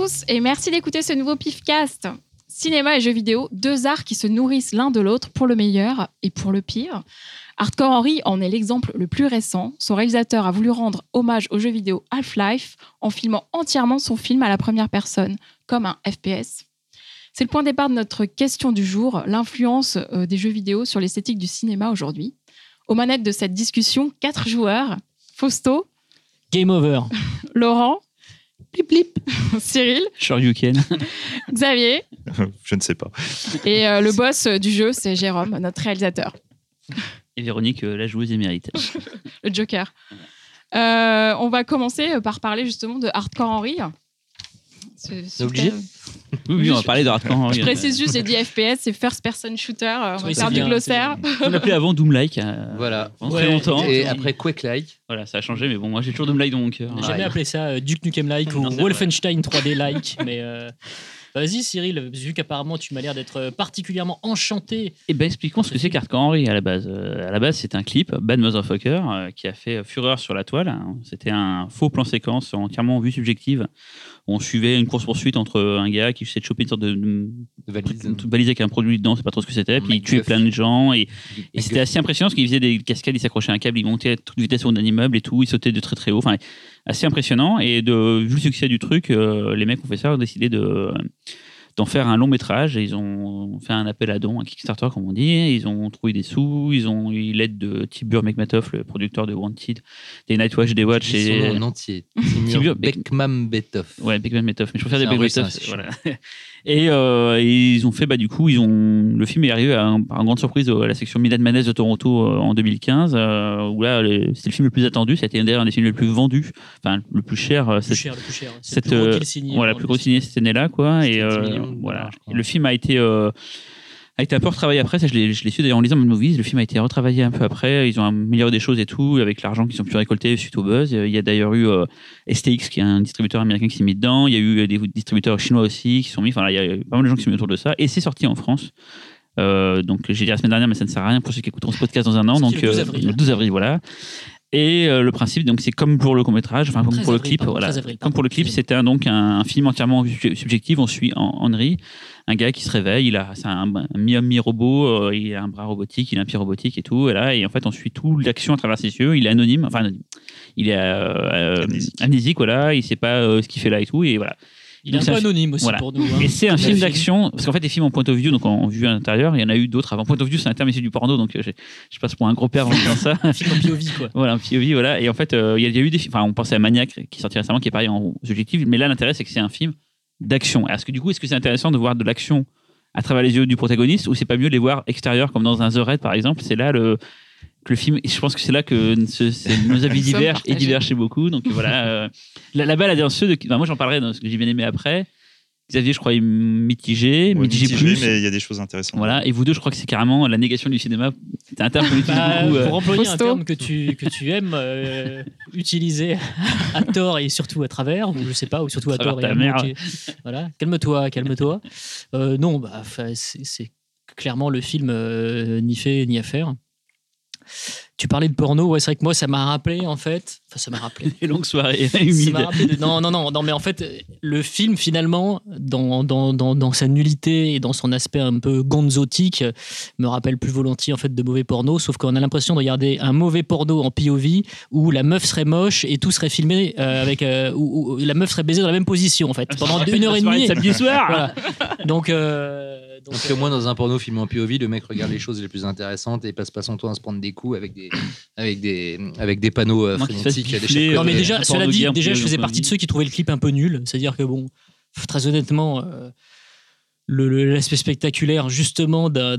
tous et merci d'écouter ce nouveau Pifcast. Cinéma et jeux vidéo, deux arts qui se nourrissent l'un de l'autre pour le meilleur et pour le pire. Hardcore Henry en est l'exemple le plus récent. Son réalisateur a voulu rendre hommage au jeu vidéo Half-Life en filmant entièrement son film à la première personne, comme un FPS. C'est le point de départ de notre question du jour, l'influence euh, des jeux vidéo sur l'esthétique du cinéma aujourd'hui. Aux manettes de cette discussion, quatre joueurs. Fausto, Game over. Laurent, Cyril, Shoryuken. Xavier Je ne sais pas. et euh, le boss euh, du jeu, c'est Jérôme, notre réalisateur, Et Véronique, euh, la joueuse émérite. le Joker. Euh, on va commencer par parler justement de Hardcore Henry. C'est- obligé Oui, oui, on va parler de Hardcore Henry. Je précise juste, j'ai dit FPS, c'est First Person Shooter. euh, On va Oui, faire c'est du bien, glossaire. On l'appelait avant Doom-like. euh, Voilà. Pendant Ouais, très longtemps. Et après Quake-like. Voilà, ça a changé, mais bon, moi j'ai toujours Doom-like dans mon cœur. J'ai jamais appelé ça euh, Duke Nukem-like ou. Wolfenstein 3D-like, mais euh, vas-y Cyril, vu qu'apparemment tu m'as l'air d'être particulièrement enchanté. Eh ben, expliquons ce que c'est qu'Hardcore Henry à la base. Euh, à la base, c'est un clip, Bad Motherfucker, euh, qui a fait fureur sur la toile. C'était un faux plan séquence entièrement en vue subjective. On suivait une course-poursuite entre un gars qui essayait de choper une sorte de, de, valise. valise avec un produit dedans, c'est pas trop ce que c'était. Puis il tuait plein de gens. Et, c'était assez impressionnant parce qu'il faisait des cascades, il s'accrochait à un câble, il montait à toute vitesse sur un immeuble et tout, il sautait de très très haut. Enfin, assez impressionnant. Et de, vu le succès du truc, euh, les mecs ont fait ça, ont décidé de d'en faire un long métrage et ils ont fait un appel à dons, un Kickstarter comme on dit, ils ont trouvé des sous, ils ont eu l'aide de Tibur Mekmatov, le producteur de Wanted, des Nightwatch, des Watch Dis son et nom en entier. Timur Timur Beck- Bekmam Betov. Ouais, Beckman Metov. Mais je préfère des c'est Voilà. Et, euh, et ils ont fait, bah, du coup, ils ont, le film est arrivé à, un- par une grande surprise à la section Milan Manès de Toronto euh, en 2015, euh, où là, c'était le film le plus attendu. C'était d'ailleurs un des films les plus vendus, enfin, le plus cher. euh, Le plus cher, le plus cher. Cette, le plus gros euh, signe. voilà, plus gros signé cette année-là, quoi. Et 7 euh, millions de voilà. Et le film a été, euh, été un peu retravaillé après. Ça, je l'ai su d'ailleurs en lisant Mad Movies. Le film a été retravaillé un peu après. Ils ont amélioré des choses et tout, avec l'argent qu'ils ont pu récolter suite au buzz. Il y a d'ailleurs eu euh, STX, qui est un distributeur américain qui s'est mis dedans. Il y a eu des distributeurs chinois aussi qui sont mis. Enfin, là, il y a eu pas mal de gens qui sont mis autour de ça. Et c'est sorti en France. Euh, donc, j'ai dit la semaine dernière, mais ça ne sert à rien pour ceux qui écouteront ce podcast dans un an. Donc, le 12 euh, avril. le 12 avril, voilà. Et euh, le principe, donc, c'est comme pour le court métrage, enfin, comme 13 pour le clip, voilà. 13 avril, Comme pour le clip, c'était un- donc un, un film entièrement subje- subjectif. On suit Hen- Henry, un gars qui se réveille, il a c'est un, un mi-homme, mi-robot, euh, il a un bras robotique, il a un pied robotique et tout. Et là, et en fait, on suit toute l'action à travers ses yeux. Il est anonyme, enfin anonyme. Il est euh, euh, Amnésique. amnésique, voilà. Il sait pas euh, ce qu'il fait là et tout. Et voilà. Il est un peu anonyme aussi voilà. pour nous. hein. Et c'est un film d'action, parce qu'en fait, les films en point of view, donc en, vue intérieure, il y en a eu d'autres avant. Point of view, c'est un terme issu du porno, donc euh, je passe pour un gros père en disant ça. Un film en POV, quoi. Voilà, un POV, voilà. Et en fait, euh, il y, a- il y a eu des films. Enfin, on pensait à Maniac, qui est sorti récemment, qui est pareil en subjectif. Mais là, l'intérêt, c'est que c'est un film d'action. Est-ce que du coup, est-ce que c'est intéressant de voir de l'action à travers les yeux du protagoniste ou c'est pas mieux de les voir extérieurs, comme dans un The Raid, par exemple? C'est là le, que le film. et Je pense que c'est là que ce- nos avis divergent et divergent chez beaucoup. Donc voilà. euh, la, la balle a dans ceux de. enfin, moi, j'en parlerai dans ce que j'ai bien aimé après. Xavier, je crois, est mitigé, Ouais, mitigé, mitigé, plus. mais il y a des choses intéressantes. Voilà. Et vous deux, je crois que c'est carrément la négation du cinéma. C'est un terme Bah, beaucoup. euh, pour employer un terme que tu, que tu aimes euh, utiliser à tort et surtout à travers, ou je sais pas, ou surtout à, tort et à mère. Voilà, calme-toi, calme-toi. Euh, non, bah, c'est clairement le film euh, ni fait ni à faire. Tu parlais de porno, ouais, c'est vrai que moi ça m'a rappelé en fait, enfin ça m'a rappelé. des longues soirées humides. de- Non, non, non, non, mais en fait, le film, finalement, dans, dans, dans, dans sa nullité et dans son aspect un peu gonzotique, me rappelle plus volontiers en fait de mauvais porno, sauf qu'on a l'impression de regarder un mauvais porno en POV où la meuf serait moche et tout serait filmé euh, avec. euh, où, où la meuf serait baisée dans la même position en fait, pendant une heure et demie. Samedi soir. Voilà. Donc. euh, donc, Donc, au moins, dans un porno film en POV, le mec regarde les choses les plus intéressantes et passe pas son temps à se prendre des coups avec des, avec des, avec des panneaux euh, l'échelle Non, mais euh, déjà, cela dit, déjà, je faisais partie de ceux qui trouvaient le clip un peu nul. C'est-à-dire que, bon, très honnêtement, euh, l'aspect spectaculaire, justement, d'un-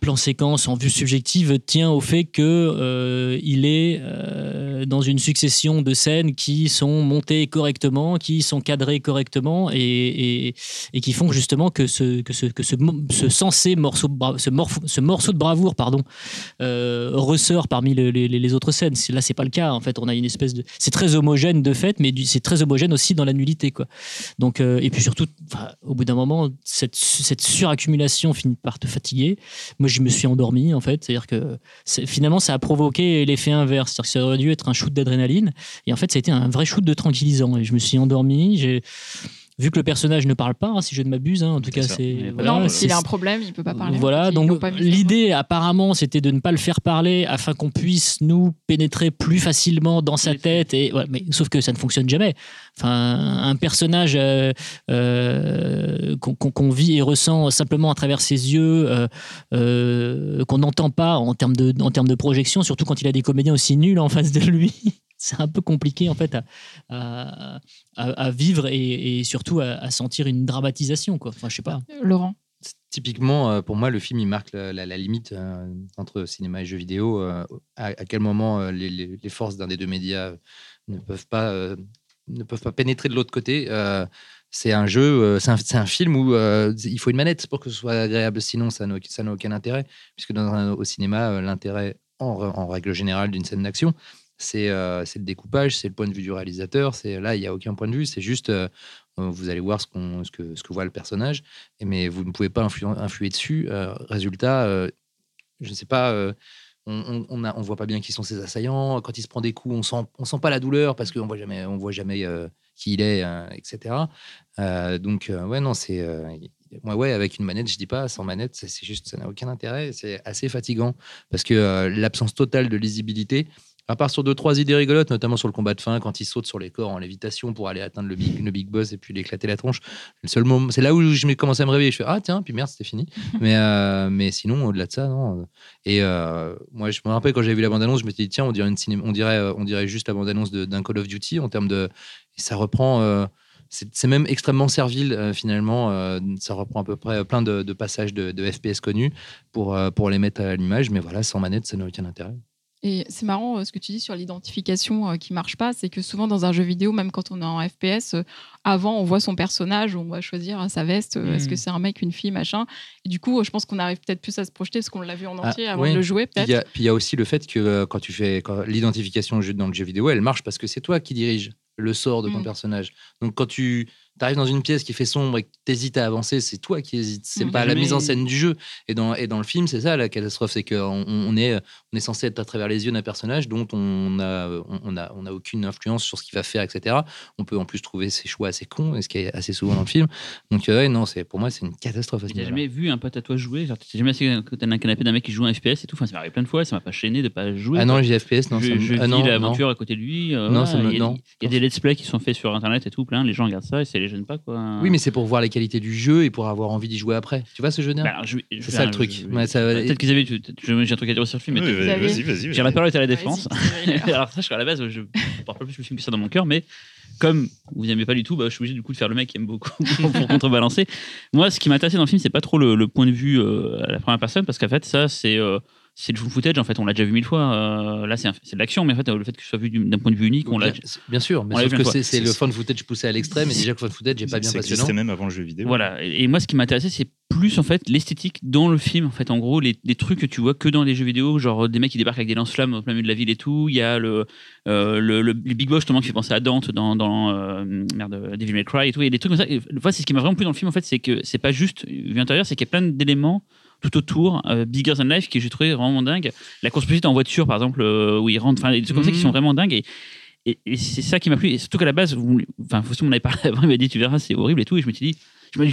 plan séquence en vue subjective tient au fait que euh, il est euh, dans une succession de scènes qui sont montées correctement, qui sont cadrées correctement et, qui font justement que ce, que ce, que ce, censé morceau de, ce morceau de bravoure pardon, euh, ressort parmi le- les, autres scènes. Là, c'est pas le cas. En fait, on a une espèce de. C'est très homogène de fait, mais c'est très homogène aussi dans la nullité, quoi. Donc, euh, et puis surtout, au bout d'un moment, cette, suraccumulation finit par te fatiguer. Moi, je me suis endormi, en fait. C'est-à-dire que finalement, ça a provoqué l'effet inverse. C'est-à-dire que ça aurait dû être un shoot d'adrénaline, et en fait, ça a été un vrai shoot de tranquillisant. Et je me suis endormi. J'ai vu que le personnage ne parle pas, hein, si je ne m'abuse, hein, en tout cas, c'est. Pas non, voilà, s'il a un problème, il peut pas parler. Voilà, donc l'idée apparemment c'était de ne pas le faire parler afin qu'on puisse nous pénétrer plus facilement dans sa tête. Et, ouais, mais sauf que ça ne fonctionne jamais. Enfin, un personnage euh, euh, qu'on qu'on- qu'on vit et ressent simplement à travers ses yeux, euh, euh, qu'on n'entend pas en termes, de, en termes de projection, surtout quand il a des comédiens aussi nuls en face de lui. C'est un peu compliqué en fait à, à, vivre et, et surtout à, à sentir une dramatisation. Quoi. Enfin, je sais pas. Laurent. Typiquement, euh, pour moi, le film, il marque la, la- la limite euh, entre cinéma et jeux vidéo. euh, à, à quel moment euh, les, les- les forces d'un des deux médias ne peuvent pas, euh, ne peuvent pas pénétrer de l'autre côté. Euh, c'est un jeu, euh, c'est un, c'est un film où euh, il faut une manette pour que ce soit agréable, sinon ça n'a ça n'a aucun intérêt. Puisque dans un- au cinéma, euh, l'intérêt, en règle générale, d'une scène d'action, c'est euh, le découpage, c'est le point de vue du réalisateur. C'est Là, il n'y a aucun point de vue, c'est juste, euh, vous allez voir ce, qu'on- ce, que, ce que voit le personnage mais vous ne pouvez pas influer dessus. Euh, résultat, euh, je ne sais pas, on on, voit pas bien qui sont ses assaillants. Quand il se prend des coups, on sent, on sent pas la douleur parce qu'on voit jamais, on voit jamais qui il est, etc. Donc ouais, non, c'est moi ouais, avec une manette, je dis pas sans manette, c'est juste, ça n'a aucun intérêt. C'est assez fatigant parce que l'absence totale de lisibilité. À part sur deux, trois idées rigolotes, notamment sur le combat de fin, quand il saute sur les corps en lévitation pour aller atteindre le big, le big boss et puis l'éclater la tronche. Le seul moment, c'est là où je me commence à me réveiller. Je fais ah tiens, puis merde, c'était fini. mais euh, mais sinon, au-delà de ça, non. Et euh, moi, je me rappelle quand j'avais vu la bande-annonce, je me suis dit tiens, on dirait une cinéma, on dirait, euh, on dirait juste la bande-annonce de- d'un Call of Duty en termes de. Et ça reprend. euh, c'est c'est même extrêmement servile euh, finalement. euh, ça reprend à peu près plein de, de passages de, de FPS connus pour, euh, pour les mettre à l'image. Mais voilà, sans manette, ça n'a aucun intérêt. Et c'est marrant euh, ce que tu dis sur l'identification euh, qui marche pas, c'est que souvent dans un jeu vidéo, même quand on est en FPS, euh, avant on voit son personnage, on va choisir euh, sa veste, est-ce que c'est un mec, une fille, machin. Et du coup, je pense qu'on arrive peut-être plus à se projeter parce qu'on l'a vu en Ah, entier avant oui. de le jouer, Puis il y a- puis il y, a aussi le fait que euh, quand tu fais l'identification dans le jeu vidéo, elle marche parce que c'est toi qui dirige le sort de ton Mm. personnage. Donc quand tu arrives dans une pièce qui fait sombre et que tu hésites à avancer, c'est toi qui hésites. C'est Mm. pas la mise en scène du jeu. Et dans, et dans le film, c'est ça la catastrophe, c'est qu'on on est, on est censé être à travers les yeux d'un personnage dont on a, on, a, on a aucune influence sur ce qu'il va faire, etc. On peut en plus trouver ses choix assez cons, et ce qui est assez souvent dans le film. Donc euh, ouais, non, c'est pour moi c'est une catastrophe. T'as jamais vu un pote à toi jouer Genre, t'es jamais assis côté d'un canapé d'un mec qui joue un FPS et tout Enfin, ça m'est arrivé plein de fois, ça m'a pas gêné de pas jouer. Ah non, les FPS, non, je, je ah vis non, l'aventure à côté de lui. euh, Non, voilà, ça me- il y a, non. il y a des let's play qui sont faits sur internet et tout, plein. Les gens regardent ça et ça les gêne pas quoi. Oui, mais c'est pour voir les qualités du jeu et pour avoir envie d'y jouer après. Tu vois ce jeu Bah, alors, je- je- C'est ça, le je- truc. je- Ouais, ça- Peut-être qu'ils avaient. tu- J'ai un truc à dire sur le film, mais Oui, Vas-y, vas-y. J'ai la parole est à la défense. Alors, sache qu'à la base, je ne porte pas plus le film que ça dans mon cœur, mais comme vous n'aimez pas du tout, bah, je suis obligé du coup de faire le mec qui aime beaucoup pour, pour contrebalancer. Moi, ce qui m'intéressait dans le film, c'est pas trop le, le point de vue euh, à la première personne, parce qu'en fait, ça, c'est. euh, c'est le full footage, en fait, on l'a déjà vu mille fois. Euh, là, c'est de l'action, mais en fait, le fait que ce soit vu du- d'un point de vue unique, on l'a. bien, bien sûr, mais sauf que c'est c'est le fan footage poussé à l'extrême et déjà que fan footage n'est pas bien passionnant. existait même avant le jeu vidéo. Voilà. Et, et moi, ce qui m'intéressait, c'est plus en fait l'esthétique dans le film. En fait, en gros, les, les trucs que tu vois que dans les jeux vidéo, genre des mecs qui débarquent avec des lance-flammes au plein milieu de la ville et tout. Il y a le, euh, le, le- le Big Boss justement qui fait penser à Dante dans, dans euh, merde, Devil May Cry et tout. Il y a des trucs comme ça. Et, en fait, c'est ce qui m'a vraiment plu dans le film. En fait, c'est que c'est pas juste vue intérieure, c'est qu'il y a plein d'éléments tout autour, euh, Bigger Than Life, qui j'ai trouvé vraiment dingue. La course poursuite en voiture, par exemple, euh, où ils rentrent, enfin, des trucs comme ça qui Mhm. sont vraiment dingues. Et, et, et c'est ça qui m'a plu. Et surtout qu'à la base, vous, enfin, Faustin m'en avait parlé avant, il m'a dit, tu verras, c'est horrible et tout. Et je me suis dit,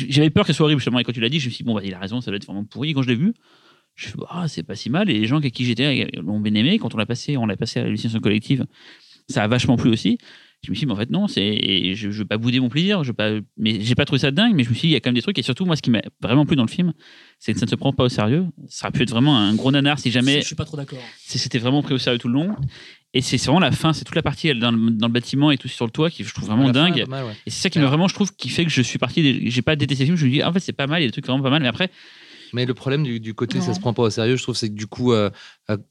j'avais peur que ce soit horrible justement. Et quand tu l'as dit, je me suis dit, bon, bah, il a raison, ça doit être vraiment pourri. Et quand je l'ai vu, je me suis dit, ah, c'est pas si mal. Et les gens avec qui j'étais l'ont bien aimé. Quand on l'a passé, on l'a passé à l'hallucination collective, ça a vachement plu aussi. Je me suis dit, mais en fait, non, c'est, je, je veux pas bouder mon plaisir, je veux pas, mais j'ai pas trouvé ça dingue, mais je me suis dit, il y a quand même des trucs, et surtout, moi, ce qui m'a vraiment plu dans le film, c'est que ça ne se prend pas au sérieux. Ça aurait pu être vraiment un gros nanar si jamais Je suis pas trop d'accord. c'était vraiment pris au sérieux tout le long. Et c'est vraiment la fin, c'est toute la partie elle, dans, le, dans le bâtiment et tout sur le toit qui je trouve vraiment dingue. mal, ouais. Et c'est ça qui m'a vraiment, je trouve, qui fait que je suis parti. J'ai pas détesté le film, je me dis, ah, en fait, c'est pas mal, il y a des trucs vraiment pas mal. Mais après, Mais le problème du, du côté Non. ça se prend pas au sérieux, je trouve, c'est que du coup, euh,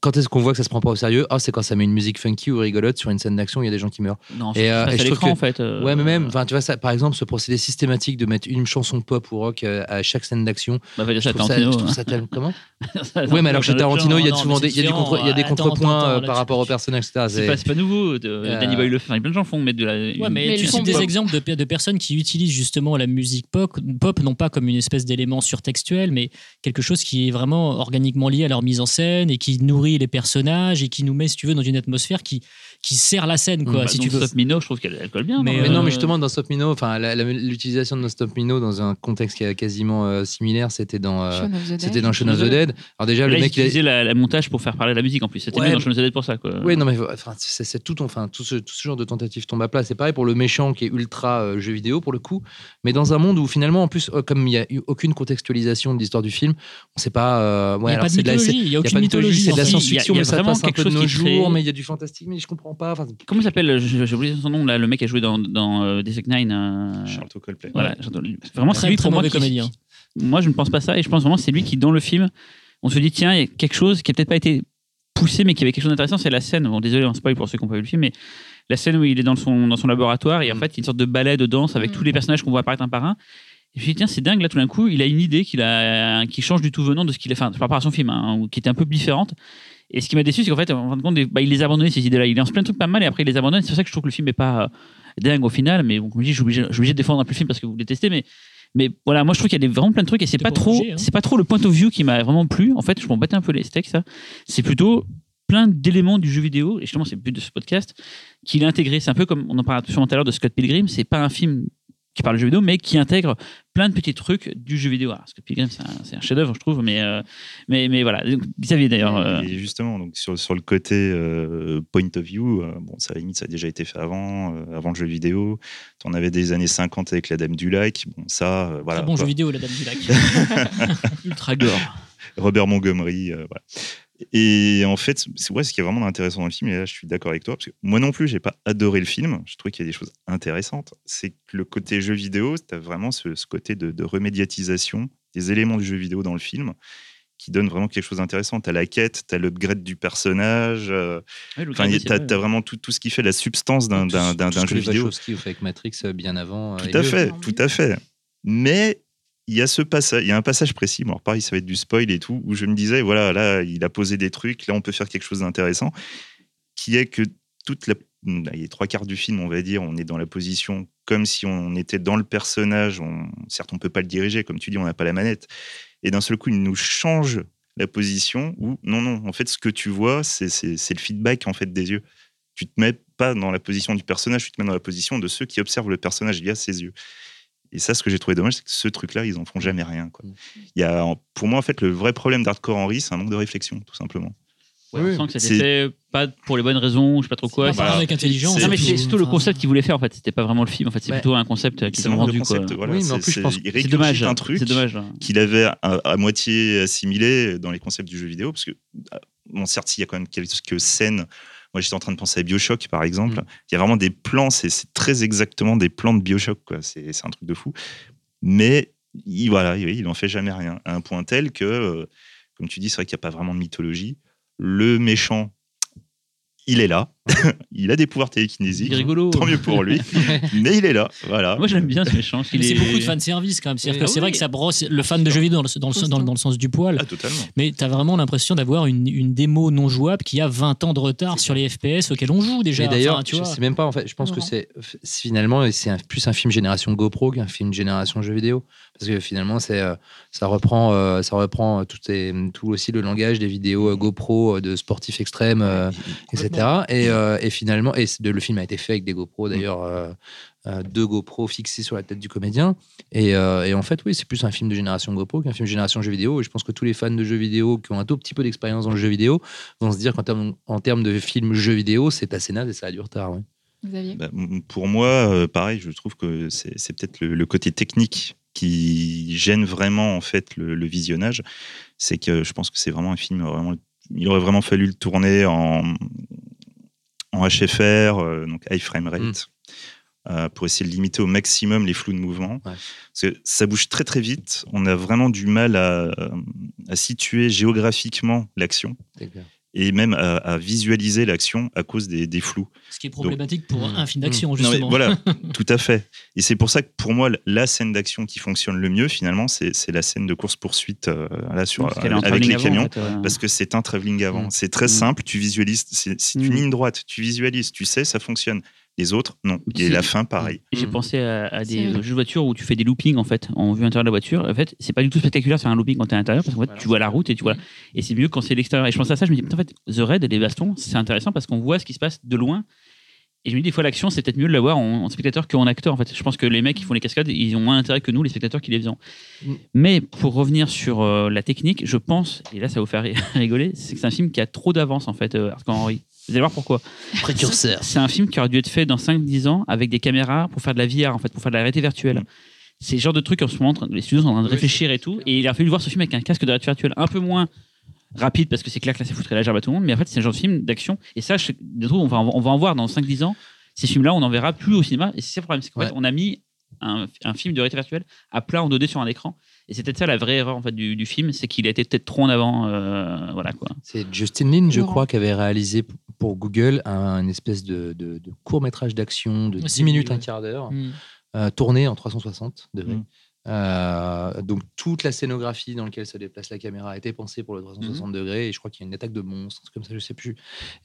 quand est-ce qu'on voit que ça se prend pas au sérieux? Ah, c'est quand ça met une musique funky ou rigolote sur une scène d'action, il y a des gens qui meurent. non, Et, c'est euh, et je trouve que- en fait. euh, ouais, mais même, enfin, tu vois, ça, par exemple, ce procédé systématique de mettre une chanson pop ou rock euh, à chaque scène d'action, Bah, je trouve ça, Tarantino. je trouve ça tellement. Comment? Ouais, mais alors chez Tarantino, il y a non, souvent des, c'est il y a des contre- il y a des différent. contrepoints euh, par rapport au personnage, etc. C'est pas, nouveau. Euh, Danny Boyle le fait. Enfin, plein de gens font mettre de la. Ouais, mais, Mais tu cites des exemples de, de personnes qui utilisent justement la musique pop, pop, non pas comme une espèce d'élément surtextuel, mais quelque chose qui est vraiment organiquement lié à leur mise en scène et qui nourrit les personnages et qui nous met, si tu veux, dans une atmosphère qui, qui sert la scène, quoi, Bah, si dans tu veux. Stop Mino, je trouve qu'elle elle colle bien. Mais, non Mais non, Euh, mais justement, dans Stop Mino, enfin, l'utilisation de Stop Mino dans un contexte qui est quasiment euh, similaire, c'était dans, euh, Shaun of the Dead. c'était dans Shaun of the Dead. Alors déjà, Là, le il mec, il a- utilisait la, la montage pour faire parler la musique en plus. C'était Ouais, bien dans Shaun of the Dead pour ça. Quoi. Oui, non, mais enfin, c'est tout, enfin, tout, ce, tout ce genre de tentative tombe à plat. C'est pareil pour le méchant qui est ultra euh, jeu vidéo pour le coup, mais dans un monde où finalement, en plus, euh, comme il n'y a eu aucune contextualisation de l'histoire du film, on sait pas. euh, ouais, Il n'y a pas de mythologie, c'est- il n'y a aucune mythologie, c'est de la science-fiction, il y a mais ça vraiment passe un quelque peu de chose nos qui jours, mais il y a du fantastique, mais je comprends pas. Enfin, Comment il s'appelle J'ai j'ai oublié son nom, là, le mec qui a joué dans, dans euh, District 9. euh, Charlton. Voilà, j'entends- vraiment, c'est Très, lui très pour moi mauvais qui- comédien. qui- Moi, je ne pense pas ça, et je pense vraiment que c'est lui qui, dans le film, on se dit tiens, il y a quelque chose qui a peut-être pas été poussé, mais qui avait quelque chose d'intéressant. C'est la scène. Bon, désolé, on spoil pour ceux qui n'ont pas vu le film, mais la scène où il est dans son dans son laboratoire et en Mm. fait, il y a une sorte de ballet de danse avec Mm. tous les personnages qu'on voit apparaître un par un. Et je me dis tiens, c'est dingue là, tout d'un coup, il a une idée qu'il a qui change du tout venant de ce qu'il a, enfin, par rapport à son film, hein, ou qui était un peu différente. Et ce qui m'a déçu, c'est qu'en fait, en fin de compte, bah, il les a abandonnés ces idées-là. Il lance plein de trucs pas mal et après il les abandonne. C'est pour ça que je trouve que le film est pas euh, dingue au final. Mais bon, comme je dis, je suis obligé, de défendre un peu le film parce que vous le détestez. Mais, mais voilà, moi je trouve qu'il y a des- vraiment plein de trucs et c'est pas trop, hein. c'est pas trop le point of view qui m'a vraiment plu. En fait, je m'en battais un peu les steaks, ça. C'est plutôt plein d'éléments du jeu vidéo et justement c'est le but de ce podcast qu'il a intégré. C'est un peu comme on en parlait tout à l'heure de Scott Pilgrim. C'est pas un film qui parle de jeu vidéo, mais qui intègre plein de petits trucs du jeu vidéo. Alors, Scott Pilgrim, c'est un, chef-d'œuvre, je trouve, mais, euh, mais, mais voilà. Donc, Xavier, d'ailleurs. euh, justement, donc sur, sur le côté euh, point of view, euh, bon, ça à la limite, ça a déjà été fait avant, euh, avant le jeu vidéo. On avait des années 50 avec la Dame du Lac. Bon, ça, euh, voilà. Très bon quoi. jeu vidéo, la Dame du Lac. ultra gore. Robert Montgomery. euh, voilà. Et en fait, c'est ouais, ce qui est vraiment intéressant dans le film, et là je suis d'accord avec toi, parce que moi non plus, j'ai pas adoré le film, je trouve qu'il y a des choses intéressantes. C'est que le côté jeu vidéo, tu as vraiment ce, ce côté de, de remédiatisation des éléments du jeu vidéo dans le film qui donne vraiment quelque chose d'intéressant. Tu as la quête, tu as l'upgrade du personnage, euh, Ouais, tu as, vrai. vraiment tout, tout ce qui fait la substance d'un d'un- d'un- tout ce que jeu vidéo. Avec Matrix euh, bien avant. euh, Tout et à fait, tout à fait. Mais il y a ce passage, il y a un passage précis. Bon, alors pareil, ça va être du spoil et tout, où je me disais, voilà, là, il a posé des trucs, là, on peut faire quelque chose d'intéressant, qui est que toute la, les trois quarts du film, on va dire, on est dans la position comme si on était dans le personnage. On, certes, on peut pas le diriger, comme tu dis, on n'a pas la manette. Et d'un seul coup, il nous change la position où, non, non, en fait, ce que tu vois, c'est le feedback en fait des yeux. Tu te mets pas dans la position du personnage, tu te mets dans la position de ceux qui observent le personnage via ses yeux. Et ça, ce que j'ai trouvé dommage, c'est que ce truc-là, ils en font jamais rien. Quoi. Mm. Il y a, pour moi, en fait, le vrai problème d'Hardcore Henry, c'est un manque de réflexion, tout simplement. Ouais, Oui, on sent que c'était fait pas pour les bonnes raisons, je sais pas trop quoi. Pas avec intelligence. c'est- Non, mais c'est surtout. le concept qu'il voulait faire en fait. C'était pas vraiment le film. En fait, c'est Ouais. plutôt un concept euh, qui C'est s'est un manque rendu. concept. Voilà, Oui, mais en c'est- plus, je c'est- pense il C'est régurgite dommage. un truc C'est dommage. hein. qu'il avait à, à moitié assimilé dans les concepts du jeu vidéo, parce que, ah, bon, certes, il y a quand même quelques scènes. Moi, j'étais en train de penser à Bioshock, par exemple. Mm. Il y a vraiment des plans, c'est très exactement des plans de Bioshock, quoi. C'est un truc de fou. Mais il, voilà, il, il en fait jamais rien. À un point tel que, euh, comme tu dis, c'est vrai qu'il n'y a pas vraiment de mythologie. Le méchant, il est là. il a des pouvoirs télékinésiques. Rigolo. Tant mieux pour lui. mais il est là. Voilà. Moi, j'aime bien ce méchant. c'est est- beaucoup de fanservice quand même. Ah que c'est oui. vrai que ça brosse le fan de jeux vidéo dans le, dans le, dans le- dans le sens du poil. Ah, totalement. Mais tu as vraiment l'impression d'avoir une, une démo non jouable qui a 20 ans de retard sur les FPS auxquels on joue déjà. Et d'ailleurs, Enfin, tu je vois. sais même pas, en fait, je pense que Non. c'est c'est finalement c'est plus un film génération GoPro qu'un film génération jeux vidéo. Parce que finalement, c'est euh, ça reprend, euh, ça reprend tout, les- tout aussi le langage des vidéos euh, GoPro euh, de sportifs extrêmes, euh, etc. Et, euh, et finalement, et de- le film a été fait avec des GoPro d'ailleurs, euh, euh, deux GoPro fixés sur la tête du comédien. Et, euh, et en fait, oui, c'est plus un film de génération GoPro qu'un film génération jeux vidéo. Et je pense que tous les fans de jeux vidéo qui ont un tout petit peu d'expérience dans le jeu vidéo vont se dire qu'en termes, en termes de film jeux vidéo, c'est assez naze et ça a du retard. ouais. Xavier Bah, pour moi, euh, pareil, je trouve que c'est c'est peut-être le, le côté technique qui gêne vraiment en fait le, le visionnage. C'est que je pense que c'est vraiment un film vraiment. Il aurait vraiment fallu le tourner en, en HFR, euh, donc high frame rate. Mm. euh, pour essayer de limiter au maximum les flous de mouvement. Ouais. Parce que ça bouge très très vite. On a vraiment du mal à, à situer géographiquement l'action. Et même à, à visualiser l'action à cause des, des flous. Ce qui est problématique pour un film d'action, Non, mais justement. voilà, tout à fait. Et c'est pour ça que pour moi, la scène d'action qui fonctionne le mieux, finalement, c'est la scène de course-poursuite euh, là, sur, avec les avant, camions. en fait, euh. Parce que c'est un travelling avant. Mm. C'est très Mm. simple, tu visualises, c'est une ligne droite, tu visualises, tu sais, ça fonctionne. Les autres, non. Et la fin, pareil. J'ai Mm. pensé à, à des jeux de voiture où tu fais des loopings en fait en vue intérieure de la voiture. En fait, c'est pas du tout spectaculaire de faire un looping quand t'es à l'intérieur parce qu'en fait Voilà. tu vois la route et tu vois. Et c'est mieux quand c'est l'extérieur. Et je pense à ça, je me dis en fait The Raid et les bastons, c'est intéressant parce qu'on voit ce qui se passe de loin. Et je me dis des fois l'action c'est peut-être mieux de la voir en, en spectateur qu'en acteur en fait. Je pense que les mecs qui font les cascades ils ont moins intérêt que nous les spectateurs qui les faisons. Mm. Mais pour revenir sur euh, la technique, je pense et là ça va vous faire rigoler, c'est que c'est un film qui a trop d'avance en fait. Euh, Henry. Vous allez voir pourquoi. Précurseur. C'est un film qui aurait dû être fait dans 5-10 ans avec des caméras pour faire de la VR, en fait, pour faire de la réalité virtuelle. Mm. C'est le genre de truc en ce moment, les studios sont en train de réfléchir et tout. Et il a fallu voir ce film avec un casque de réalité virtuelle un peu moins rapide parce que c'est clair que là, ça foutrait la gerbe à tout le monde. Mais en fait, c'est un genre de film d'action. Et ça, je, de on, va, on va en voir dans 5-10 ans. Ces films-là, on n'en verra plus au cinéma. Et c'est ça le problème. C'est qu'en Ouais. fait, on a mis un, un film de réalité virtuelle à plat en 2D sur un écran. Et c'est peut-être ça la vraie erreur en fait, du, du film, c'est qu'il a été peut-être trop en avant. euh, voilà quoi. C'est Justin Lin, je crois, qui avait réalisé pour Google un une espèce de, de- de court métrage d'action de Ouais, 10 c'est minutes, un quart d'heure, Mm. euh, tourné en 360 degrés. Mm. Euh, donc toute la scénographie dans laquelle se déplace la caméra a été pensée pour le 360 Mm-hmm. degrés et je crois qu'il y a une attaque de truc comme ça, je sais plus.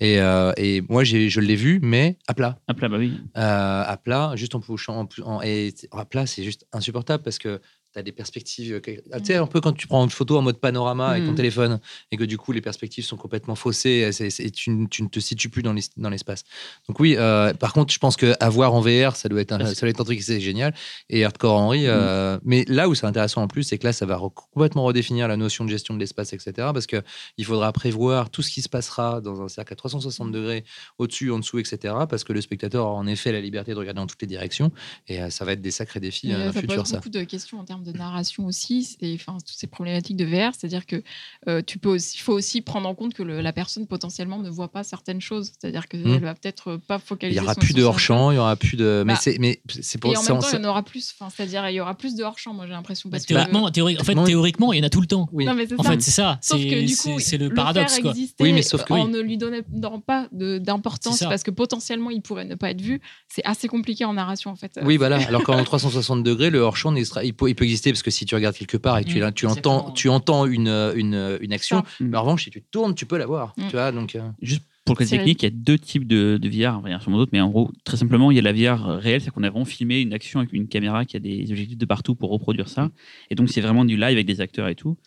Et, euh, et moi je l'ai vu, mais à plat. À plat, bah oui. Euh, à plat, juste en poussant. En, en- et à plat, c'est juste insupportable parce que tu as des perspectives. que- ah, Tu sais, un peu quand tu prends une photo en mode panorama avec ton Mhm. téléphone et que du coup, les perspectives sont complètement faussées et, et tu, ne te situes plus dans l'es- dans l'espace. Donc, oui, euh, par contre, je pense qu'à voir en VR, ça doit être un, ça doit être un truc qui c'est génial. Et Hardcore Henry, euh, mais là où c'est intéressant en plus, c'est que là, ça va re- complètement redéfinir la notion de gestion de l'espace, etc. Parce qu'il faudra prévoir tout ce qui se passera dans un cercle à 360 degrés au-dessus, en dessous, etc. Parce que le spectateur aura en effet la liberté de regarder dans toutes les directions. Et euh, ça va être des sacrés défis euh, euh, dans le ça futur, ça. beaucoup de questions en termes de narration aussi, et enfin toutes ces problématiques de VR, c'est-à-dire que euh, tu peux aussi, il faut aussi prendre en compte que le- la personne potentiellement ne voit pas certaines choses, c'est-à-dire qu'elle Mhm. va peut-être pas Il focaliser. y aura son- plus de ça. hors-champ, il y aura plus de. Mais Bah, c'est mais c'est pour Et en ça. même temps, il y en aura plus. Enfin, c'est-à-dire, il y aura plus de hors-champ. Moi, j'ai l'impression Bah, parce que théoriquement, théori- en fait, théoriquement, il y en a tout le temps. Oui. non, mais c'est En ça. fait, c'est ça. Sauf C'est que du coup, c'est le faire paradoxe, quoi. Oui, mais sauf que- en ne lui donnant pas de- d'importance parce que potentiellement il pourrait ne pas être vu, c'est assez compliqué en narration en fait. Oui, voilà. Alors qu'en 360 degrés, le hors-champ, n'extra- il peut, il peut exister parce que si tu regardes quelque part et que tu, Mm, tu, entends, tu entends une, une, une action, mais en revanche, si tu tournes, tu peux la voir. Mm. Tu vois, donc. euh, Juste pour le côté technique, il y a deux types de, de VR, il y en a sûrement d'autres, mais en gros, très simplement, il y a la VR réelle, c'est qu'on a vraiment filmé une action avec une caméra qui a des objectifs de partout pour reproduire ça. Et donc, c'est vraiment du live avec des acteurs et tout.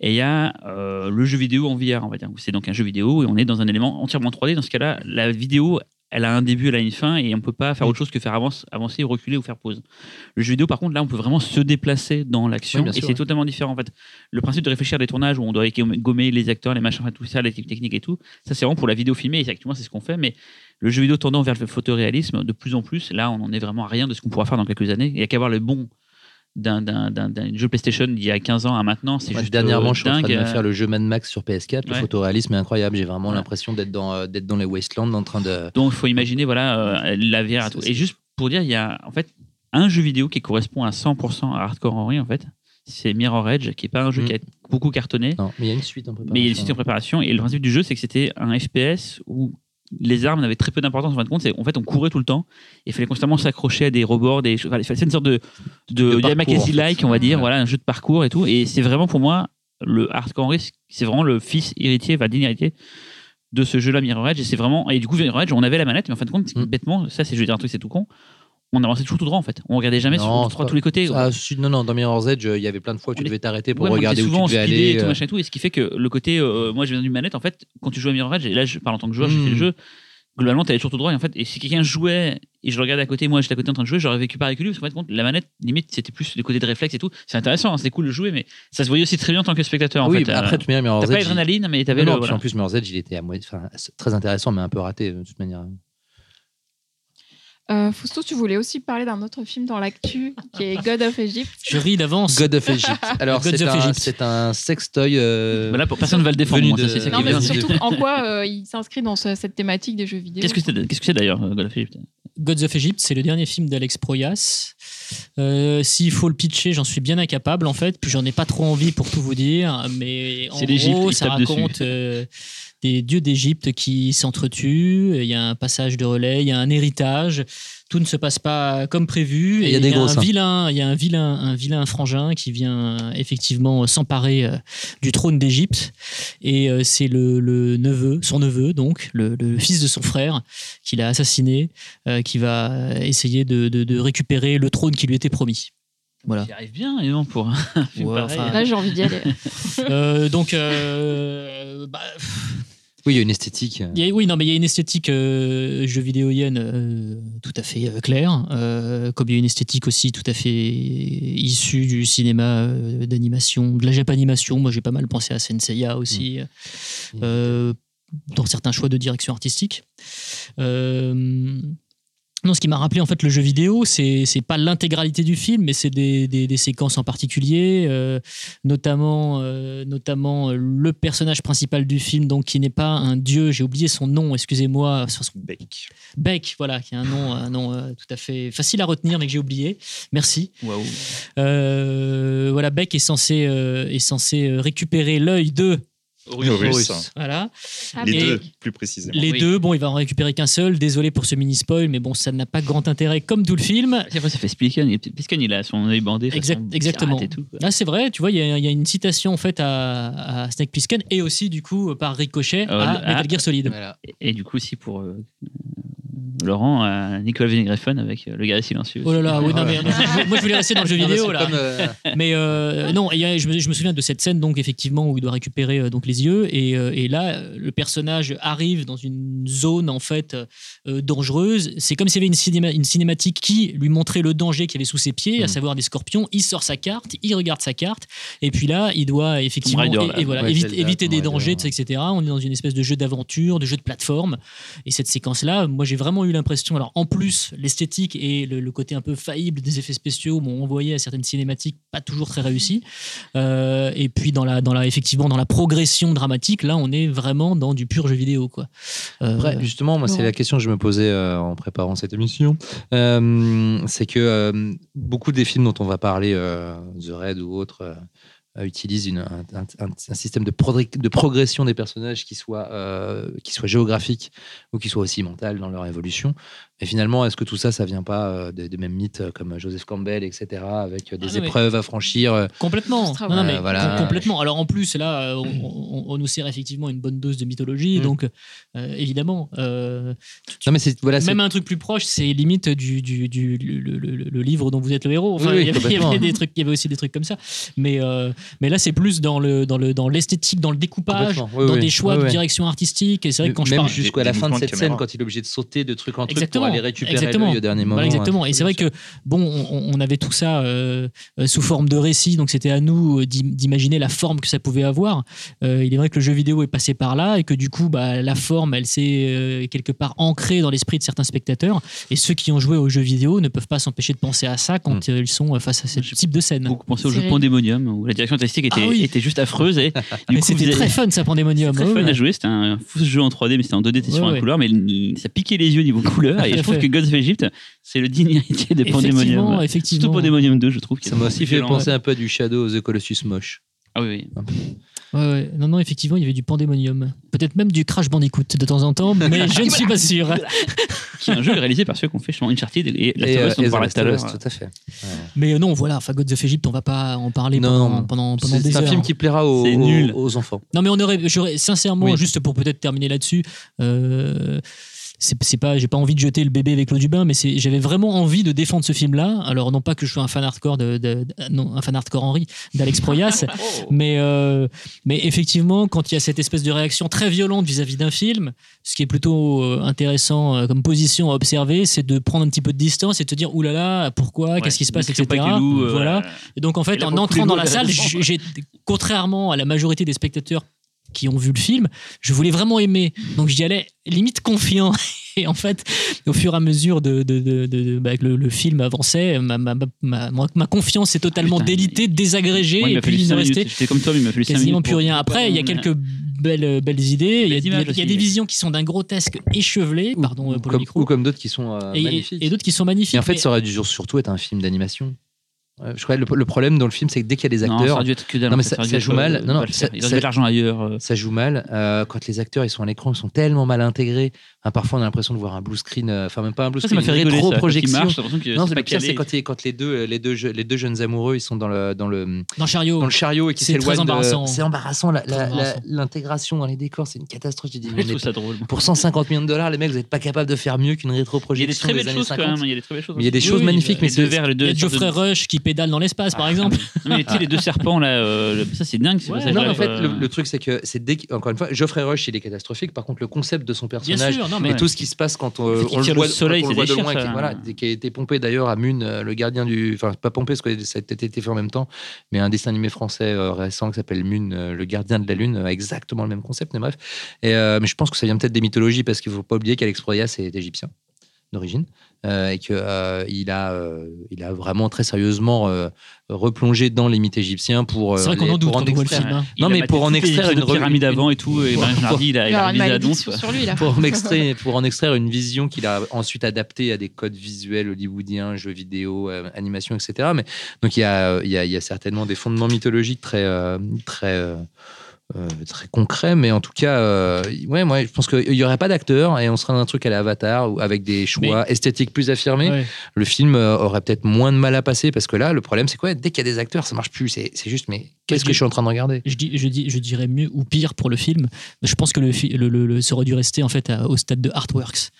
Et il y a euh, le jeu vidéo en VR, on va dire. C'est donc un jeu vidéo et on est dans un élément entièrement 3D. Dans ce cas-là, la vidéo, elle a un début, elle a une fin et on peut pas faire Mm. autre chose que faire avance, avancer, reculer ou faire pause. Le jeu vidéo, par contre, là, on peut vraiment se déplacer dans l'action Oui, et c'est ouais. totalement différent. En fait, le principe de réfléchir à des tournages où on doit gommer les acteurs, les machins, enfin, tout ça, les techniques et tout, ça, c'est vraiment pour la vidéo filmée et actuellement, c'est ce qu'on fait. Mais le jeu vidéo tendant vers le photoréalisme, de plus en plus, là, on en est vraiment à rien de ce qu'on pourra faire dans quelques années. Il n'y a qu'à voir le bon d'un d'un- d'un- d'un jeu PlayStation d'il y a 15 ans à maintenant. C'est moi, juste dernièrement, euh, je suis en train de me faire le jeu Mad Max sur PS4. Le Ouais. photoréalisme est incroyable. J'ai vraiment Ouais. l'impression d'être dans, euh, d'être dans les wastelands en train de. Donc, il faut imaginer voilà, euh, la VR et tout. Et juste pour dire, il y a en fait un jeu vidéo qui correspond à 100% à Hardcore Henry, en fait. C'est Mirror Edge, qui n'est pas un jeu Mm. qui a beaucoup cartonné. Non, mais il y a une suite en préparation. Mais il y a une suite en préparation. Et le principe du jeu, c'est que c'était un FPS où les armes n'avaient très peu d'importance en fin de compte. C'est- En fait, on courait tout le temps et il fallait constamment s'accrocher à des rebords, des. Enfin, c'est une sorte de, de, De Yamakasi-like, on va dire. Ouais. Voilà, un jeu de parcours et tout. Et c'est vraiment pour moi, le Hardcore Henry, c'est vraiment le fils héritier, enfin, digne héritier de ce jeu-là, Mirror Edge. Et c'est vraiment. Et du coup, Mirror Edge, on avait la manette, mais en fin de compte, Mm. bêtement, ça, c'est, je vais dire un truc, c'est tout con. On avançait toujours tout droit en fait. On regardait jamais Non, sur c'est pas- tous les côtés. Ah, non, non, dans Mirror's Edge, il y avait plein de fois où tu On est- devais t'arrêter pour Ouais, regarder était où tu souvent devais aller. et tout, euh. machin et tout. Et ce qui fait que le côté, euh, moi je viens du manette, en fait, quand tu joues à Mirror Edge, et là je parle en tant que joueur, j'ai Mm. fait le jeu, globalement tu toujours tout droit. Et en fait, et si quelqu'un jouait et je le regardais à côté, moi j'étais à côté en train de jouer, j'aurais vécu pareil que lui, parce qu'en fait, compte, la manette, limite, c'était plus des côtés de réflexe et tout. C'est intéressant, hein, c'était cool de jouer, mais ça se voyait aussi très bien en tant que spectateur. En oui, fait. après, Euh, tu mets Mirror's pas Edge. il- l'adrénaline, mais t'avais le. en plus, Mirror's Edge, il était à moitié- enfin, c'est très intéressant, mais un peu raté de toute manière. Euh, Fausto, tu voulais aussi parler d'un autre film dans l'actu qui est God of Egypt. Je ris d'avance. God of Egypt. Alors, Gods c'est of un, Egypt. c'est un sextoy. euh, Bah là, pour- personne ne va le défendre. Moi, de- ça Non, mais surtout en quoi euh, il s'inscrit dans ce- cette thématique des jeux vidéo. Qu'est-ce que c'est qu'est-ce que c'est d'ailleurs, euh, God of Egypt? Gods of Egypt, c'est le dernier film d'Alex Proyas. Euh, S'il faut le pitcher, j'en suis bien incapable en fait, puis j'en ai pas trop envie pour tout vous dire, mais en gros, ça raconte. Euh, des dieux d'Égypte qui s'entretuent. Il y a un passage de relais, il y a un héritage. Tout ne se passe pas comme prévu. Et il y a des gros un vilain, il y a un vilain, un vilain frangin qui vient euh, effectivement s'emparer euh, du trône d'Égypte. Et euh, c'est le, le neveu, son neveu donc, le, le fils de son frère, qu'il a assassiné, euh, qui va euh, essayer de, de- de récupérer le trône qui lui était promis. Voilà. J'y arrive bien, et non, pour un film Ouais, pareil. enfin, Là, j'ai envie d'y aller. Euh, donc, euh, bah, Oui, il y a une esthétique. il y a- oui, non, mais il y a une esthétique euh, jeu vidéoienne euh, tout à fait euh, claire, euh, comme il y a une esthétique aussi tout à fait issue du cinéma euh, d'animation, de la japanimation. Moi, j'ai pas mal pensé à Senseiya aussi, euh, dans certains choix de direction artistique. Non, ce qui m'a rappelé en fait le jeu vidéo, c'est c'est pas l'intégralité du film, mais c'est des, des- des séquences en particulier, euh, notamment euh, notamment euh, le personnage principal du film, donc qui n'est pas un dieu, j'ai oublié son nom, excusez-moi, Beck. Beck, voilà, qui a un nom, un nom euh, tout à fait facile à retenir, mais que j'ai oublié. Merci. Waouh. Voilà, Beck est censé est censé récupérer l'œil de Horus. voilà. Ah, Les deux, plus précisément. Les Oui. deux, bon, il va en récupérer qu'un seul. Désolé pour ce mini spoil, mais bon, ça n'a pas grand intérêt comme tout le film. Ça fait Spliken, il a son œil bandé. Exact- exactement. Et tout. Là, c'est vrai, tu vois, il y, a- il y a une citation en fait à, à Snake Plissken et aussi du coup par ricochet Euh, à Metal ah. Gear Solid. Voilà. Et, et du coup, aussi pour euh, Laurent, à Nicolas Vinegreffen avec euh, Le Gars Silencieux. Oh là là, oui, non, mais, moi je voulais rester dans le jeu vidéo là. comme, euh, Mais euh, non, a- je, me, je me souviens de cette scène donc effectivement où il doit récupérer euh, donc les yeux et, euh, et là euh, le personnage arrive dans une zone en fait euh, dangereuse. C'est comme s'il y avait une, cinéma- une cinématique qui lui montrait le danger qu'il y avait sous ses pieds, à Mhm. savoir des scorpions. Il sort sa carte, il regarde sa carte et puis là il doit effectivement et- là. et, voilà Ouais, éviter, des dangers, etc. On est dans une espèce de jeu d'aventure, de jeu de plateforme et cette séquence là, moi j'ai vraiment eu l'impression alors en plus l'esthétique et le, le côté un peu faillible des effets spéciaux m'ont envoyé à certaines cinématiques pas toujours très réussies. Euh, et puis dans la, dans la, effectivement dans la progression dramatique, là on est vraiment dans du pur jeu vidéo quoi. Euh, Après, justement, moi, c'est la question que je me posais euh, en préparant cette émission. Euh, c'est que euh, beaucoup des films dont on va parler, euh, The Raid ou autres, euh, une- un, système de progression des personnages qui soit, euh, qui soit géographique ou qui soit aussi mental dans leur évolution. Et finalement, est-ce que tout ça, ça vient pas euh, des, des mêmes mythes euh, comme Joseph Campbell, etc., avec euh, des Ah épreuves à franchir euh, Complètement. Extra, Non, non, ouais. mais Euh, voilà. com- complètement. Alors en plus, là, euh, on, on- on nous sert effectivement une bonne dose de mythologie. Mm. Donc euh, évidemment, euh, Non, mais c'est voilà, même un truc plus proche, c'est limite du, du, du- le, le- le- le livre dont vous êtes le héros. Enfin, Oui, oui, il, y avait, il y avait complètement. des trucs, il y avait aussi des trucs comme ça. Mais, euh, mais là, c'est plus dans le dans le dans l'esthétique, dans le découpage. Oui, dans oui. des choix Oui, de oui. direction artistique. Et c'est vrai que quand je même parle, jusqu'à la fin de cette caméra. scène, quand il est obligé de sauter de truc en truc Exactement, aller récupérer exactement. au dernier moment. Voilà, exactement. Et c'est vrai que bon, on, on avait tout ça euh, euh, sous forme de récit, donc c'était à nous euh, d'im- d'imaginer la forme que ça pouvait avoir. Euh, il est vrai que le jeu vidéo est passé par là et que du coup, bah, la forme, elle s'est euh, quelque part ancrée dans l'esprit de certains spectateurs. Et ceux qui ont joué au jeu vidéo ne peuvent pas s'empêcher de penser à ça quand Mm. euh, ils sont face à ce type de scène. beaucoup pensé au jeu. Pandemonium où la direction artistique était, Ah oui. était juste affreuse et du Mais coup c'était avez- très fun, ça, Pandemonium. très Ouais, fun ouais. à jouer c'était un fou jeu en 3D mais c'était en 2D t'es sur Ouais, un ouais. couleur mais ça piquait les yeux niveau couleur et je trouve que Gods of Egypt c'est le digne héritier de Effectivement, Pandemonium effectivement. surtout Pandemonium 2 je trouve qui Ça m'a aussi fait violent. penser un peu à du Shadow of the Colossus moche. ah oui, oui. Ouais, ouais. Non, non, effectivement, il y avait du Pandemonium. Peut-être même du Crash Bandicoot de temps en temps, mais je ne suis pas sûr. qui est un jeu réalisé par ceux qui ont fait justement Uncharted et Last Et, of euh, Us on parlait Last tout à of l'heure Us, tout à fait. Mais euh, non, voilà, enfin, Gods of Egypt, on va pas en parler Non, pendant, non. pendant, pendant C'est des c'est un heures. film qui plaira aux, aux- aux enfants. Non, mais on aurait, j'aurais, sincèrement, Oui. juste pour peut-être terminer là-dessus, euh, c'est, pas, j'ai pas envie de jeter le bébé avec l'eau du bain, mais j'avais vraiment envie de défendre ce film-là. Alors, non pas que je sois un fan hardcore de, de- de- non, un fan hardcore Henri d'Alex Proyas, mais, euh, mais effectivement, quand il y a cette espèce de réaction très violente vis-à-vis d'un film, ce qui est plutôt euh, intéressant euh, comme position à observer, c'est de prendre un petit peu de distance et de te dire, oulala, là là, pourquoi, Ouais, qu'est-ce qui se passe, etc. voilà. Et donc, en fait, là, en entrant dans la salle, j'ai- contrairement à la majorité des spectateurs qui ont vu le film, je voulais vraiment aimer. Donc, j'y allais limite confiant. Et en fait, au fur et à mesure de, de, de- de- de- bah, que le, le film avançait, ma, ma, ma, ma- ma confiance est totalement Putain, délitée, désagrégée, Moi, il et puis il ne 5 restait comme toi, mais il m'a fallu 5 quasiment plus pour- rien. Après, il y a quelques belles, belles idées. Il y a, y y des visions qui sont d'un grotesque échevelé, pardon ou, euh, pour comme, le micro, ou comme d'autres qui sont euh, et, et- magnifiques. et d'autres qui sont magnifiques. Et en fait, Mais- ça aurait dû surtout être un film d'animation. Ouais, Je crois que le, le problème dans le film, c'est que dès qu'il y a des Non, ça acteurs, aurait dû être que dalle, Non, en mais fait, ça- joue mal. euh, Non, non, ça- de l'argent ailleurs. euh. ça joue mal. Euh, quand les acteurs ils sont à l'écran, ils sont tellement mal intégrés. Hein, parfois, on a l'impression de voir un blue screen, euh, enfin même pas un blue ça screen, m'a fait une rigoler. ça. Quand il rétro-projection. marche, que Non, c'est le pire, c'est quand, les deux, les deux, je- les deux jeunes amoureux, ils sont dans le, dans le, Dans Chariot. dans le chariot et qui C'est très s'éloignent. de- embarrassant. C'est embarrassant. L'intégration dans les décors, c'est une catastrophe. Je dis, mais Je on trouve est- ça drôle. pour 150 millions de dollars, les mecs, vous n'êtes pas capables de faire mieux qu'une Il y a des rétro-projection très belles choses quand 50. même. Il y a des très belles choses. Il y a des choses magnifiques, mais les deux c'est- verres, les Il deux. y a Geoffrey Rush qui pédale dans l'espace, par exemple. Non, mais tu sais, les deux serpents là, euh, ça c'est dingue. ce Ouais, passage-là, Non, mais en fait, quoi. le, le truc, c'est que c'est dès qu'- encore une fois, Geoffrey Rush, il est catastrophique. Par contre, le concept de son Bien personnage sûr, non, et tout ce qui se passe quand on, Fait on qu'il le tire voit, le soleil, quand on le c'est voit de déchire, loin, ça. qui, voilà, qui a été pompé d'ailleurs à Mune, euh, le gardien du, enfin pas pompé parce que ça a peut-être été fait en même temps, mais un dessin animé français euh, récent qui s'appelle Mune, euh, le gardien de la lune, a exactement le même concept. Mais bref, et, euh, mais je pense que ça vient peut-être des mythologies parce qu'il faut pas oublier qu'Alex Proyas est égyptien d'origine euh, et que euh, il a, euh, il a vraiment très sérieusement euh, replongé dans les mythes égyptiens pour. euh, c'est vrai qu'on en doute le extraire- film. hein. Non, a mais pour en extraire une de pyramide avant et tout, et Jardy, il a Il a la malédiction donf. sur lui, là. pour en, extraire, pour en extraire une vision qu'il a ensuite adaptée à des codes visuels hollywoodiens, jeux vidéo, euh, animation, etc. Mais, donc il y, a, il, y a, il y a certainement des fondements mythologiques très, euh, très, euh, très concrets, mais en tout cas, euh, ouais, moi, je pense qu'il n'y aurait pas d'acteur et on serait dans un truc à l'Avatar ou avec des choix esthétiques plus affirmés. Ouais. Le film euh, aurait peut-être moins de mal à passer parce que là, le problème, c'est quoi? Dès qu'il y a des acteurs, ça marche plus. C'est juste, mais qu'est-ce que je suis en train de regarder? Je, dis, je, dis, je dirais mieux ou pire pour le film. Je pense que le, le, le- le- ça aurait dû rester en fait à- au stade de Artworks.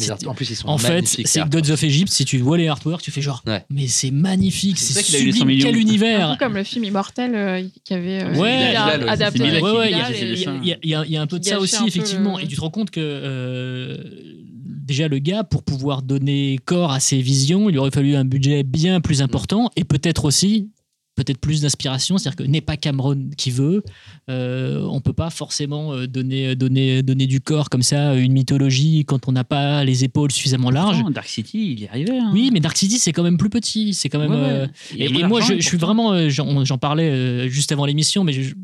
Les En plus, ils sont En fait, c'est Gods of Egypt. Si tu vois les artworks, tu fais genre, Ouais. mais c'est magnifique, C'est c'est ça qu'il a eu les 100 sublime, millions. quel Un univers. peu comme le film Immortel euh, qui avait euh, Ouais, Bilal adapté Bilal Ouais, ouais, il y, il y il y a- il y a- il un peu de ça aussi, un peu effectivement. le- Et tu te rends compte que euh, déjà le gars, pour pouvoir donner corps à ses visions, il lui aurait fallu un budget bien plus important et peut-être aussi peut-être plus d'inspiration, c'est-à-dire que n'est pas Cameron qui veut, euh, on peut pas forcément euh, donner, donner, donner du corps comme ça à une mythologie quand on n'a pas les épaules suffisamment larges. Dark City, il y arrivait. hein. Oui, mais Dark City, c'est quand même plus petit. C'est quand même. Ouais, ouais. euh, et, moi, je, je suis vraiment. euh, J'en parlais euh, juste avant l'émission, mais je,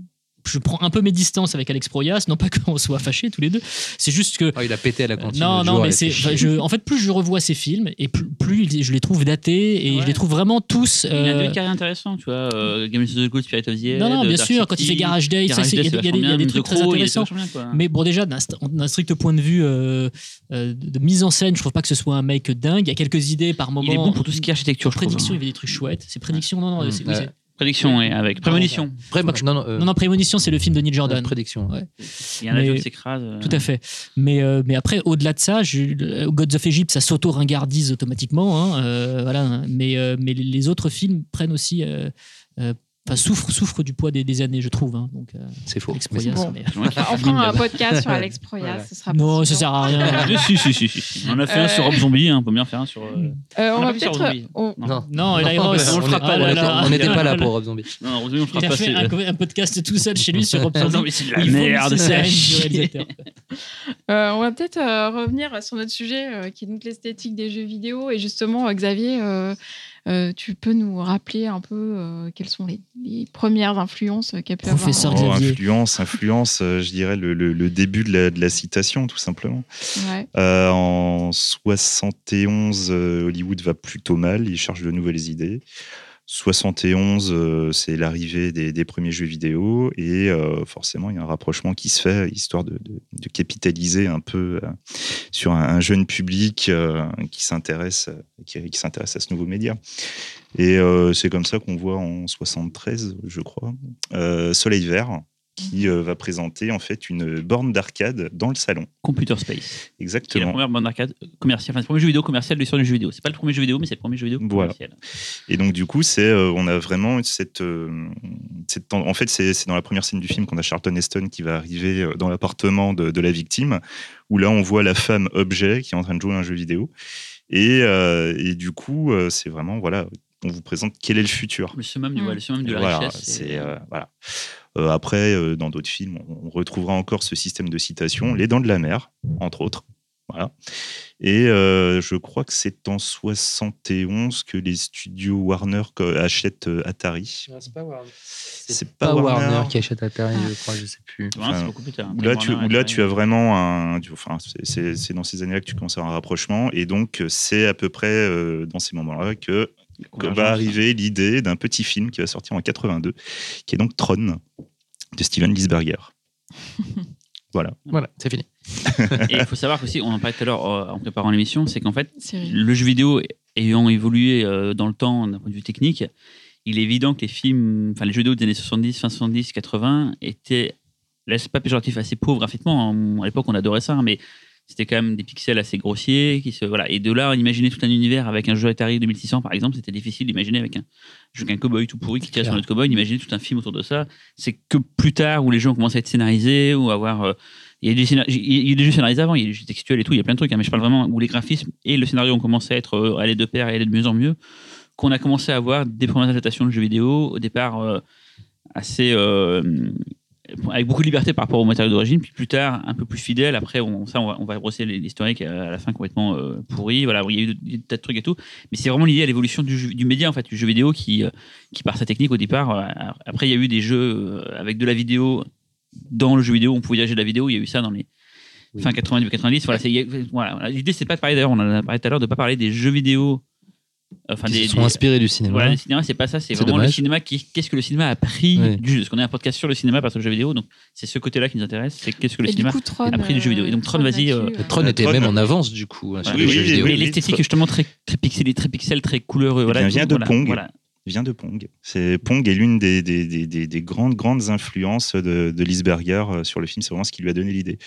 je prends un peu mes distances avec Alex Proyas. Non pas qu'on soit fâchés tous les deux. C'est juste que. Oh, il a pété à la cantine. non, non, mais c'est. je- en fait, plus je revois ces films et plus, plus je les trouve datés et Ouais. je les trouve vraiment tous. Il y a euh, deux carrières intéressantes, tu vois. euh, Game of the Spirit of the Air. non, non, bien Dark sûr, quand il fait Garage Day, Garage il y a, Day, il y a des- il y a des trucs très intéressants. Mais Mais bon, déjà, d'un st- d'un strict point de vue euh, euh, de mise en scène, je trouve pas que ce soit un mec dingue. Il y a quelques idées par moment. il est bon pour tout ce qui est architecture, je trouve. Prédiction, il y hein. avait des trucs chouettes. C'est prédiction, non, non, Mm. c'est- oui, Ouais. c'est- Prédiction, et avec prémonition. Pré- non, non, euh, non, non, prémonition, c'est le film de Neil Jordan. prédiction. Ouais. Il y a un avion qui s'écrase. euh, Tout à fait. Mais, euh, mais après, au-delà de ça, je, Gods of Egypt, ça s'auto-ringardise automatiquement. hein, euh, voilà. Mais, euh, mais les autres films prennent aussi. Euh, euh, Enfin, souffrent, souffrent du poids des, des années, je trouve. hein. Donc, euh, C'est faux. Alex c'est- Proyas, bon. mais- On fera un podcast sur Alex Proyas. Voilà. Ce sera Non, ça sert à rien. Si, si, si, si, si. On a fait un sur Rob Zombie, hein, on peut bien faire un sur. euh, Euh, On on a va peut-être. Zombie. on- Non. Non, il reste- on le fera pas, là on n'était pas là pour Rob Zombie. Non, Rob Zombie, on fera Il a fait un, podcast tout seul chez lui sur Rob Non, Zombie. mais c'est de la merde. réalisateur. Euh, on va peut-être euh, revenir sur notre sujet euh, qui est donc l'esthétique des jeux vidéo. Et justement, euh, Xavier, euh, tu peux nous rappeler un peu euh, quelles sont les, les premières influences qu'a pu avoir. Professeur Oh, influence, influence, euh, je dirais le, le- le début de la, de la citation, tout simplement. ouais. Euh, en 71, euh, Hollywood va plutôt mal, il cherche de nouvelles idées. 71, euh, c'est l'arrivée des, premiers jeux vidéo et euh, forcément, il y a un rapprochement qui se fait, histoire de, capitaliser un peu euh, sur un, un jeune public euh, qui s'intéresse qui, qui s'intéresse à ce nouveau média. Et c'est comme ça qu'on voit en 73, je crois, Soleil Vert, qui euh, va présenter en fait une borne d'arcade dans le salon. Computer Space. Qui est la Exactement. première bande d'arcade commerciale. Enfin, c'est le premier jeu vidéo commercial de l'histoire du jeu vidéo. C'est pas le premier jeu vidéo, mais c'est le premier jeu vidéo Voilà. commercial. Et donc du coup, c'est euh, on a vraiment cette, euh, cette en fait c'est c'est dans la première scène du film qu'on a Charlton Heston qui va arriver dans l'appartement de, de la victime, où là on voit la femme objet qui est en train de jouer à un jeu vidéo. Et, euh, et du coup, c'est vraiment voilà, on vous présente quel est le futur. Le summum du, Mm. ouais, le summum de la Voilà, richesse. c'est euh, voilà. Euh, après, euh, dans d'autres films, on, on retrouvera encore ce système de citation, Les Dents de la Mer, entre autres. Voilà. Et euh, je crois que c'est en 71 que les studios Warner achètent Atari. C'est pas Warner. C'est pas pas Warner. Warner. qui achète Atari, Ah. je crois, je sais plus. C'est beaucoup plus tard. Où là, tu, Warner où là, Atari. tu as vraiment un. tu- Enfin, c'est- c'est c'est dans ces années-là que tu commences à avoir un rapprochement. Et donc, c'est à peu près euh, dans ces moments-là que que va arriver l'idée d'un petit film qui va sortir en 82, qui est donc Tron de Steven Lisberger. voilà. Voilà, c'est fini. Et il faut savoir aussi, on en parlait tout à l'heure euh, en préparant l'émission, c'est qu'en fait, le jeu vidéo ayant évolué euh, dans le temps d'un point de vue technique, il est évident que les films, enfin les jeux vidéo des années 70, fin 70, 80 étaient, là c'est pas péjoratif, assez pauvres graphiquement. hein. À l'époque on adorait ça, mais c'était quand même des pixels assez grossiers. Qui se, voilà. Et de là, imaginer tout un univers avec un jeu Atari 2600 par exemple, c'était difficile d'imaginer avec un jeu qu'un cowboy tout pourri qui tire sur Clair. notre cowboy, d'imaginer tout un film autour de ça. C'est que plus tard où les jeux ont commencé à être scénarisés ou avoir. euh, il y a des, scénar- il y a des jeux scénarisés avant, il y a des jeux textuels et tout, il y a plein de trucs, hein, mais je parle vraiment où les graphismes et le scénario ont commencé à être euh, aller de pair et aller de mieux en mieux, qu'on a commencé à avoir des premières adaptations de jeux vidéo, au départ euh, assez. Euh, avec beaucoup de liberté par rapport au matériau d'origine, puis plus tard un peu plus fidèle. Après, on, ça, on va, on va brosser l'historique à la fin complètement euh, pourri. Voilà, il y a eu des tas de trucs et tout, mais c'est vraiment lié à l'évolution du, média en fait, du jeu vidéo qui, euh, qui par sa technique au départ. euh, après, il y a eu des jeux euh, avec de la vidéo dans le jeu vidéo, on pouvait diriger de la vidéo. Il y a eu ça dans les Oui. fin 90, début 90. Voilà, a- voilà. L'idée, c'est pas de parler d'ailleurs, on en a parlé tout à l'heure, de pas parler des jeux vidéo. Enfin, Qui des, se sont des- inspirés du cinéma. voilà, le cinéma, c'est pas ça, c'est vraiment le cinéma. qui- Qu'est-ce que le cinéma a pris Oui. du jeu? Parce qu'on a un podcast sur le cinéma parce que le jeu vidéo, donc c'est ce côté-là qui nous intéresse. C'est qu'est-ce que le Et cinéma coup, Tron, a pris du jeu vidéo. Et donc, Tron, vas-y, euh, là-dessus, Tron euh, était Tron, même euh, en avance du coup hein, sur Voilà. les Oui, jeux oui, vidéo. Et l'esthétique, justement, très, très pixelée, très pixel, très couleur. Voilà, bien, vient de voilà, Pong. Voilà. vient de Pong. C'est Pong est l'une des, des, des, des- des grandes grandes influences de, de Lisberger euh, sur le film. C'est vraiment ce qui lui a donné l'idée.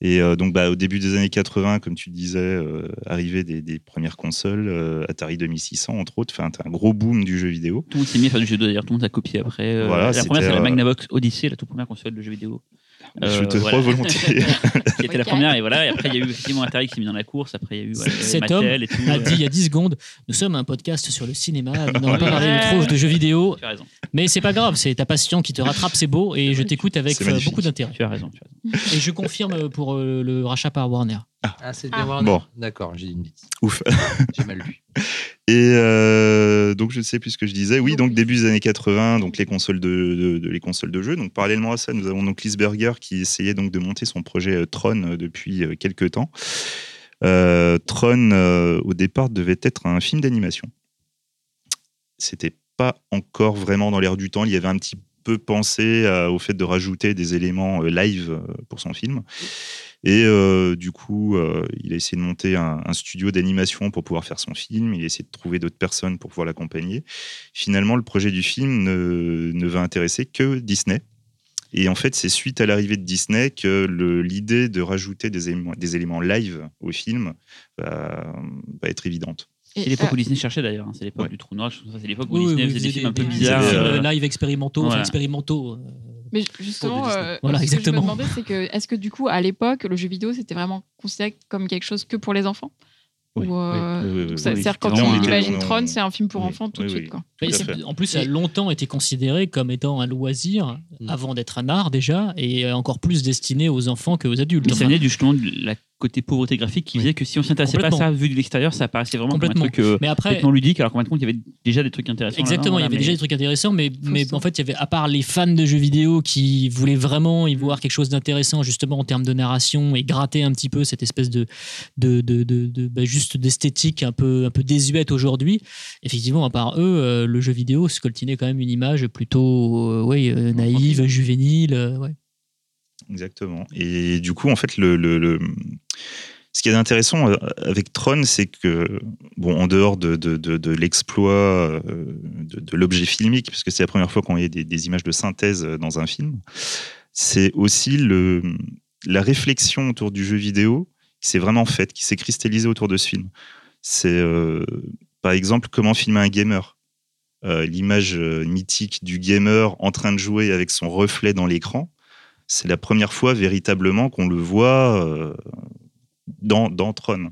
Et euh, donc, bah, au début des années 80, comme tu disais, euh, arrivée des, des premières consoles, euh, Atari 2600 entre autres, enfin, un gros boom du jeu vidéo. Tout le monde s'est mis à faire du jeu vidéo, d'ailleurs, tout le monde a copié après. Voilà, la première, c'est la Magnavox Odyssey, la toute première console de jeu vidéo. Je Euh, te voilà. crois volontiers. qui était la première. Et voilà, et après, il y a eu effectivement Atari qui s'est mis dans la course. Après, il y a eu voilà, Cet Mattel et tout. a euh, dit il y a 10 secondes nous sommes un podcast sur le cinéma, nous n'avons pas parlé de trop de jeux vidéo, Tu as raison. mais c'est pas grave, c'est ta passion qui te rattrape, c'est beau et je t'écoute avec euh, beaucoup d'intérêt. Tu as raison. Tu as raison. Et je confirme pour euh, le rachat par Warner. Ah, c'est bien Ah. Warner. Bon. D'accord, j'ai dit une bêtise. Ouf. J'ai mal lu. Et euh, donc, je ne sais plus ce que je disais. Oui, donc début des années 80, donc les consoles de, de- de- les consoles de jeu. Donc, parallèlement à ça, nous avons donc Lisberger qui essayait donc de monter son projet euh, Tron euh, depuis quelques temps. Euh, Tron, euh, au départ, devait être un film d'animation. C'était pas encore vraiment dans l'air du temps. Il y avait un petit pensé euh, au fait de rajouter des éléments euh, live euh, pour son film. Et du coup, il a essayé de monter un, studio d'animation pour pouvoir faire son film. Il a essayé de trouver d'autres personnes pour pouvoir l'accompagner. Finalement, le projet du film ne, ne va intéresser que Disney. Et en fait, c'est suite à l'arrivée de Disney que l'idée de rajouter des éléments, des éléments live au film va être évidente. C'est l'époque euh, où Disney cherchait d'ailleurs. hein. C'est l'époque Ouais. du trou noir. C'est l'époque où Disney vous faisait des films un peu bizarres. des- euh, euh, live expérimentaux, enfin expérimentaux. euh, Mais justement, euh, Voilà, ce exactement. que je me demandais, c'est que est-ce que du coup, à l'époque, le jeu vidéo, c'était vraiment considéré comme quelque chose que pour les enfants? Oui, Ou, euh, oui, oui, oui, oui, oui, C'est-à-dire quand on imagine on- Tron, c'est un film pour oui, enfants tout de oui, suite. oui. Quoi. Tout en plus, ça a longtemps été considéré comme étant un loisir Mm. avant d'être un art déjà, et encore plus destiné aux enfants qu'aux adultes. Mais ça venait du, justement de la côté pauvreté graphique qui faisait que si on s'intéressait pas à ça vu de l'extérieur, ça apparaissait vraiment comme un Complètement. truc euh, mais après, complètement ludique, alors qu'en fin de compte, il y avait déjà des trucs intéressants. Exactement, il y avait déjà des trucs intéressants, mais, mais en fait, il y avait, à part les fans de jeux vidéo qui voulaient vraiment y voir quelque chose d'intéressant, justement en termes de narration, et gratter un petit peu cette espèce de, de, de, de- de- bah, juste d'esthétique un peu, un peu désuète aujourd'hui, effectivement, à part eux, euh, le jeu vidéo scoltinait quand même une image plutôt euh, ouais, naïve, juvénile. ouais. Exactement. Et du coup, en fait, le, ce qui est intéressant euh, avec Tron, c'est que, bon, en dehors de, de, l'exploit euh, de, l'objet filmique, puisque c'est la première fois qu'on voit des, images de synthèse euh, dans un film, c'est aussi le, la réflexion autour du jeu vidéo qui s'est vraiment faite, qui s'est cristallisée autour de ce film. C'est, par exemple, comment filmer un gamer. L'image mythique du gamer en train de jouer avec son reflet dans l'écran c'est la première fois véritablement qu'on le voit euh, dans, dans Tron.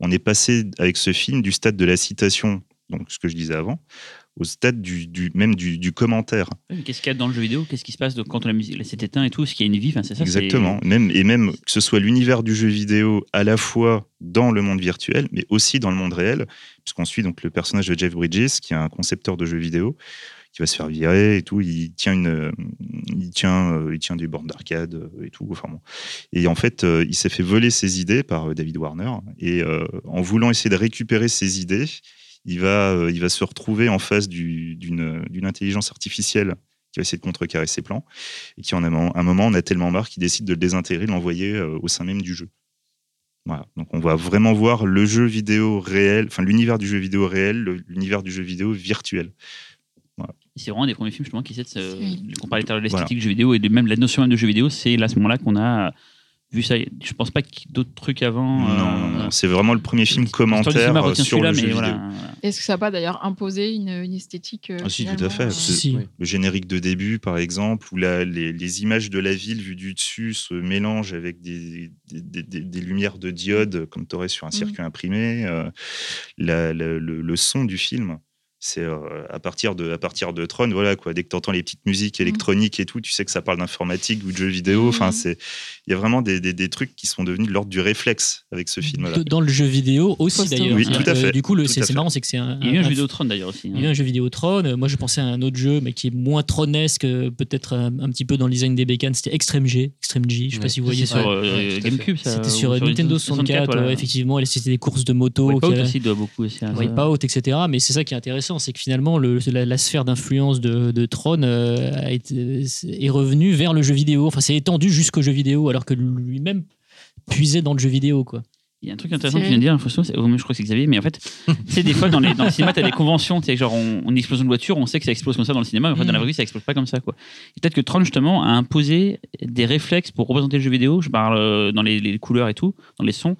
On est passé avec ce film du stade de la citation, donc ce que je disais avant, au stade du, du- même du, du commentaire. Qu'est-ce qu'il y a dans le jeu vidéo? Qu'est-ce qui se passe de- quand la musique s'est éteint et tout Est-ce qu'il y a une vie Enfin, c'est ça, c'est- Exactement. Même, et même que ce soit l'univers du jeu vidéo à la fois dans le monde virtuel, mais aussi dans le monde réel, puisqu'on suit donc le personnage de Jeff Bridges, qui est un concepteur de jeux vidéo, qui va se faire virer et tout. Il tient une, euh, il tient, euh, il tient des bornes d'arcade euh, et tout. Enfin bon. Et en fait, il s'est fait voler ses idées par David Warner. Et en voulant essayer de récupérer ses idées, il va, il va se retrouver en face du- d'une intelligence artificielle qui va essayer de contrecarrer ses plans, et qui en un moment, on a tellement marre qu'il décide de le désintégrer, de l'envoyer au sein même du jeu. Voilà. Donc on va vraiment voir le jeu vidéo réel, enfin l'univers du jeu vidéo réel, l'univers du jeu vidéo virtuel. C'est vraiment un des premiers films justement qui essaie de se. Oui. On parlait tout à l'heure de l'esthétique du jeu vidéo et de même la notion même de jeu vidéo, c'est là à ce moment-là qu'on a vu ça. Je pense pas qu'il y ait d'autres trucs avant. non, euh, non, non, c'est vraiment le premier film commentaire euh, sur le jeu voilà. Est-ce que ça n'a pas d'ailleurs imposé une, une esthétique euh, Ah si, tout à fait. euh, Si. Le générique de début, par exemple, où la- les, les images de la ville vues du dessus se mélangent avec des, des, des- des- des lumières de diode, comme tu aurais sur un circuit imprimé. euh, la- la- le, le son du film, c'est euh, à, partir de, à partir de Tron, voilà, quoi. dès que tu entends les petites musiques électroniques et tout, tu sais que ça parle d'informatique ou de jeux vidéo. Enfin, Mhm. c'est Il y a vraiment des, des- des trucs qui sont devenus de l'ordre du réflexe avec ce film-là. De- Dans le jeu vidéo aussi d'ailleurs. Oui, tout à que, fait. Du coup, c'est marrant, c'est que c'est un, Il y a eu un un- jeu vidéo Tron d'ailleurs aussi. hein. Il y a eu un jeu vidéo Tron. Euh, Moi, je pensais à un autre jeu, mais qui est moins tronesque, euh, peut-être un, un petit peu dans le design des bécanes. C'était Extreme G. Extreme G, je sais pas si vous voyez. Sur euh. GameCube, ça. C'était sur, euh, Nintendo 64, voilà. ouais, effectivement. Et C'était des courses de moto. Wipeout aussi doit beaucoup aussi. Wipeout, etc. Mais c'est ça qui est intéressant, c'est que finalement, le- la, la sphère d'influence de, de Tron euh, a été, est revenue vers le jeu vidéo. Enfin, c'est étendu jusqu'au jeu vidéo, alors que lui-même puisait dans le jeu vidéo. Quoi. Il y a un truc intéressant que tu viens de dire, ou même je crois que c'est Xavier, mais en fait, c'est des fois dans, les, dans le cinéma, tu as des conventions, tu sais, genre on, on explose une voiture, on sait que ça explose comme ça dans le cinéma, mais en fait, dans la Mm. vraie vie, ça explose pas comme ça. Quoi. Peut-être que Tron, justement, a imposé des réflexes pour représenter le jeu vidéo, je parle euh, dans les, les couleurs et tout, dans les sons,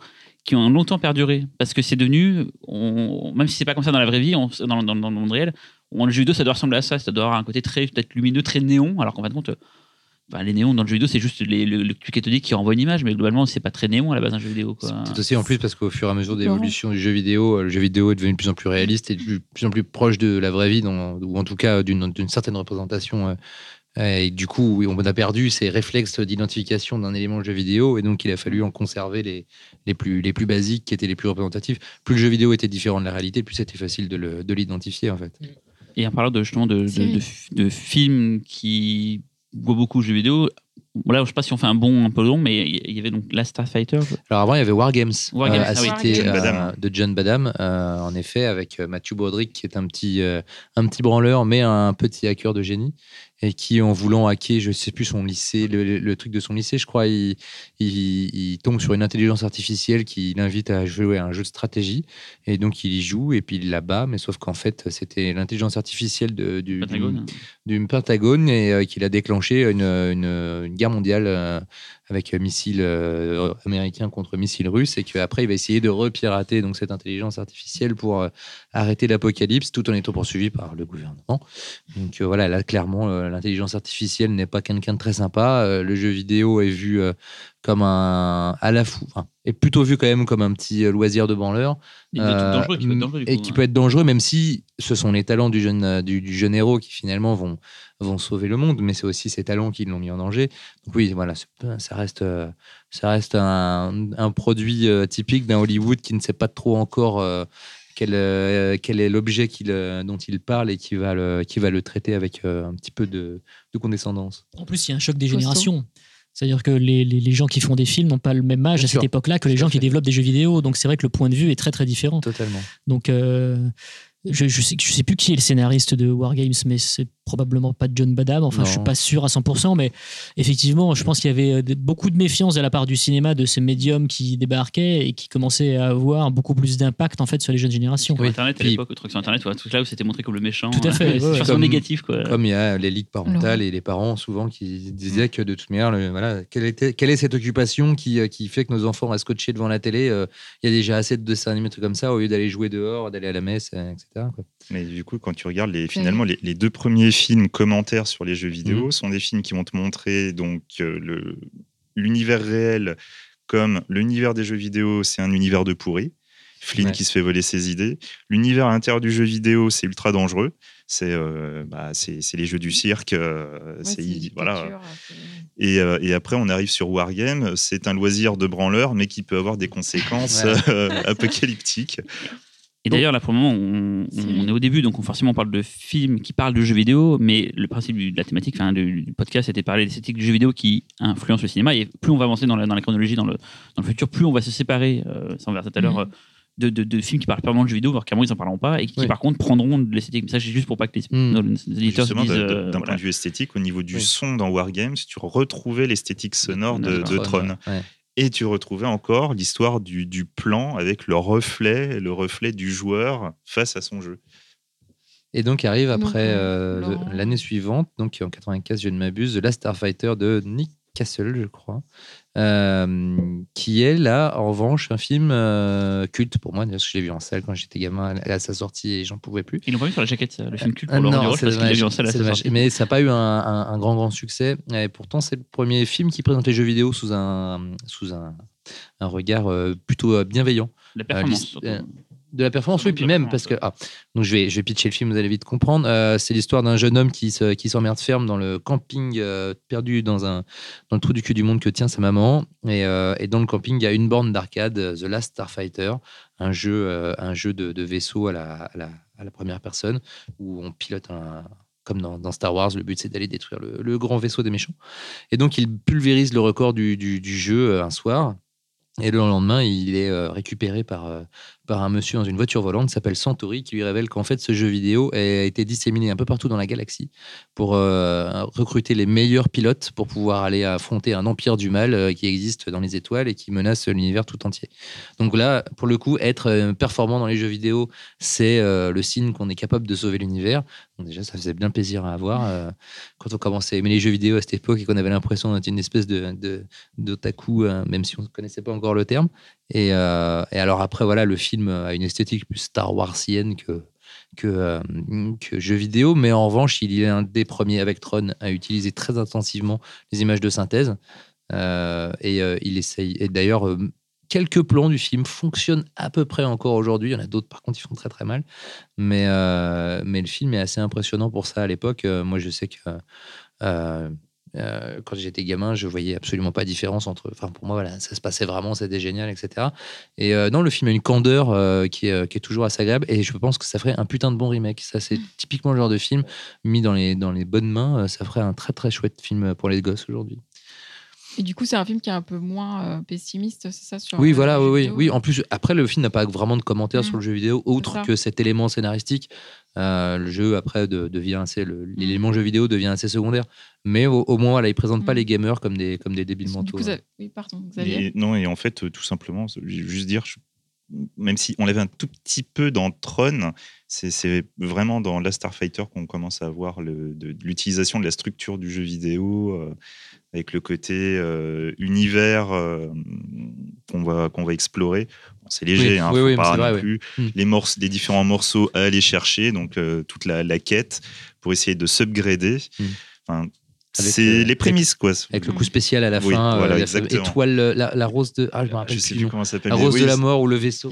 qui ont longtemps perduré. Parce que c'est devenu, on- même si c'est pas comme ça dans la vraie vie, on- dans, dans- dans le monde réel, on- le jeu vidéo, ça doit ressembler à ça, ça doit avoir un côté très peut-être lumineux, très néon, alors qu'en fin de compte, euh, enfin, les néons dans le jeu vidéo, c'est juste les- le, le truc cathodique qui renvoie une image, mais globalement, c'est pas très néon à la base d'un jeu vidéo. C'est aussi en plus parce qu'au fur et à mesure de l'évolution du jeu vidéo, euh, le jeu vidéo est devenu de plus en plus réaliste et de plus en plus proche de la vraie vie, dans- ou en tout cas d'une d'une certaine représentation. Euh, Et du coup, on a perdu ces réflexes d'identification d'un élément de jeu vidéo, et donc il a fallu en conserver les, les, plus, les plus basiques qui étaient les plus représentatifs. Plus le jeu vidéo était différent de la réalité, plus c'était facile de le- de l'identifier en fait. Et en parlant de, justement de, de, Série. de, de films qui voient beaucoup de jeux vidéo, voilà, je sais pas si on fait un bon un peu long, mais il y avait donc Last Starfighter. Alors avant, il y avait War Games, War Games, à ah oui. citer, John euh, Badham. de John Badham, euh, en effet, avec euh, Matthew Broderick, qui est un petit, euh, un petit branleur, mais un petit hacker de génie, et qui, en voulant hacker, je sais plus son lycée, le, truc de son lycée, je crois, il, il, il tombe sur une intelligence artificielle qui l'invite à jouer à un jeu de stratégie, et donc il y joue, et puis il la bat, mais sauf qu'en fait, c'était l'intelligence artificielle de, du, Pentagone. du Pentagone et euh, qu'il a déclenché une, une, une guerre mondiale euh, avec euh, missiles euh, américains contre missiles russes et qu'après il va essayer de repirater donc cette intelligence artificielle pour euh, arrêter l'apocalypse tout en étant poursuivi par le gouvernement. Donc euh, voilà, là clairement l'intelligence artificielle n'est pas quelqu'un de très sympa. Le jeu vidéo est vu comme un à la fou, enfin, est plutôt vu quand même comme un petit euh, loisir de branleur Il peut être euh, dangereux, qui peut être dangereux, du et qui hein. peut être dangereux, même si ce sont les talents du jeune, euh, du, du jeune héros qui finalement vont, vont sauver le monde, mais c'est aussi ses talents qui l'ont mis en danger. Donc oui, voilà, ça reste, ça reste un, un produit typique d'un Hollywood qui ne sait pas trop encore euh, quel, euh, quel est l'objet qu'il, euh, dont il parle et qui va le, qui va le traiter avec euh, un petit peu de, de condescendance. En plus, il y a un choc des générations. C'est-à-dire que les, les- les gens qui font des films n'ont pas le même âge Bien à cette époque-là que les gens qui développent des jeux vidéo. Donc c'est vrai que le point de vue est très très différent. Totalement. Donc euh, je, je, sais, je sais plus qui est le scénariste de Wargames, mais c'est probablement pas John Badham. Enfin, je suis Non. pas sûr à 100%, mais effectivement, je pense qu'il y avait euh, beaucoup de méfiance de la part du cinéma de ces médiums qui débarquaient et qui commençaient à avoir beaucoup plus d'impact en fait sur les jeunes générations. Oui. Internet, à l'époque, le truc sur Internet, tout là où c'était montré comme le méchant. Tout à fait, euh, ouais, ouais. façon Comme- négative, quoi. Comme il y a les ligues parentales et les parents souvent qui disaient que de toute manière, le- voilà, quelle, était, quelle est cette occupation qui, euh, qui fait que nos enfants restent scotchés devant la télé euh, Il y a déjà assez de dessins animés, trucs comme ça, au lieu d'aller jouer dehors, d'aller à la messe, etc. quoi. Mais du coup, quand tu regardes les, finalement les, les deux premiers films commentaires sur les jeux vidéo, sont des films qui vont te montrer donc euh, le l'univers réel comme l'univers des jeux vidéo, c'est un univers de pourri. Flynn Ouais. qui se fait voler ses idées. L'univers à l'intérieur du jeu vidéo, c'est ultra dangereux. C'est euh, bah, les jeux du cirque. euh, Ouais, c'est- c'est voilà. c'est- Et, euh, et après, on arrive sur Wargame. C'est un loisir de branleur, mais qui peut avoir des conséquences euh, apocalyptiques. Et d'ailleurs, là, pour le moment, on, est au début, donc on- forcément, on parle de films qui parlent de jeux vidéo, mais le principe de la thématique, enfin, du, du podcast, c'était parler d'esthétique du jeu vidéo qui influence le cinéma. Et plus on va avancer dans la, dans la chronologie, dans le, dans le futur, plus on va se séparer, euh, ça on verra tout à l'heure, Mhm. euh, de, de, de films qui parlent purement de jeux vidéo, alors qu'à moi ils en parleront pas, et qui Oui. par contre prendront de l'esthétique. Mais ça, c'est juste pour pas que les, nos- les éditeurs se Justement, disent. d'un euh, voilà. point de vue esthétique, au niveau du Oui. son dans Wargames, tu retrouvais l'esthétique sonore de. Tron. Ouais. Et tu retrouvais encore l'histoire du, du plan avec le reflet, le reflet du joueur face à son jeu. Et donc arrive après euh, l'année suivante, donc en 95, je ne m'abuse, The Last Starfighter de Nick Castle, je crois, euh, qui est là, en revanche, un film euh, culte pour moi. D'ailleurs, je l'ai vu en salle quand j'étais gamin à sa sortie et j'en pouvais plus. Ils l'ont pas vu sur la jaquette, ça, le film culte Ah pour Laurent non, parce qu'il vu en salle à sa sortie. Mais ça n'a pas eu un, un- un grand, grand succès. Et pourtant, c'est le premier film qui présente les jeux vidéo sous un, sous un, un regard euh, plutôt euh, bienveillant. La performance. De la performance, oui, puis même parce que. Ah, donc je vais, je vais pitcher le film, vous allez vite comprendre. Euh, c'est l'histoire d'un jeune homme qui, se, qui s'emmerde ferme dans le camping euh, perdu dans, un, dans le trou du cul du monde que tient sa maman. Et, euh, et dans le camping, il y a une borne d'arcade, The Last Starfighter, un jeu, un jeu de, de vaisseau à la, à, la, à la première personne où on pilote un. Comme dans, dans Star Wars, le but c'est d'aller détruire le, le grand vaisseau des méchants. Et donc il pulvérise le record du, du- du jeu un soir. Et le lendemain, il est récupéré par, par un monsieur dans une voiture volante s'appelle Santori, qui lui révèle qu'en fait, ce jeu vidéo a été disséminé un peu partout dans la galaxie pour euh, recruter les meilleurs pilotes pour pouvoir aller affronter un empire du mal euh, qui existe dans les étoiles et qui menace l'univers tout entier. Donc là, pour le coup, être euh, performant dans les jeux vidéo, c'est le signe qu'on est capable de sauver l'univers. Déjà, ça faisait bien plaisir à avoir euh, quand on commençait à aimer les jeux vidéo à cette époque et qu'on avait l'impression d'être une espèce de, de, d'otaku, euh, même si on ne connaissait pas encore le terme. Et, euh, et alors après, voilà, le film a une esthétique plus Star Warsienne que, que, euh, que jeu vidéo, mais en revanche, il est un des premiers avec Tron à utiliser très intensivement les images de synthèse. Et il essaye. Et d'ailleurs, quelques plans du film fonctionnent à peu près encore aujourd'hui. Il y en a d'autres, par contre, qui font très très mal. Mais, euh, mais le film est assez impressionnant pour ça à l'époque. Euh, moi, je sais que. euh, quand j'étais gamin, je voyais absolument pas de différence entre. Enfin, pour moi, voilà, ça se passait vraiment, c'était génial, etc. Et non, le film a une candeur qui, est, qui est toujours assez agréable. Et je pense que ça ferait un putain de bon remake. Ça, c'est typiquement le genre de film mis dans les, dans les bonnes mains. Ça ferait un très très chouette film pour les gosses aujourd'hui. Et du coup, c'est un film qui est un peu moins euh, pessimiste, c'est ça sur Oui, voilà, oui, oui, vidéo oui. En plus, après, le film n'a pas vraiment de commentaires Mm. sur le jeu vidéo, autre que cet élément scénaristique. Euh, le jeu, après, de- devient assez. le- L'élément jeu vidéo devient assez secondaire. Mais au, au moins, voilà, il présente pas Mm. les gamers comme des, comme des débiles mentaux. coup, hein. Oui, pardon, Xavier. Et, non, et en fait, euh, tout simplement, je vais juste dire, je- même si on l'avait un tout petit peu dans Tron, c'est vraiment dans Last Starfighter qu'on commence à voir l'utilisation de la structure du jeu vidéo, euh, avec le côté euh, univers euh, qu'on va, qu'on va explorer. Bon, c'est léger, Oui, hein, oui, faut oui, pas non vrai, plus. Mm. Les, morceaux, les différents morceaux à aller chercher, donc euh, toute la, la quête pour essayer de s'upgrader. Mm. Enfin, c'est euh, les prémices, quoi. Avec le coup spécial à la Oui, fin, euh, voilà, la étoile, euh, la, la rose de. Ah, je me rappelle Je sais plus. comment ça s'appelle. La rose oui, de la mort ou le vaisseau?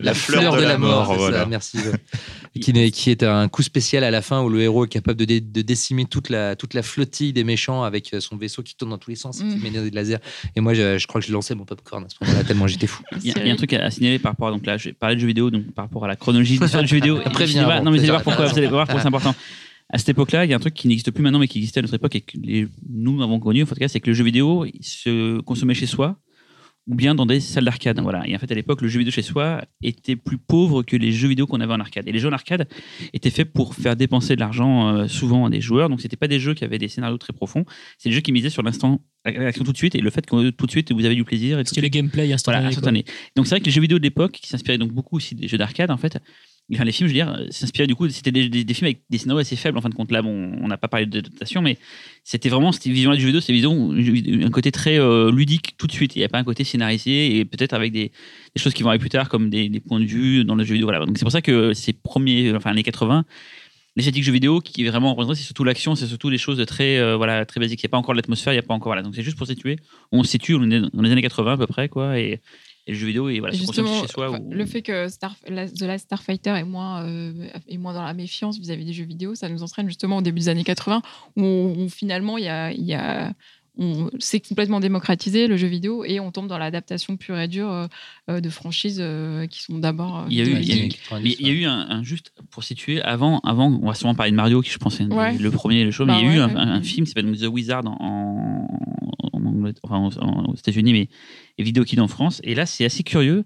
La, fleur, de, la mort, ça, voilà. merci. qui, est un coup spécial à la fin où le héros est capable de, dé- de décimer toute la, toute la flottille des méchants avec euh, son vaisseau qui tourne dans tous les sens et qui met des lasers. Et moi, je, je crois que je lançais mon popcorn à ce moment-là, tellement j'étais fou. Il y, a- il y a un truc à, signaler par rapport à, donc là, je vais parler de jeux vidéo, donc par rapport à la chronologie de l'histoire du jeu vidéo. cinéma. avant, non, mais vous allez voir pourquoi, raison. vous allez voir pourquoi c'est important. À cette époque-là, il y a un truc qui n'existe plus maintenant, mais qui existait à notre époque et que les- nous avons connu, en tout cas, c'est que le jeu vidéo il se consommait chez soi ou bien dans des salles d'arcade. Voilà. Et en fait, à l'époque, le jeu vidéo chez soi était plus pauvre que les jeux vidéo qu'on avait en arcade. Et les jeux en arcade étaient faits pour faire dépenser de l'argent euh, souvent à des joueurs. Donc, c'était pas des jeux qui avaient des scénarios très profonds. C'est des jeux qui misaient sur l'instant, l'action tout de suite et le fait que tout de suite vous avez du plaisir. Suite- le gameplay instantané. voilà, instantané. Donc c'est vrai que les jeux vidéo de l'époque, qui s'inspiraient donc beaucoup aussi des jeux d'arcade, en fait, les films, je veux dire, euh, s'inspiraient du coup, c'était des, films avec des scénarios assez faibles en fin de compte. Là, bon, on n'a pas parlé d'adaptation, mais c'était vraiment, cette vision du jeu vidéo, c'est vision, un côté très euh, ludique tout de suite. Il n'y a pas un côté scénarisé et peut-être avec des, choses qui vont arriver plus tard, comme des, points de vue dans le jeu vidéo. Voilà. Donc c'est pour ça que ces premiers, enfin, les 80, l'esthétique jeu vidéo qui est vraiment représentée, c'est surtout l'action, c'est surtout des choses très, euh, voilà, très basiques. Il n'y a pas encore l'atmosphère, il n'y a pas encore. Voilà. Donc c'est juste pour situer. On se situe, on est dans les années 80 à peu près, quoi. Et le jeu vidéo, et voilà, justement, chez soi. enfin, ou- le fait que Star, la- The Last Starfighter est moins, euh, est moins dans la méfiance vis-à-vis des jeux vidéo, ça nous entraîne justement au début des années 80, où, où finalement, il y a, il y a c'est complètement démocratisé le jeu vidéo et on tombe dans l'adaptation pure et dure euh, de franchises euh, qui sont d'abord. euh, Il y a eu- il y a eu- vidéoludiques. Mais il y a eu un, un- juste pour situer avant, avant, on va souvent parler de Mario qui je pense est Ouais. le premier, le show, mais Bah il y a eu ouais, un, ouais. un- un film qui s'appelle The Wizard en, enfin, en- en- aux États-Unis, mais et Video Kid en France. Et là, c'est assez curieux.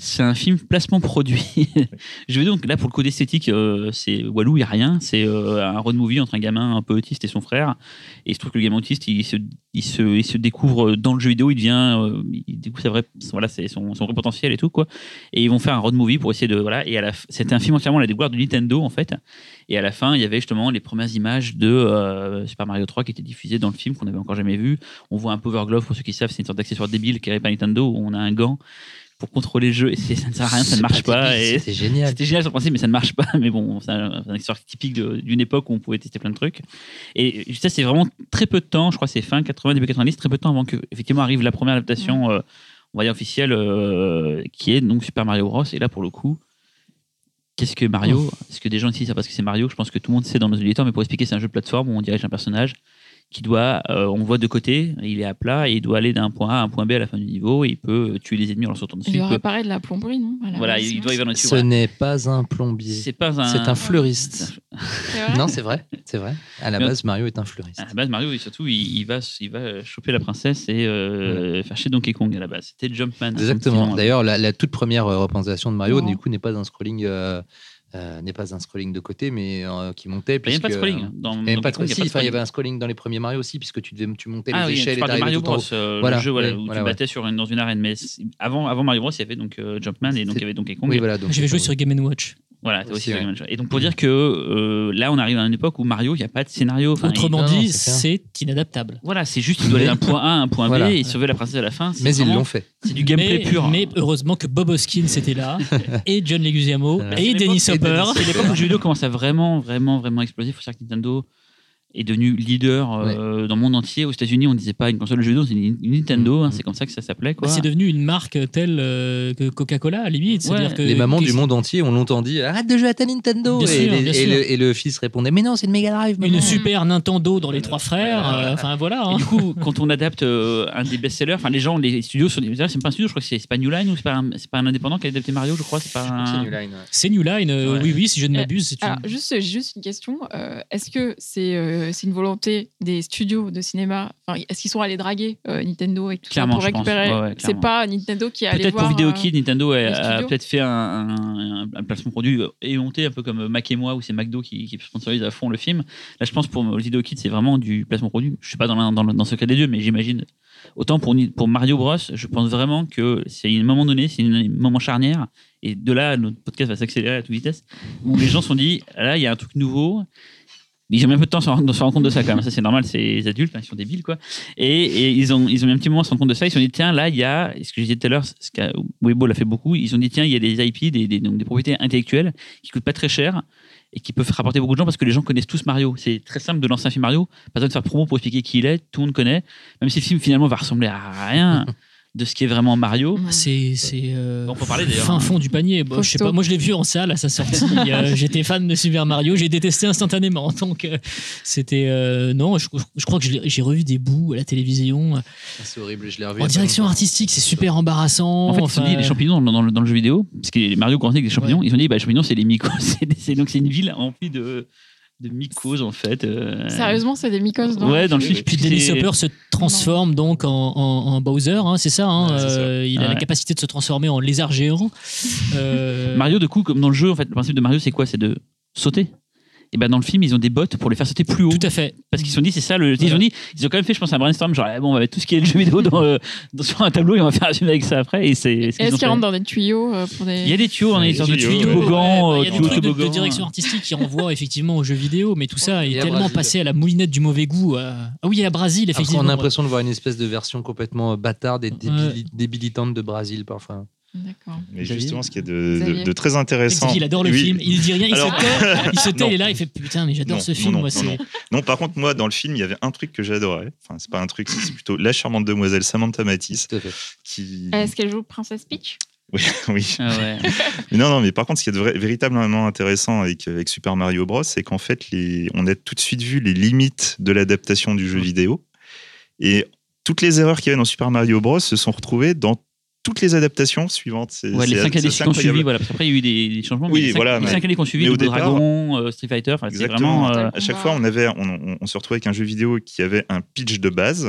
C'est un film placement produit. je vais donc là pour le côté esthétique, euh, c'est Walou, il n'y a rien. C'est euh, un road movie entre un gamin un peu autiste et son frère. Et il se trouve que le gamin autiste, il se, il se, il se découvre dans le jeu vidéo, il devient, euh, il découvre sa vraie, voilà, c'est son, son vrai potentiel et tout quoi. Et ils vont faire un road movie pour essayer de voilà. Et à la, f- c'était un film entièrement à la découverte de Nintendo en fait. Et à la fin, il y avait justement les premières images de euh, Super Mario 3 qui étaient diffusées dans le film qu'on n'avait encore jamais vu. On voit un Power Glove pour ceux qui savent, c'est une sorte d'accessoire débile créé par Nintendo où on a un gant pour contrôler le jeu et ça ne sert à rien, ça ne marche pas. C'était génial. c'était génial sur le principe, mais ça ne marche pas. Mais bon, c'est un, accessoire typique d'une époque où on pouvait tester plein de trucs. Et ça, c'est vraiment très peu de temps, je crois que c'est fin 80, début 90, très peu de temps avant que effectivement arrive la première adaptation, euh, on va dire officielle, euh, qui est donc Super Mario Bros. Et là, pour le coup, qu'est-ce que Mario? Est-ce que des gens ici savent pas ce que c'est Mario? Je pense que tout le monde sait dans nos auditeurs, mais pour expliquer, c'est un jeu de plateforme où on dirige un personnage qui doit, euh, on le voit de côté, il est à plat et il doit aller d'un point A à un point B à la fin du niveau et il peut tuer les ennemis en leur sautant dessus. Il doit réparer de la plomberie, non la Voilà, il doit y avoir. Ce n'est pas un plombier. C'est pas un. C'est un fleuriste. Non, c'est vrai, c'est vrai. À la Mais- base, Mario est un fleuriste. À la base, Mario, et surtout, il, il va, il va choper la princesse et euh, faire chier Donkey Kong à la base. C'était Jumpman. Exactement. D'ailleurs, la, la toute première représentation de Mario, du coup, n'est pas un scrolling, euh, euh, n'est pas un scrolling de côté, mais euh, qui montait. il n'y a pas de scrolling. euh, Dans, Il n'y avait pas de si, il y a enfin, il y avait scrolling. un scrolling dans les premiers Mario aussi, puisque tu, devais, tu montais Ah les oui, échelles tu et Mario tout en Bros. haut. euh, Voilà, le jeu voilà, oui, où voilà, tu ouais. battais sur une, dans une arène. Mais avant, avant Mario Bros, il y avait donc euh, Jumpman et donc il y avait Donkey Kong. Oui, voilà. donc J'avais joué sur Game Watch. Voilà, t'as Aussi, aussi ouais. Game Et donc pour dire que euh, là, on arrive à une époque où Mario, il n'y a pas de scénario. Enfin, Autrement dit, c'est inadaptable. il- Voilà, c'est juste, il doit aller d'un point A à un point B Voilà. et sauver la princesse à la fin. Mais ils l'ont fait. C'est du gameplay mais, pur. mais heureusement que Bob Hoskins était là, et John Leguizamo, et Dennis Hopper. C'est l'époque où le jeu vidéo commence à vraiment, vraiment, vraiment exploser. Il faut savoir que Nintendo est devenu leader euh, dans le monde entier. Aux États-Unis, on ne disait pas une console de jeu vidéo, c'est une Nintendo. hein, Mhm. c'est comme ça que ça s'appelait. Quoi. Bah, c'est devenu une marque telle euh, que Coca-Cola, à la limite. C'est-à-dire Ouais. que Les mamans du monde entier ont longtemps dit Arrête de jouer à ta Nintendo et, les- le, et le fils répondait Mais non, c'est une Mega Drive. maman. Une super Nintendo dans les trois frères. euh, Enfin voilà. Et hein. du coup, quand on adapte euh, un des best-sellers, enfin les gens, les studios sont des c'est pas un studio, je crois que c'est c'est pas New Line ou c'est pas, un- c'est pas un indépendant qui a adapté Mario, je crois, c'est pas C'est. New Line, ouais. C'est New Line, euh, Ouais. oui, oui, si je ne Euh, m'abuse. c'est une- Alors, juste, juste une question. Euh, est-ce que c'est euh, c'est une volonté des studios de cinéma enfin, Est-ce qu'ils sont allés draguer euh, Nintendo et tout ça pour récupérer Ouais, ouais, C'est pas Nintendo qui est allé Peut-être pour Video euh, Kid, Nintendo a, a peut-être fait un, un- un placement produit éhonté, un peu comme Mac et moi, où c'est McDo qui, qui sponsorise à fond le film. Là, je pense pour Video Kid, c'est vraiment du placement produit. Je suis pas dans, dans, le- dans ce cas des deux, mais j'imagine. Autant pour Mario Bros, je pense vraiment que c'est un moment donné, c'est un moment charnière. Et de là, notre podcast va s'accélérer à toute vitesse. Où les gens se sont dit, là, il y a un truc nouveau. Ils ont mis un peu de temps à se rendre compte de ça quand même. Ça, c'est normal, c'est les adultes, hein, ils sont débiles, quoi. Et, ils, ont, ils ont mis un petit moment à se rendre compte de ça. Ils se sont dit, tiens, là, il y a, ce que je disais tout à l'heure, ce Weibo l'a fait beaucoup. Ils ont dit, tiens, il y a des IP, des, des, donc des propriétés intellectuelles qui coûtent pas très cher et qui peuvent rapporter beaucoup de gens parce que les gens connaissent tous Mario. C'est très simple de lancer un film Mario. Pas besoin de faire promo pour expliquer qui il est. Tout le monde connaît. Même si le film finalement va ressembler à rien de ce qui est vraiment Mario. C'est c'est, euh, On peut parler, d'ailleurs, fin fond du panier. Bon, je sais Costaud. pas, moi je l'ai vu en salle à sa sortie. Euh, J'étais fan de Super Mario, j'ai détesté instantanément. Donc euh, c'était euh, non, je, je crois que j'ai revu des bouts à la télévision. Ah, C'est horrible, je l'ai revu. En direction artistique, c'est super embarrassant. En fait, ils se sont Enfin, dit, les champignons dans, dans le, dans le jeu vidéo, parce que Mario grandit avec des champignons, ils ont dit, bah, les champignons, c'est les c'est- donc c'est une ville remplie de, de mycoses, en fait. euh. Sérieusement, c'est des mycoses dans Ouais, dans le film. Puis Dennis Hopper se transforme donc en, en- en Bowser, hein, c'est ça, hein, Ouais, c'est ça. euh, Il a la capacité de se transformer en lézard géant. Euh, Mario, du coup, comme dans le jeu, en fait, le principe de Mario, c'est quoi? C'est de sauter? Et ben dans le film, ils ont des bottes pour les faire sauter plus haut. Tout à fait. Parce qu'ils se sont dit, c'est ça. Le... Ils ont dit, ils ont quand même fait, je pense, un brainstorm. Genre, eh bon, on va mettre tout ce qui est le jeu vidéo dans, euh, dans- sur un tableau et on va faire un film avec ça après. Et c'est Est-ce qu'ils rentrent dans des tuyaux euh, pour des. Il y a des tuyaux, on a Des sortes de tuyaux, toboggans, Ouais, il y a des trucs de, direction artistique qui renvoient effectivement aux jeux vidéo, mais tout ça est tellement Brésil. passé à la moulinette du mauvais goût. euh. Ah oui, à Brésil, Après, effectivement. on a l'impression de voir une espèce de version complètement bâtarde et débilitante de Brésil parfois. D'accord. Mais justement, ce qui est de, de- très intéressant. Il adore le Oui. film, il dit rien, il Alors- se tait, il se tait, il est là, il fait putain, mais j'adore ce film. non, moi, non, c'est- non. Non, par contre, moi, dans le film, il y avait un truc que j'adorais. Enfin, c'est pas un truc, c'est plutôt la charmante demoiselle Samantha Matisse Tout à fait. qui. Est-ce qu'elle joue Princess Peach? Oui, oui. Ah ouais. Mais non, non, mais par contre, ce qui est de vrai- véritablement intéressant avec, avec Super Mario Bros, c'est qu'en fait, les, on a tout de suite vu les limites de l'adaptation du jeu vidéo. Et toutes les erreurs qu'il y avait dans Super Mario Bros se sont retrouvées dans toutes les adaptations suivantes. C'est- Ouais, les c'est- 5 c'est années qui ont suivi, voilà. Parce qu'après, il y a eu des, des changements. Oui, mais les cinq- voilà, Les mais- 5 années qui ont suivi, Double départ- Dragon, euh, Street Fighter, c'est vraiment. euh, À chaque fois, on, avait, on, on- on se retrouvait avec un jeu vidéo qui avait un pitch de base.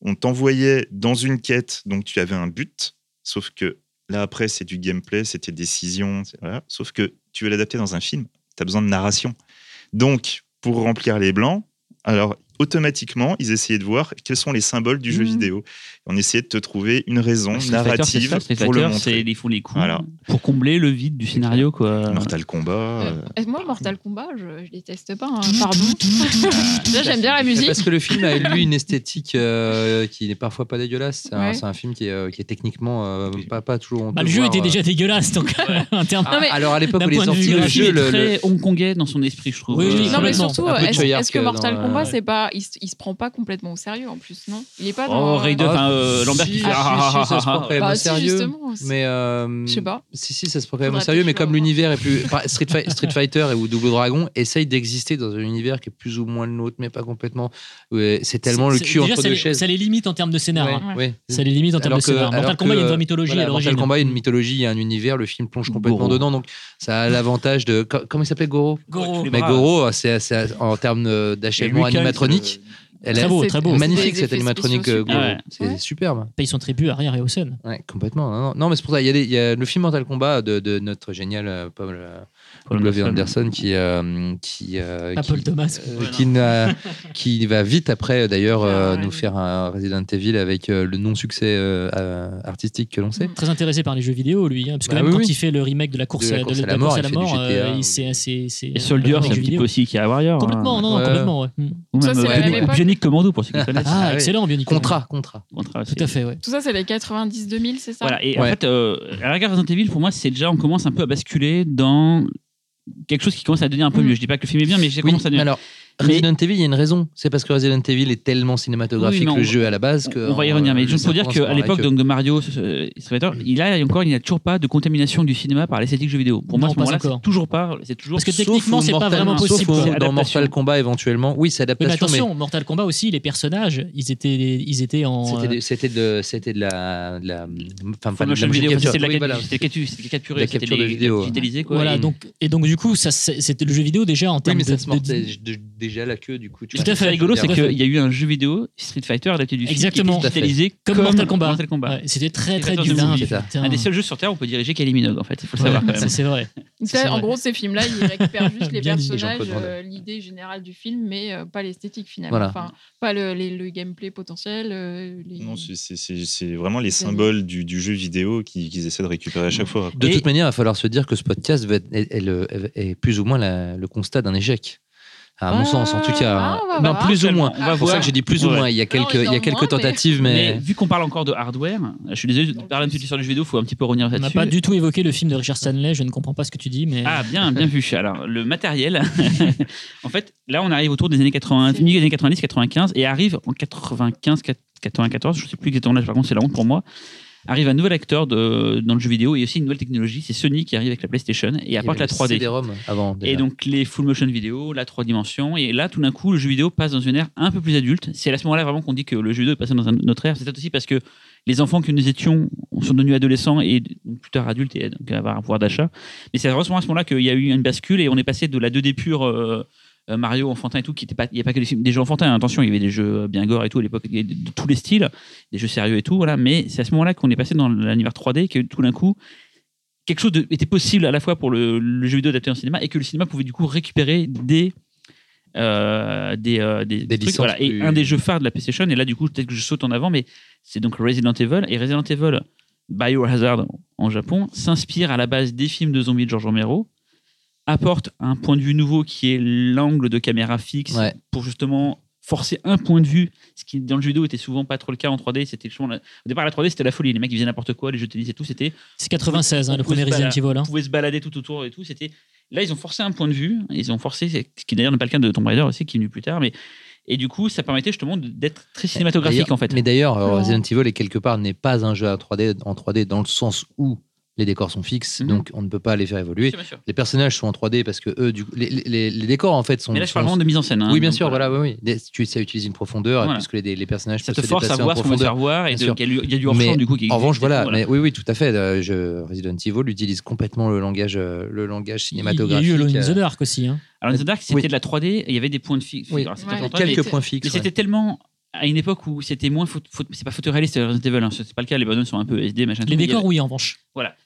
On t'envoyait dans une quête, donc tu avais un but. Sauf que Là, après, c'est du gameplay, c'est tes décisions. c'est- voilà. Sauf que tu veux l'adapter dans un film, tu as besoin de narration. Donc, pour remplir les blancs, alors automatiquement, ils essayaient de voir quels sont les symboles du jeu Mhm. vidéo. On essayait de te trouver une raison Street narrative ça, Street pour le Fighter, montrer. ils font les coups Voilà. pour combler le vide du scénario quoi. Mortal Kombat. euh, Euh, moi, Mortal Kombat, je, je déteste pas, hein, pardon. J'aime bien la musique. Parce que le film a lui une esthétique euh, qui n'est parfois pas dégueulasse. C'est un, Ouais. c'est un film qui est, qui est techniquement euh, pas, pas toujours. Bah, le jeu voir, était euh, déjà dégueulasse, donc en termes. Ah, Non, mais- alors à l'époque où il est sorti le jeu, il est très hongkongais dans son esprit, je trouve. Oui, oui, Euh, Non, mais surtout, Un peu est-ce que Mortal Kombat, c'est pas, il, se- il se prend pas complètement au sérieux en plus, non? Il est pas Oh, dans. Raider, Ah, enfin, euh, Lambert qui fait. si, ah, si, ah, ça se ah, prend ah. quand même Bah, au sérieux. Mais euh, Je sais pas. Si, si, ça se prend quand même au sérieux, mais comme l'univers est plus. Street, Fi- Street Fighter et ou Double Dragon essayent d'exister dans un univers qui est plus ou moins le nôtre, mais pas complètement. C'est tellement le cul entre deux chaises. Ça les limite en termes de scénar. Hein. Ça les limite en termes de scénar. alors Mortal Kombat, il y a une mythologie à l'origine. Mortal Kombat, il y a une mythologie, il y a un univers, le film plonge complètement dedans, donc ça a l'avantage de. co- Comment il s'appelle Goro? Goro. Les Mais. Goro, c'est c'est- en termes euh, d'achèvement Kang, animatronique, elle Très est beau, très beau. magnifique cette animatronique euh. C'est Ouais. superbe. paye son tribut à Rire et Hawson. Ouais, complètement. Non, non. Non, mais c'est pour ça. Il y, a des- il y a le film Mortal Kombat de, de notre génial euh, Paul, euh, Paul W. Anderson. Anderson qui, euh, qui, euh, Pas qui- Paul Thomas. euh, qui, qui va vite après euh, d'ailleurs euh, Ah, ouais. nous faire un Resident Evil avec euh, le non-succès euh, euh, artistique que l'on sait. Très intéressé par les jeux vidéo, lui. hein, parce que Bah même oui, quand oui. il fait le remake de la course, De la à- course de à la mort, course à il la mort, euh, c'est- c'est- Et Soldier, c'est un petit peu aussi qui a Warrior. Complètement, hein. non, non, Ouais. complètement, ouais. Ou Ça, même euh, Bionic- Commando pour ceux qui connaissent. Ah, ouais. excellent, Bionic. Contrat, contrat. Tout à fait, ouais. Tout ça, c'est les 90-2000, c'est ça? Voilà, et en fait, euh, à la rigueur, Resident Evil, pour moi, c'est déjà, on commence un peu à basculer dans quelque chose qui commence à devenir un peu Mm. mieux. Je dis pas que le film est bien, mais ça commence à devenir. alors, Mais- Resident Evil, il y a une raison. C'est parce que Resident Evil est tellement cinématographique Oui, mais on- le jeu à la base que. on va y revenir, mais euh, juste pour dire qu'à l'époque là que- donc, de Mario, euh, il a encore, il n'y a toujours pas de contamination du cinéma par l'esthétique jeu vidéo. Pour moi, Non, à ce pas moment-là, toujours pas, c'est toujours. Parce que Sauf techniquement, c'est pas vraiment sauf possible. au- C'est dans. Mortal Kombat éventuellement. Oui, c'est mais adaptation, mais attention, Mortal Kombat aussi, les personnages, ils étaient, ils étaient en. C'était euh, de, c'était de, c'était de la, de la, enfin pas de la vidéo, capture. c'est de la voilà. c'était c'était De la c'était capture de les- vidéo. Voilà, et- donc, et donc du coup, ça, c'était le jeu vidéo déjà en termes mais de. Déjà la queue du coup. tu Tout vois. à fait rigolo, c'est qu'il y a eu un jeu vidéo Street Fighter adapté du film Exactement. qui était Comme comme, Mortal Kombat. Mortal Kombat. Ouais, c'était très très putain. Un des seuls jeux sur Terre où on peut diriger Kylie Minogue, en fait. Il faut le Ouais, savoir quand même. ça, c'est vrai. En gros, ces films-là, ils récupèrent juste les personnages, euh, l'idée générale du film, mais euh, pas l'esthétique finalement. Voilà. Enfin, pas le, les- le gameplay potentiel. euh, les... Non, c'est- vraiment les symboles du, du jeu vidéo qui- qu'ils essaient de récupérer à chaque fois. De toute manière, il va falloir se dire que ce podcast va être- est, est est plus ou moins la- le constat d'un échec. À mon sens, en tout cas. ah, non, voir. plus ou moins. On va C'est pour ça que j'ai dit plus ou Ouais. moins. Il y a quelques, il y a ils en quelques moins, mais- tentatives, Mais mais. vu qu'on parle encore de hardware, je suis désolé de parler un petit peu sur le jeu vidéo, il faut un petit peu revenir On n'a là-dessus. pas du tout évoqué le film de Richard Stanley. Je ne comprends pas ce que tu dis, mais. Ah, bien, bien vu. Alors, le matériel, en fait, là, on arrive autour des années 80, C'est- milieu des années 90, 95, et arrive en 95, 94, je sais plus exactement l'âge, par contre, c'est la honte pour moi. Arrive un nouvel acteur de, dans le jeu vidéo et aussi une nouvelle technologie, c'est Sony qui arrive avec la PlayStation et apporte la 3D. CD-ROM avant. déjà. Et donc les full motion vidéo, la 3 dimensions, et là tout d'un coup le jeu vidéo passe dans une ère un peu plus adulte. C'est à ce moment-là vraiment qu'on dit que le jeu vidéo est passé dans un autre ère. C'est peut-être aussi parce que les enfants que nous étions sont devenus adolescents et plus tard adultes et donc avoir un pouvoir d'achat. Mais c'est vraiment à ce moment-là qu'il y a eu une bascule et on est passé de la 2D pure euh, euh, Mario enfantin et tout, qui était pas, il n'y a pas que des, films, des jeux enfantins. hein, Attention, il y avait des jeux bien gore et tout à l'époque, avait de, de tous les styles, des jeux sérieux et tout. Voilà. Mais c'est à ce moment-là qu'on est passé dans l'univers 3D que tout d'un coup quelque chose de- était possible à la fois pour le, le jeu vidéo adapté en cinéma et que le cinéma pouvait du coup récupérer des euh, des, euh, des, des trucs, voilà. et plus- un des jeux phares de la PlayStation et là du coup peut-être que je saute en avant mais c'est donc Resident Evil et Resident Evil Biohazard en Japon s'inspire à la base des films de zombies de George Romero apporte un point de vue nouveau qui est l'angle de caméra fixe Ouais. pour justement forcer un point de vue ce qui dans le jeu vidéo était souvent pas trop le cas en 3D c'était la- au départ la 3D c'était la folie les mecs ils faisaient n'importe quoi les jeux de tennis et tout c'était C'est 96, hein, le premier Resident Evil. hein. on pouvait se balader tout autour et tout. C'était là ils ont forcé un point de vue. Ils ont forcé, ce qui d'ailleurs n'est pas le cas de Tomb Raider aussi, qui est venu plus tard, mais et du coup ça permettait justement d'être très cinématographique en fait. Mais d'ailleurs, euh. Resident Evil est quelque part n'est pas un jeu à 3D, en 3D dans le sens où les décors sont fixes, Mhm. donc on ne peut pas les faire évoluer. Bien sûr. Les personnages sont en 3D parce que eux, du coup, les, les- les décors en fait sont. Mais là je sont- parle vraiment de mise en scène. hein. oui, bien sûr, voilà, oui, oui. Des- Tu, ça utilise une profondeur, Voilà. puisque les, les personnages Ça te force à voir ce qu'on veut faire voir et il y a du- y a du Mais coup qui En revanche, et voilà, mais oui, oui, tout à fait. euh, je, Resident Evil utilise complètement le langage, euh, le langage Il y a cinématographique. eu Alone in euh, the Dark aussi. hein. Alors in the Dark c'était Oui. de la 3D, il y avait des points de fixe. Oui. C'était Ouais. en 3D, quelques mais- points mais fixes. c'était ouais. tellement à une époque où c'était moins c'est pas photoréaliste Resident Evil hein, c'est pas le cas les bonhommes sont un peu SD machin Les décors, avait- oui, en revanche.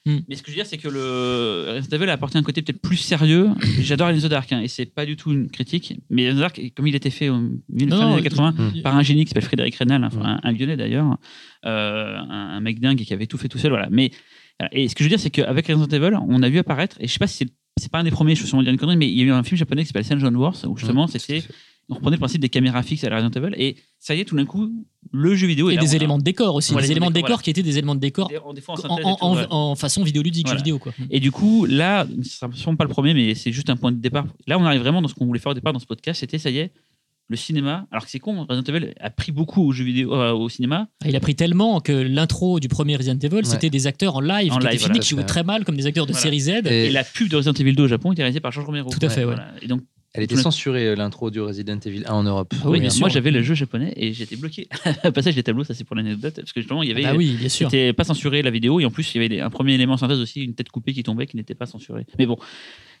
mais ce que je veux dire c'est que le Resident Evil a apporté un côté peut-être plus sérieux j'adore Alien the Dark hein, et c'est pas du tout une critique mais Alien the Dark comme il était fait au milieu Non, fin des non, années 80 il- par un génie qui s'appelle Frédéric Mm. un, un lyonnais d'ailleurs, euh, un, un mec dingue qui avait tout fait tout seul. Voilà. Mais, voilà. et ce que je veux dire, c'est qu'avec Resident Evil, on a vu apparaître, et je sais pas si c'est, c'est pas un des premiers, je suis sûrement dire une connerie, mais il y a eu un film japonais qui s'appelle Saint John Wars, où justement c'était. On reprenait le principe des caméras fixes à la Resident Evil, et ça y est, tout d'un coup, le jeu vidéo. Et là, des a- éléments de décor aussi. Voilà, des éléments de décor voilà. qui étaient des éléments de décor des- des fois en en, synthèse et en- tout, en- ouais. en façon vidéoludique, Voilà. jeu vidéo. Quoi. Et du coup, là, ce ne sera pas le premier, mais c'est juste un point de départ. Là, on arrive vraiment dans ce qu'on voulait faire au départ dans ce podcast. C'était, ça y est, le cinéma. Alors que c'est con, Resident Evil a pris beaucoup au jeu vidéo, euh, au cinéma. Il a pris tellement que l'intro du premier Resident Evil, Ouais. c'était des acteurs en live En qui live, finis, voilà. qui jouaient très mal comme des acteurs de Voilà. série Z. Et- Et la pub de Resident Evil 2 au Japon était réalisée par George Romero. Tout à fait, ouais. Voilà. Et donc, Elle était censurée, euh, l'intro du Resident Evil 1 en Europe. Ah oui, bien sûr. moi j'avais le jeu japonais et j'étais bloqué. Passage des tableaux, ça c'est pour l'anecdote, parce que justement il y avait. Ah oui, bien sûr. C'était pas censuré la vidéo et en plus il y avait un premier élément synthèse aussi, une tête coupée qui tombait qui n'était pas censurée. Mais bon,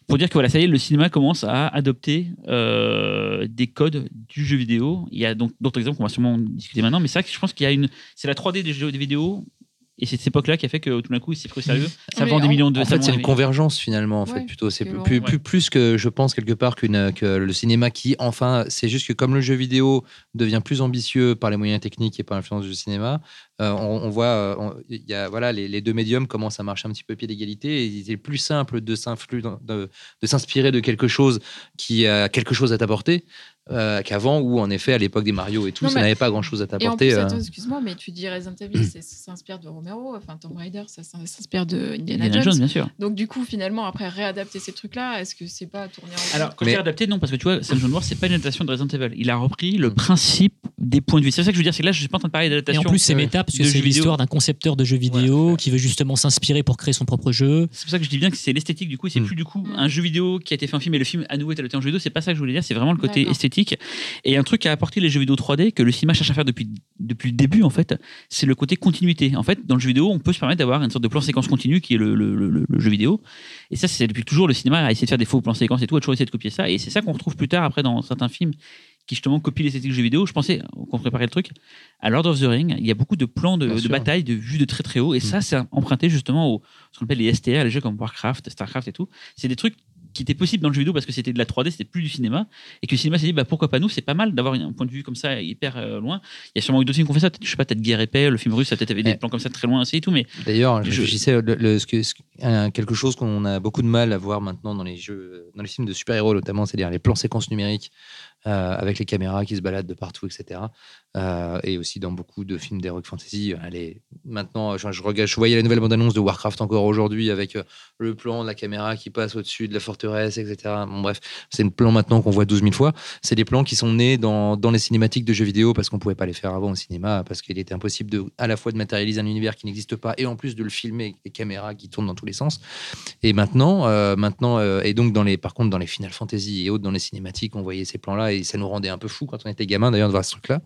pour dire que voilà, ça y est, le cinéma commence à adopter euh, des codes du jeu vidéo. Il y a donc d'autres exemples qu'on va sûrement discuter maintenant, mais c'est vrai que je pense qu'il y a une. C'est la 3D des jeux des vidéos et c'est cette époque-là qui a fait que tout d'un coup il s'est pris sérieux. Ça Mais vend des millions de En fait, c'est une convergence finalement. En fait, Ouais, plutôt, c'est c'est plus, plus, plus, plus que je pense quelque part qu'une que le cinéma qui, enfin, c'est juste que comme le jeu vidéo devient plus ambitieux par les moyens techniques et par l'influence du cinéma, euh, on, on voit, euh, il y a voilà, les, les deux médiums commencent à marcher un petit peu pied d'égalité. Et il est plus simple de s'influ- de, de s'inspirer de quelque chose qui a quelque chose à t'apporter. Euh, qu'avant où en effet à l'époque des Mario et tout Non, ça mais- n'avait pas grand chose à t'apporter euh. excuse-moi, mais tu dis Resident Evil, c'est- ça s'inspire de Romero, enfin Tomb Raider, ça s'inspire de Indiana, Indiana Jones. Jones, bien sûr. Donc du coup, finalement, après réadapter ces trucs-là, est-ce que c'est pas tourné en Alors, quand Mais- je dis adapté, non, parce que tu vois, Sam John c'est pas une adaptation de Resident Evil. Il a repris le Mm. principe des points de vue. C'est ça que je veux dire, c'est que là, je suis pas en train de parler Et d'adaptation. en plus, c'est méta, parce que c'est l'histoire d'un concepteur de jeux vidéo Voilà. qui veut justement s'inspirer pour créer son propre jeu. C'est pour ça que je dis bien que c'est l'esthétique du coup, c'est Mm. plus du coup un jeu vidéo qui a été fait en film et le film à nouveau est adapté en jeu vidéo, c'est pas ça que je voulais dire, c'est vraiment le côté esthétique. Et un truc qui a apporté les jeux vidéo 3D que le cinéma cherche à faire depuis, depuis le début en fait, c'est le côté continuité. En fait, dans le jeu vidéo, on peut se permettre d'avoir une sorte de plan séquence continu qui est le, le- le- le jeu vidéo. Et ça, c'est depuis toujours le cinéma a essayé de faire des faux plans séquences et tout, a toujours essayé de copier ça. Et c'est ça qu'on retrouve plus tard après dans certains films qui justement copient l'esthétique du jeu vidéo. Je pensais, qu'on préparait le truc, à Lord of the Ring, il y a beaucoup de plans de, bataille, de vues de très très haut. Et ça, c'est emprunté justement au ce qu'on appelle les STR, les jeux comme Warcraft, Starcraft et tout. C'est des trucs qui étaient possibles dans le jeu vidéo parce que c'était de la 3D, c'était plus du cinéma. Et que le cinéma s'est dit, bah, pourquoi pas nous? C'est pas mal d'avoir un point de vue comme ça hyper euh, loin. Il y a sûrement eu d'autres films qui ont fait ça. Je sais pas, peut-être Guerre et Paix, le film russe, ça peut-être avait des Ouais. plans comme ça très loin aussi et tout. Mais D'ailleurs, je réfléchissais, le- le- ce que- ce que- un- quelque chose qu'on a beaucoup de mal à voir maintenant dans les jeux, dans les films de super-héros notamment, c'est-à-dire les plans séquences numériques euh, avec les caméras qui se baladent de partout, etc. Euh, et aussi dans beaucoup de films d'heroic fantasy. Allez, maintenant, je, je je voyais la nouvelle bande-annonce de Warcraft encore aujourd'hui avec euh, le plan de la caméra qui passe au-dessus de la forteresse, etc. Bref, c'est un plan maintenant qu'on voit 12 000 fois. C'est des plans qui sont nés dans, les cinématiques de jeux vidéo parce qu'on pouvait pas les faire avant au cinéma, parce qu'il était impossible de, à la fois de matérialiser un univers qui n'existe pas et en plus de le filmer avec des caméras qui tournent dans tous les sens. Et maintenant, euh, maintenant euh, et donc dans les, par contre dans les Final Fantasy et autres, dans les cinématiques, on voyait ces plans-là et ça nous rendait un peu fou quand on était gamin d'ailleurs de voir ce truc-là.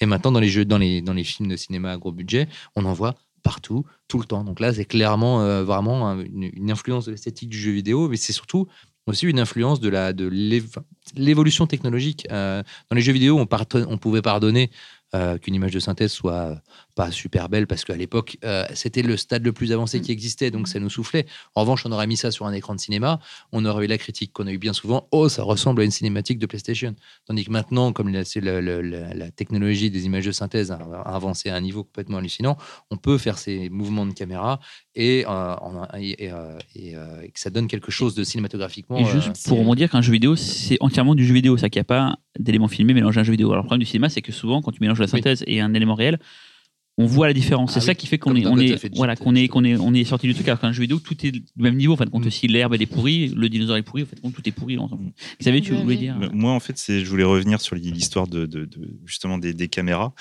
Et maintenant dans les jeux, dans les, dans les films de cinéma à gros budget, on en voit partout, tout le temps. Donc là, c'est clairement euh, vraiment un- une, influence de l'esthétique du jeu vidéo, mais c'est surtout aussi une influence de la de l'év- l'évolution technologique. Euh, dans les jeux vidéo, on, pouvait pardonner euh, qu'une image de synthèse soit pas super belle parce qu'à l'époque, euh, c'était le stade le plus avancé qui existait, donc ça nous soufflait. En revanche, on aurait mis ça sur un écran de cinéma, on aurait eu la critique qu'on a eu bien souvent. Oh, ça ressemble à une cinématique de PlayStation. Tandis que maintenant, comme la, la, la technologie des images de synthèse a, a avancé à un niveau complètement hallucinant, on peut faire ces mouvements de caméra et, euh, et, euh, et, euh, et que ça donne quelque chose de cinématographiquement. Et juste pour dire qu'un jeu vidéo, c'est entièrement du jeu vidéo, ça qu'il n'y a pas d'éléments filmés mélangés à un jeu vidéo. Alors le problème du cinéma, c'est que souvent, quand tu mélanges la synthèse et un élément réel, on voit la différence. Ah c'est ça oui, qui fait qu'on est, on est, voilà, qu'on est, qu'on est, on est sorti du truc. Alors qu'un jeu vidéo, tout est du même niveau. En fait, compte Mm. aussi l'herbe elle est pourrie, le dinosaure est pourri. En fait, compte, tout est pourri. fout. Xavier, tu voulais dire Moi, en fait, c'est, je voulais revenir sur l'histoire de, de- de- justement des, des caméras.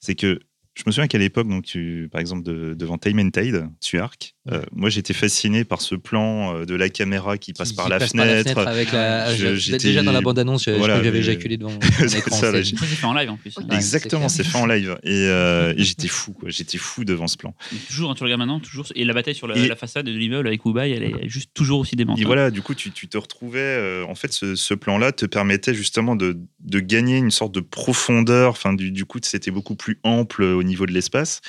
C'est que Je me souviens qu'à l'époque, donc tu, par exemple, de- devant Time and Tide, sur Arc, euh, moi j'étais fasciné par ce plan euh, de la caméra qui passe, Qui- par, qui la passe fenêtre. avec la, Je- j'étais- déjà dans la bande-annonce, Voilà, j'avais j'ai- éjaculé devant C'est fait en live en plus. Ouais. Exactement, c'est fait en live. Et, euh, et j'étais fou, quoi. J'étais fou devant ce plan. Toujours, hein, tu regardes maintenant, toujours. Et la bataille sur la, Et- la façade de l'immeuble avec Ubai, elle est juste toujours aussi démente. Et hein. voilà, du coup, tu, tu te retrouvais. euh, en fait, ce, ce plan-là te permettait justement de, de gagner une sorte de profondeur. Enfin, du, du coup, c'était beaucoup plus ample au niveau de l'espace.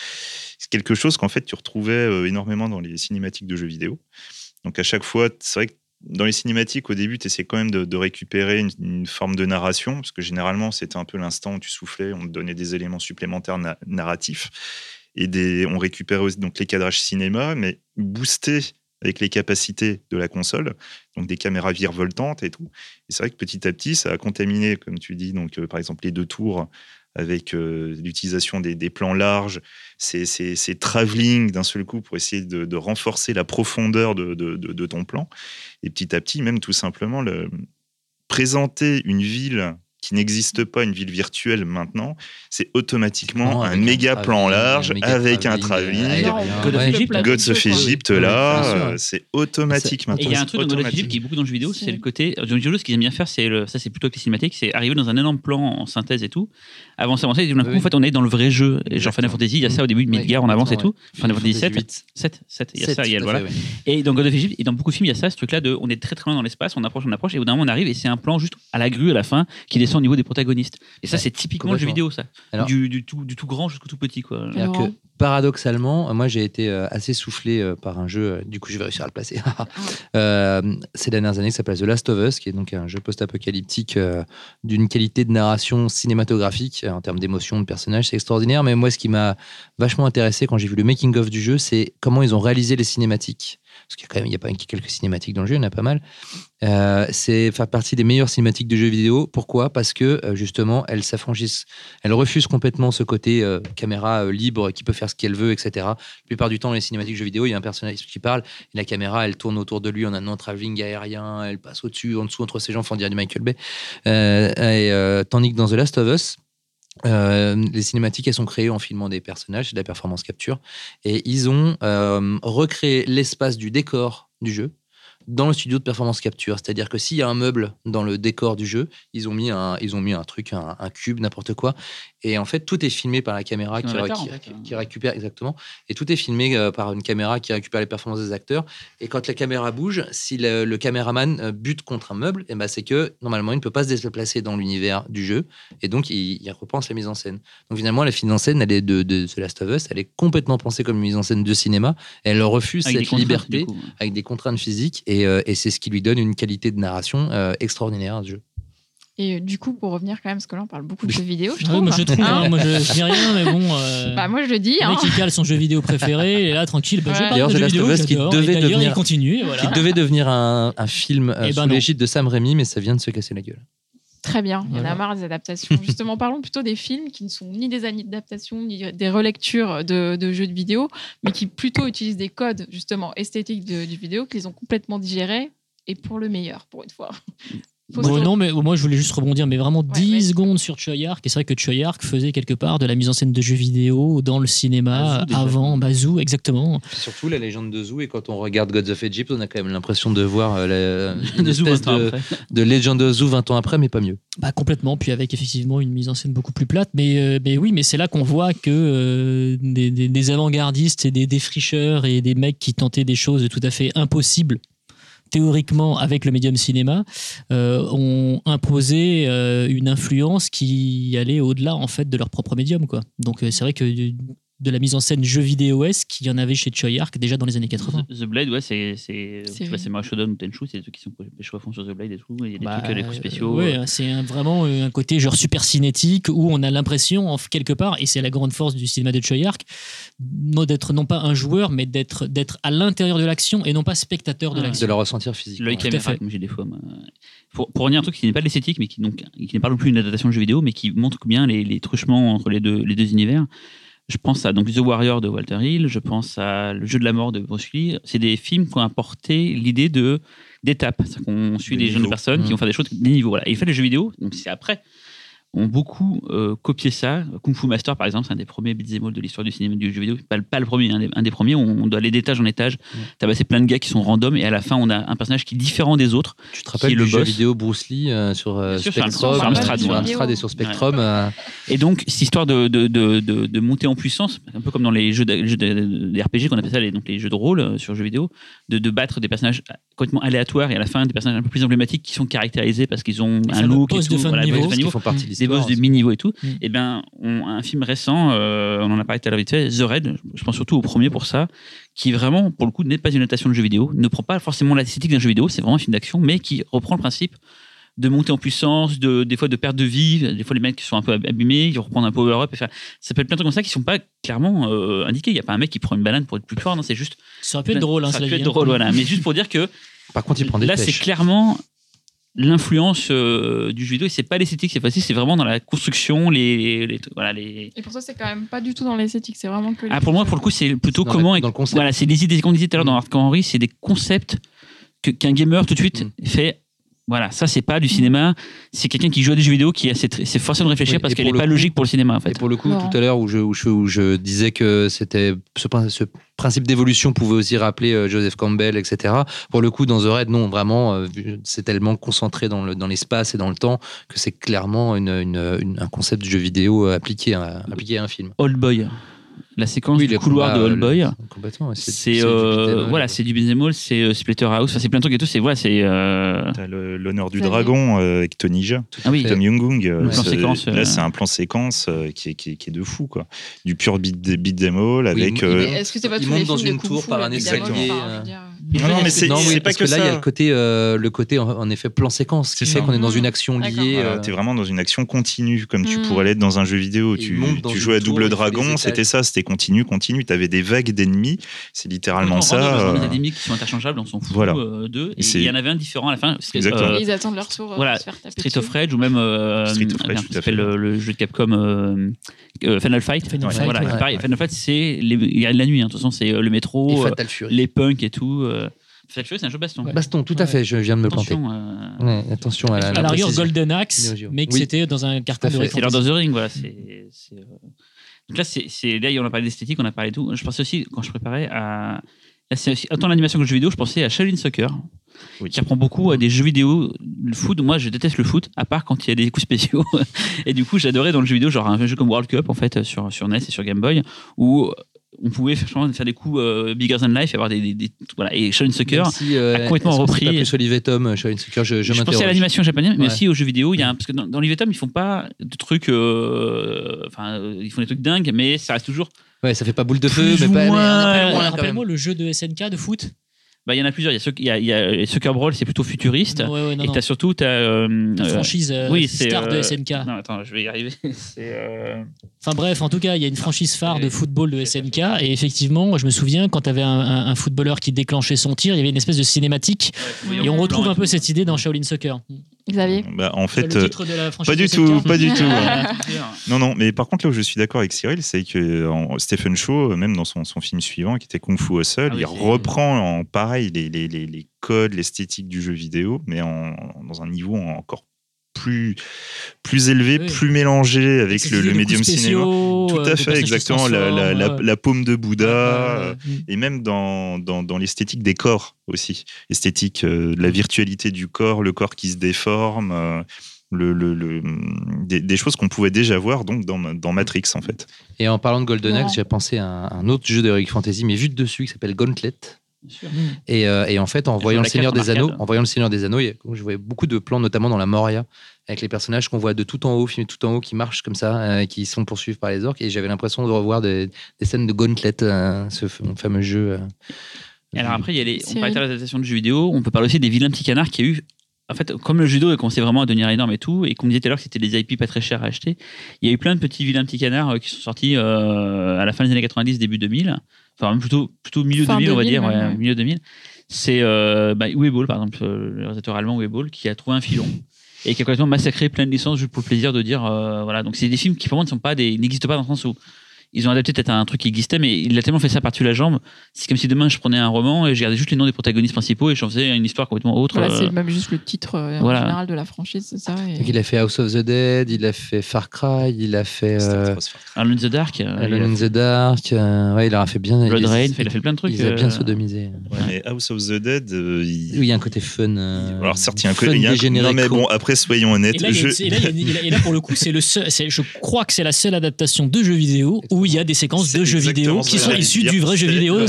C'est quelque chose qu'en fait, tu retrouvais euh, énormément dans les cinématiques de jeux vidéo. Donc, à chaque fois, c'est vrai que dans les cinématiques, au début, tu essaies quand même de, récupérer une, forme de narration, parce que généralement, c'était un peu l'instant où tu soufflais, on te donnait des éléments supplémentaires na- narratifs. Et on récupérait aussi donc les cadrages cinéma, mais boostés avec les capacités de la console, donc des caméras virevoltantes et tout. Et c'est vrai que petit à petit, ça a contaminé, comme tu dis, donc euh, par exemple les deux tours avec euh, l'utilisation des, plans larges, ces, ces, travelling d'un seul coup pour essayer de, renforcer la profondeur de, de, de- de ton plan. Et petit à petit, même tout simplement, le, présenter une ville qui n'existe pas, une ville virtuelle maintenant, c'est automatiquement un méga plan large avec un travelling, God of. Egypt, là, c'est automatique maintenant. il y a un truc dans God of. Egypt qui est beaucoup dans le jeu vidéo, c'est le côté. Dans le jeu vidéo, ce qu'ils aiment bien faire, c'est le- ça, c'est plutôt avec les cinématiques, c'est arriver dans un énorme plan en synthèse et tout, avancer, avancer, en fait, on est dans le vrai jeu. Genre. Final Fantasy, il y a ça au début de Midgar, on avance et tout. Final Fantasy 7, 8. 7, 7, il y a ça, il y a voilà. Et dans God of Egypt, et dans beaucoup de films, il y a ça, ce truc-là de on est très très loin dans l'espace, on approche, on approche, et au bout d'un moment on arrive, et c'est un plan juste à la grue à la fin qui au niveau des protagonistes. Et ça, Ouais, c'est typiquement le jeu vidéo, ça. Alors- du, du tout, du tout grand jusqu'au tout petit, quoi. C'est-à-dire Alors, que paradoxalement, moi j'ai été euh, assez soufflé euh, par un jeu, euh, du coup je vais réussir à le placer, Euh, ces dernières années, qui s'appelle The Last of Us, qui est donc un jeu post-apocalyptique euh, d'une qualité de narration cinématographique en termes d'émotion, de personnages, c'est extraordinaire. Mais moi, ce qui m'a vachement intéressé quand j'ai vu le making-of du jeu, c'est comment ils ont réalisé les cinématiques. Parce qu'il y a quand même pas quelques cinématiques dans le jeu, il y en a pas mal. Euh, c'est faire partie des meilleures cinématiques de jeux vidéo. Pourquoi? Parce que euh, justement, elles s'affranchissent, elles refusent complètement ce côté euh, caméra libre qui peut faire ce qu'elle veut, etc. La plupart du temps, les cinématiques de jeux vidéo, il y a un personnage qui parle et la caméra, elle tourne autour de lui en un non-travelling aérien, elle passe au-dessus, en dessous, entre ses jambes, on dirait du Michael Bay. Et, tandis que dans The Last of Us, euh, les cinématiques, elles sont créées en filmant des personnages, c'est de la performance capture. Et ils ont euh, recréé l'espace du décor du jeu dans le studio de performance capture. C'est-à-dire que s'il y a un meuble dans le décor du jeu, ils ont mis un, ils ont mis un truc, un, un cube, n'importe quoi. Et en fait, tout est filmé par la caméra qui, Un avatar, qui- en fait. qui- qui récupère, exactement. Et tout est filmé euh, par une caméra qui récupère les performances des acteurs. Et quand la caméra bouge, si le, le caméraman euh, bute contre un meuble, et ben c'est que normalement, il ne peut pas se déplacer dans l'univers du jeu. Et donc, il, il repense la mise en scène. Donc finalement, la mise en scène, elle est de, de The Last of Us, elle est complètement pensée comme une mise en scène de cinéma. Elle refuse Avec cette liberté avec des contraintes physiques et, euh, et c'est ce qui lui donne une qualité de narration euh, extraordinaire à ce jeu. Et euh, du coup, pour revenir quand même, parce que là, on parle beaucoup de jeux vidéo, je trouve. oui, moi je trouve, Hein hein, moi je, je dis rien, mais bon. euh, Bah, moi, je le dis. le Hein. mec il cale son jeu vidéo préféré, et là tranquille, bah, je Ouais. parle D'ailleurs, de jeux vidéo, qui et devait devenir- il continue, et voilà. Qui devait devenir un, un film euh, Eh ben sous l'égide de Sam Raimi, mais ça vient de se casser la gueule. Très bien. Il y en a marre des adaptations. Justement, parlons plutôt des films qui ne sont ni des adaptations, ni des relectures de, de jeux de vidéo, mais qui plutôt utilisent des codes, justement, esthétiques de- du vidéo, qu'ils ont complètement digérés et pour le meilleur, pour une fois. Bon, non, mais moi je voulais juste rebondir, mais vraiment 10 ouais. secondes sur Choyark. Et c'est vrai que Choyark faisait quelque part de la mise en scène de jeux vidéo dans le cinéma Bazou, avant Bazou, exactement. Surtout la légende de Zoo, et quand on regarde Gods of Egypt, on a quand même l'impression de voir euh, la, une De Zou, de, de Legend of Zoo 20 ans après, mais pas mieux. Bah, complètement, puis avec effectivement une mise en scène beaucoup plus plate. Mais, euh, mais oui, mais c'est là qu'on voit que euh, des, des- des avant-gardistes et des défricheurs et des mecs qui tentaient des choses tout à fait impossibles théoriquement avec le médium cinéma euh, ont imposé euh, une influence qui allait au-delà en fait de leur propre médium quoi. Donc euh, c'est vrai que de la mise en scène jeux vidéo est qu'il y en avait chez Choyark déjà dans les années 80. The, The Blade, ouais, c'est c'est C'est- c'est ou Tenchu, c'est des trucs qui sont pécho à fond sur The Blade et tout. Il y a des Bah, trucs, les coups spéciaux. ouais, c'est un- vraiment euh, un côté genre super cinétique où on a l'impression, en- quelque part, et c'est la grande force du cinéma de Choyark, d'être non pas un joueur, mais d'être d'être à l'intérieur de l'action et non pas spectateur de Ouais. l'action. De le ressentir physique. L'œil caméra, fait. comme j'ai des fois. Pour, pour revenir à un truc qui n'est pas de l'esthétique, mais qui, donc, qui n'est pas non plus une adaptation de jeu vidéo, mais qui montre bien les, les truchements entre les deux, les deux univers. Je pense à donc, The Warrior de Walter Hill, je pense à Le jeu de la mort de Bruce Lee. C'est des films qui ont apporté l'idée de d'étapes. Qu'on suit Des des jeunes personnes qui vont faire des choses, des niveaux. Voilà. Et il fait les jeux vidéo, donc c'est après. Ont beaucoup euh, copié ça. Kung Fu Master, par exemple, c'est un des premiers beat'em all de l'histoire du cinéma du jeu vidéo. Pas, le- pas le premier, un des, un des premiers. où On doit aller d'étage en étage, tabasser plein de gars qui sont random, et à la fin, on a un personnage qui est différent des autres. Tu te rappelles le du jeu boss. vidéo Bruce Lee euh, sur euh, sûr, sur Spectrum, Amstrad, Amstrad, sur ouais. Et sur Spectrum euh, Et donc, cette histoire de, de, de, de, de monter en puissance, un peu comme dans les jeux, de, jeux de- des RPG qu'on appelle ça, les, donc les jeux de rôle euh, sur jeux vidéo, de, de battre des personnages complètement aléatoires et à la fin des personnages un peu plus emblématiques qui sont caractérisés parce qu'ils ont Les un look et de tout, fin de voilà, de font partie de des boss de aussi. mi-niveau et tout. Mm. Et ben, on- un film récent, euh, on en a parlé tout à l'heure vite fait, The Raid, je pense surtout au premier pour ça, qui vraiment, pour le coup, n'est pas une adaptation de jeu vidéo, ne prend pas forcément l'esthétique d'un jeu vidéo, c'est vraiment un film d'action, mais qui reprend le principe de monter en puissance, de, des fois de perte de vie, des fois les mecs qui sont un peu ab- abîmés, ils reprennent un power-up, et faire, ça peut être plein de trucs comme ça qui sont pas clairement euh, indiqués. Il n'y a pas un mec qui prend une banane pour être plus fort, non, c'est juste. Ça aurait pu être drôle, hein, ça vie, être hein. drôle, voilà. Mais juste pour dire que Par contre, il prend des là, c'est clairement l'influence euh, du jeu vidéo, et c'est pas l'esthétique cette fois-ci, c'est vraiment dans la construction, les, les, les- voilà, les, Et pour ça, c'est quand même pas du tout dans l'esthétique, c'est vraiment que. les ah, pour moi, pour le coup, c'est plutôt C'est dans comment. la- dans le concept. Voilà, c'est des idées qu'on disait tout à l'heure dans Mm. Hardcore Henry, c'est des concepts que- qu'un gamer tout de suite Mm. fait. Voilà, ça, c'est pas du cinéma, c'est quelqu'un qui joue à des jeux vidéo qui est, assez tr- c'est forcé de réfléchir Oui, parce et qu'elle pour est le pas coup- logique pour le cinéma, en Et fait. pour le coup, tout à l'heure où je, où, je, où je disais que c'était ce, prin- ce principe d'évolution pouvait aussi rappeler euh, Joseph Campbell, etc. Pour le coup, dans The Raid, non, vraiment, euh, c'est tellement concentré dans le- dans l'espace et dans le temps que c'est clairement une, une- une- un concept de jeu vidéo euh, appliqué à, appliqué à un film. Old Boy, la séquence Oui, du couloir combats, de euh, Old Boy. le- Complètement. ouais, C'est du euh, voilà, c'est du beat'em all, c'est euh, Splatterhouse, enfin, c'est plein de trucs et tout. C'est voilà, c'est euh, T'as l'honneur du dragon euh, avec Tony Jaa. Ah oui. Tom euh, c'est- séquence, euh, Là, c'est un plan séquence euh, qui, est, qui, est, qui est de fou. Quoi. Du pur beat, beat them all avec. euh, Est-ce que c'est pas tous monte les dans films de une tour par un escalier, Non, non, mais c'est oui, pas parce que, que, là, il y a le côté, euh, le côté en, en effet plan séquence qui C'est fait ça. qu'on est dans une Mmh. action liée. Voilà, euh, T'es vraiment dans une action continue, comme tu Mm. pourrais l'être dans un jeu vidéo. Et il Tu, tu jouais à Double il Dragon, c'était ça, c'était continu, continu. T'avais des vagues d'ennemis, c'est littéralement On ça. rentre dans des ennemis qui sont interchangeables, on s'en fout Voilà. euh, d'eux. Et il y en avait un différent à la fin. euh, ils attendent leur tour voilà, Street of. Rage ou même Street of Rage, tout à s'appelle fait. le, jeu de Capcom Final Fight. Final Fight, c'est pareil. Ouais. Final Fight, c'est les- il y a la nuit. hein. De toute façon, c'est le métro, les punks et tout. Fatal Fury, c'est un jeu baston. Ouais. Baston, tout à fait, je viens de me planter. Attention, euh, Ouais, attention à la, À la rigueur. Golden Axe, mais que Oui. c'était dans un carton à de C'est Lord of the Ring, voilà. c'est- euh, Donc là, c'est, là, on a parlé d'esthétique, on a parlé de tout. Je pensais aussi, quand je préparais, à. Là, c'est aussi, autant l'animation que le jeu vidéo, je pensais à Shaolin Soccer, Oui. qui apprend beaucoup à des jeux vidéo. Le foot, moi, je déteste le foot, à part quand il y a des coups spéciaux. et du coup, j'adorais dans le jeu vidéo, genre un jeu comme World Cup, en fait, sur, sur NES et sur Game Boy, où on pouvait faire, faire des coups euh, bigger than life, et avoir des. des- des- voilà. Et Shaolin Soccer. Si, euh, a complètement repris. pas plus Olivier Tom, euh, Shaolin Soccer, je, je, Je, pensais à l'animation japonaise, mais Ouais. aussi aux jeux vidéo. Il y a un- parce que dans, dans l'Ivetom, ils font pas de trucs. euh, Enfin, euh, ils font des trucs dingues, mais ça reste toujours. Ouais, ça fait pas boule de feu, mais pas. moins, Rappelle-moi le jeu de SNK de foot. Bah, il y en a plusieurs. Il y a, il y a, il y a Soccer Brawl, c'est plutôt futuriste. Ouais, ouais, non, et non. t'as surtout. T'as, euh, La euh, franchise euh, oui, star de euh, SNK. Non, attends, je vais y arriver. euh, Enfin bref, en tout cas, il y a une franchise phare de football de SNK. Et effectivement, je me souviens, quand tu avais un, un- un footballeur qui déclenchait son tir, il y avait une espèce de cinématique. Et on retrouve un peu cette idée dans Shaolin Soccer. Xavier bah, en fait, le euh, titre de la franchise pas du tout, pas du tout. Non, non, mais par contre, là où je suis d'accord avec Cyril, c'est que en- Stephen Shaw, même dans son, son film suivant, qui était Kung Fu Hustle, Ah oui, il reprend en pareil les, les, les, les codes, l'esthétique du jeu vidéo, mais en, dans un niveau encore plus, plus élevé, Oui. plus mélangé avec le, médium cinéma. Tout euh, à de fait, exactement. La, la, la, transforment, la paume de Bouddha. euh, euh, et même dans, dans, dans l'esthétique des corps aussi. Esthétique euh, de la virtualité du corps, le corps qui se déforme, euh, le, le, le- des, des choses qu'on pouvait déjà voir donc dans, dans Matrix en fait. Et en parlant de Golden. Axe, j'ai pensé à un, un autre jeu d'Heroic Fantasy, mais vu de dessus, qui s'appelle Gauntlet. Et, euh, et en fait, en Et voyant le Seigneur des Anneaux, en voyant le Seigneur des Anneaux, y je voyais beaucoup de plans, notamment dans la Moria, avec les personnages qu'on voit de tout en haut, filmés tout en haut, qui marchent comme ça, euh, qui sont poursuivis par les orques. Et j'avais l'impression de revoir des, des scènes de Gauntlet, euh, ce fameux jeu. euh. Et alors après, il y a les, on parlait de l'adaptation de jeux vidéo, on peut parler aussi des vilains petits canards qui a eu. En fait, comme le judo a commencé vraiment à devenir énorme et tout, et qu'on disait tout à l'heure que c'était des IP pas très chers à acheter, il y a eu plein de petits vilains petits canards euh, qui sont sortis euh, à la fin des années 90, début 2000. Enfin, même plutôt, plutôt milieu Fin 2000, on va 2000 dire. ouais, milieu 2000. C'est euh, bah, par exemple, euh, le réalisateur allemand Uwe Boll, qui a trouvé un filon et qui a complètement massacré plein de licences juste pour le plaisir de dire. euh, voilà. Donc, c'est des films qui, pour moi, ne sont pas des- n'existent pas dans le sens où ils ont adapté peut-être un truc qui existait, mais il a tellement fait ça par-dessus la jambe. C'est comme si demain je prenais un roman et je regardais juste les noms des protagonistes principaux et j'en faisais une histoire complètement autre. Voilà, c'est euh, même juste le titre euh, en général de la franchise, c'est ça. et- Donc, il a fait House of the Dead, il a fait Far Cry, il a fait euh. Alone in the Dark. euh, Alone in fait the Dark. euh, ouais, il a fait bien. Blood il, Rain, il a fait plein de trucs. Il a bien euh, sodomisé. Ouais, mais House of the Dead, euh, il- Oui, il y a un côté fun. euh, alors certes, il y a un côté. dégénéré Non, mais bon, après, soyons Et honnêtes. là, je- et là, et là- et là, pour le coup, c'est le seul, c'est- je crois que c'est la seule adaptation de jeux vidéo où il y a des séquences de jeux vidéo qui sont issues du vrai jeu vidéo.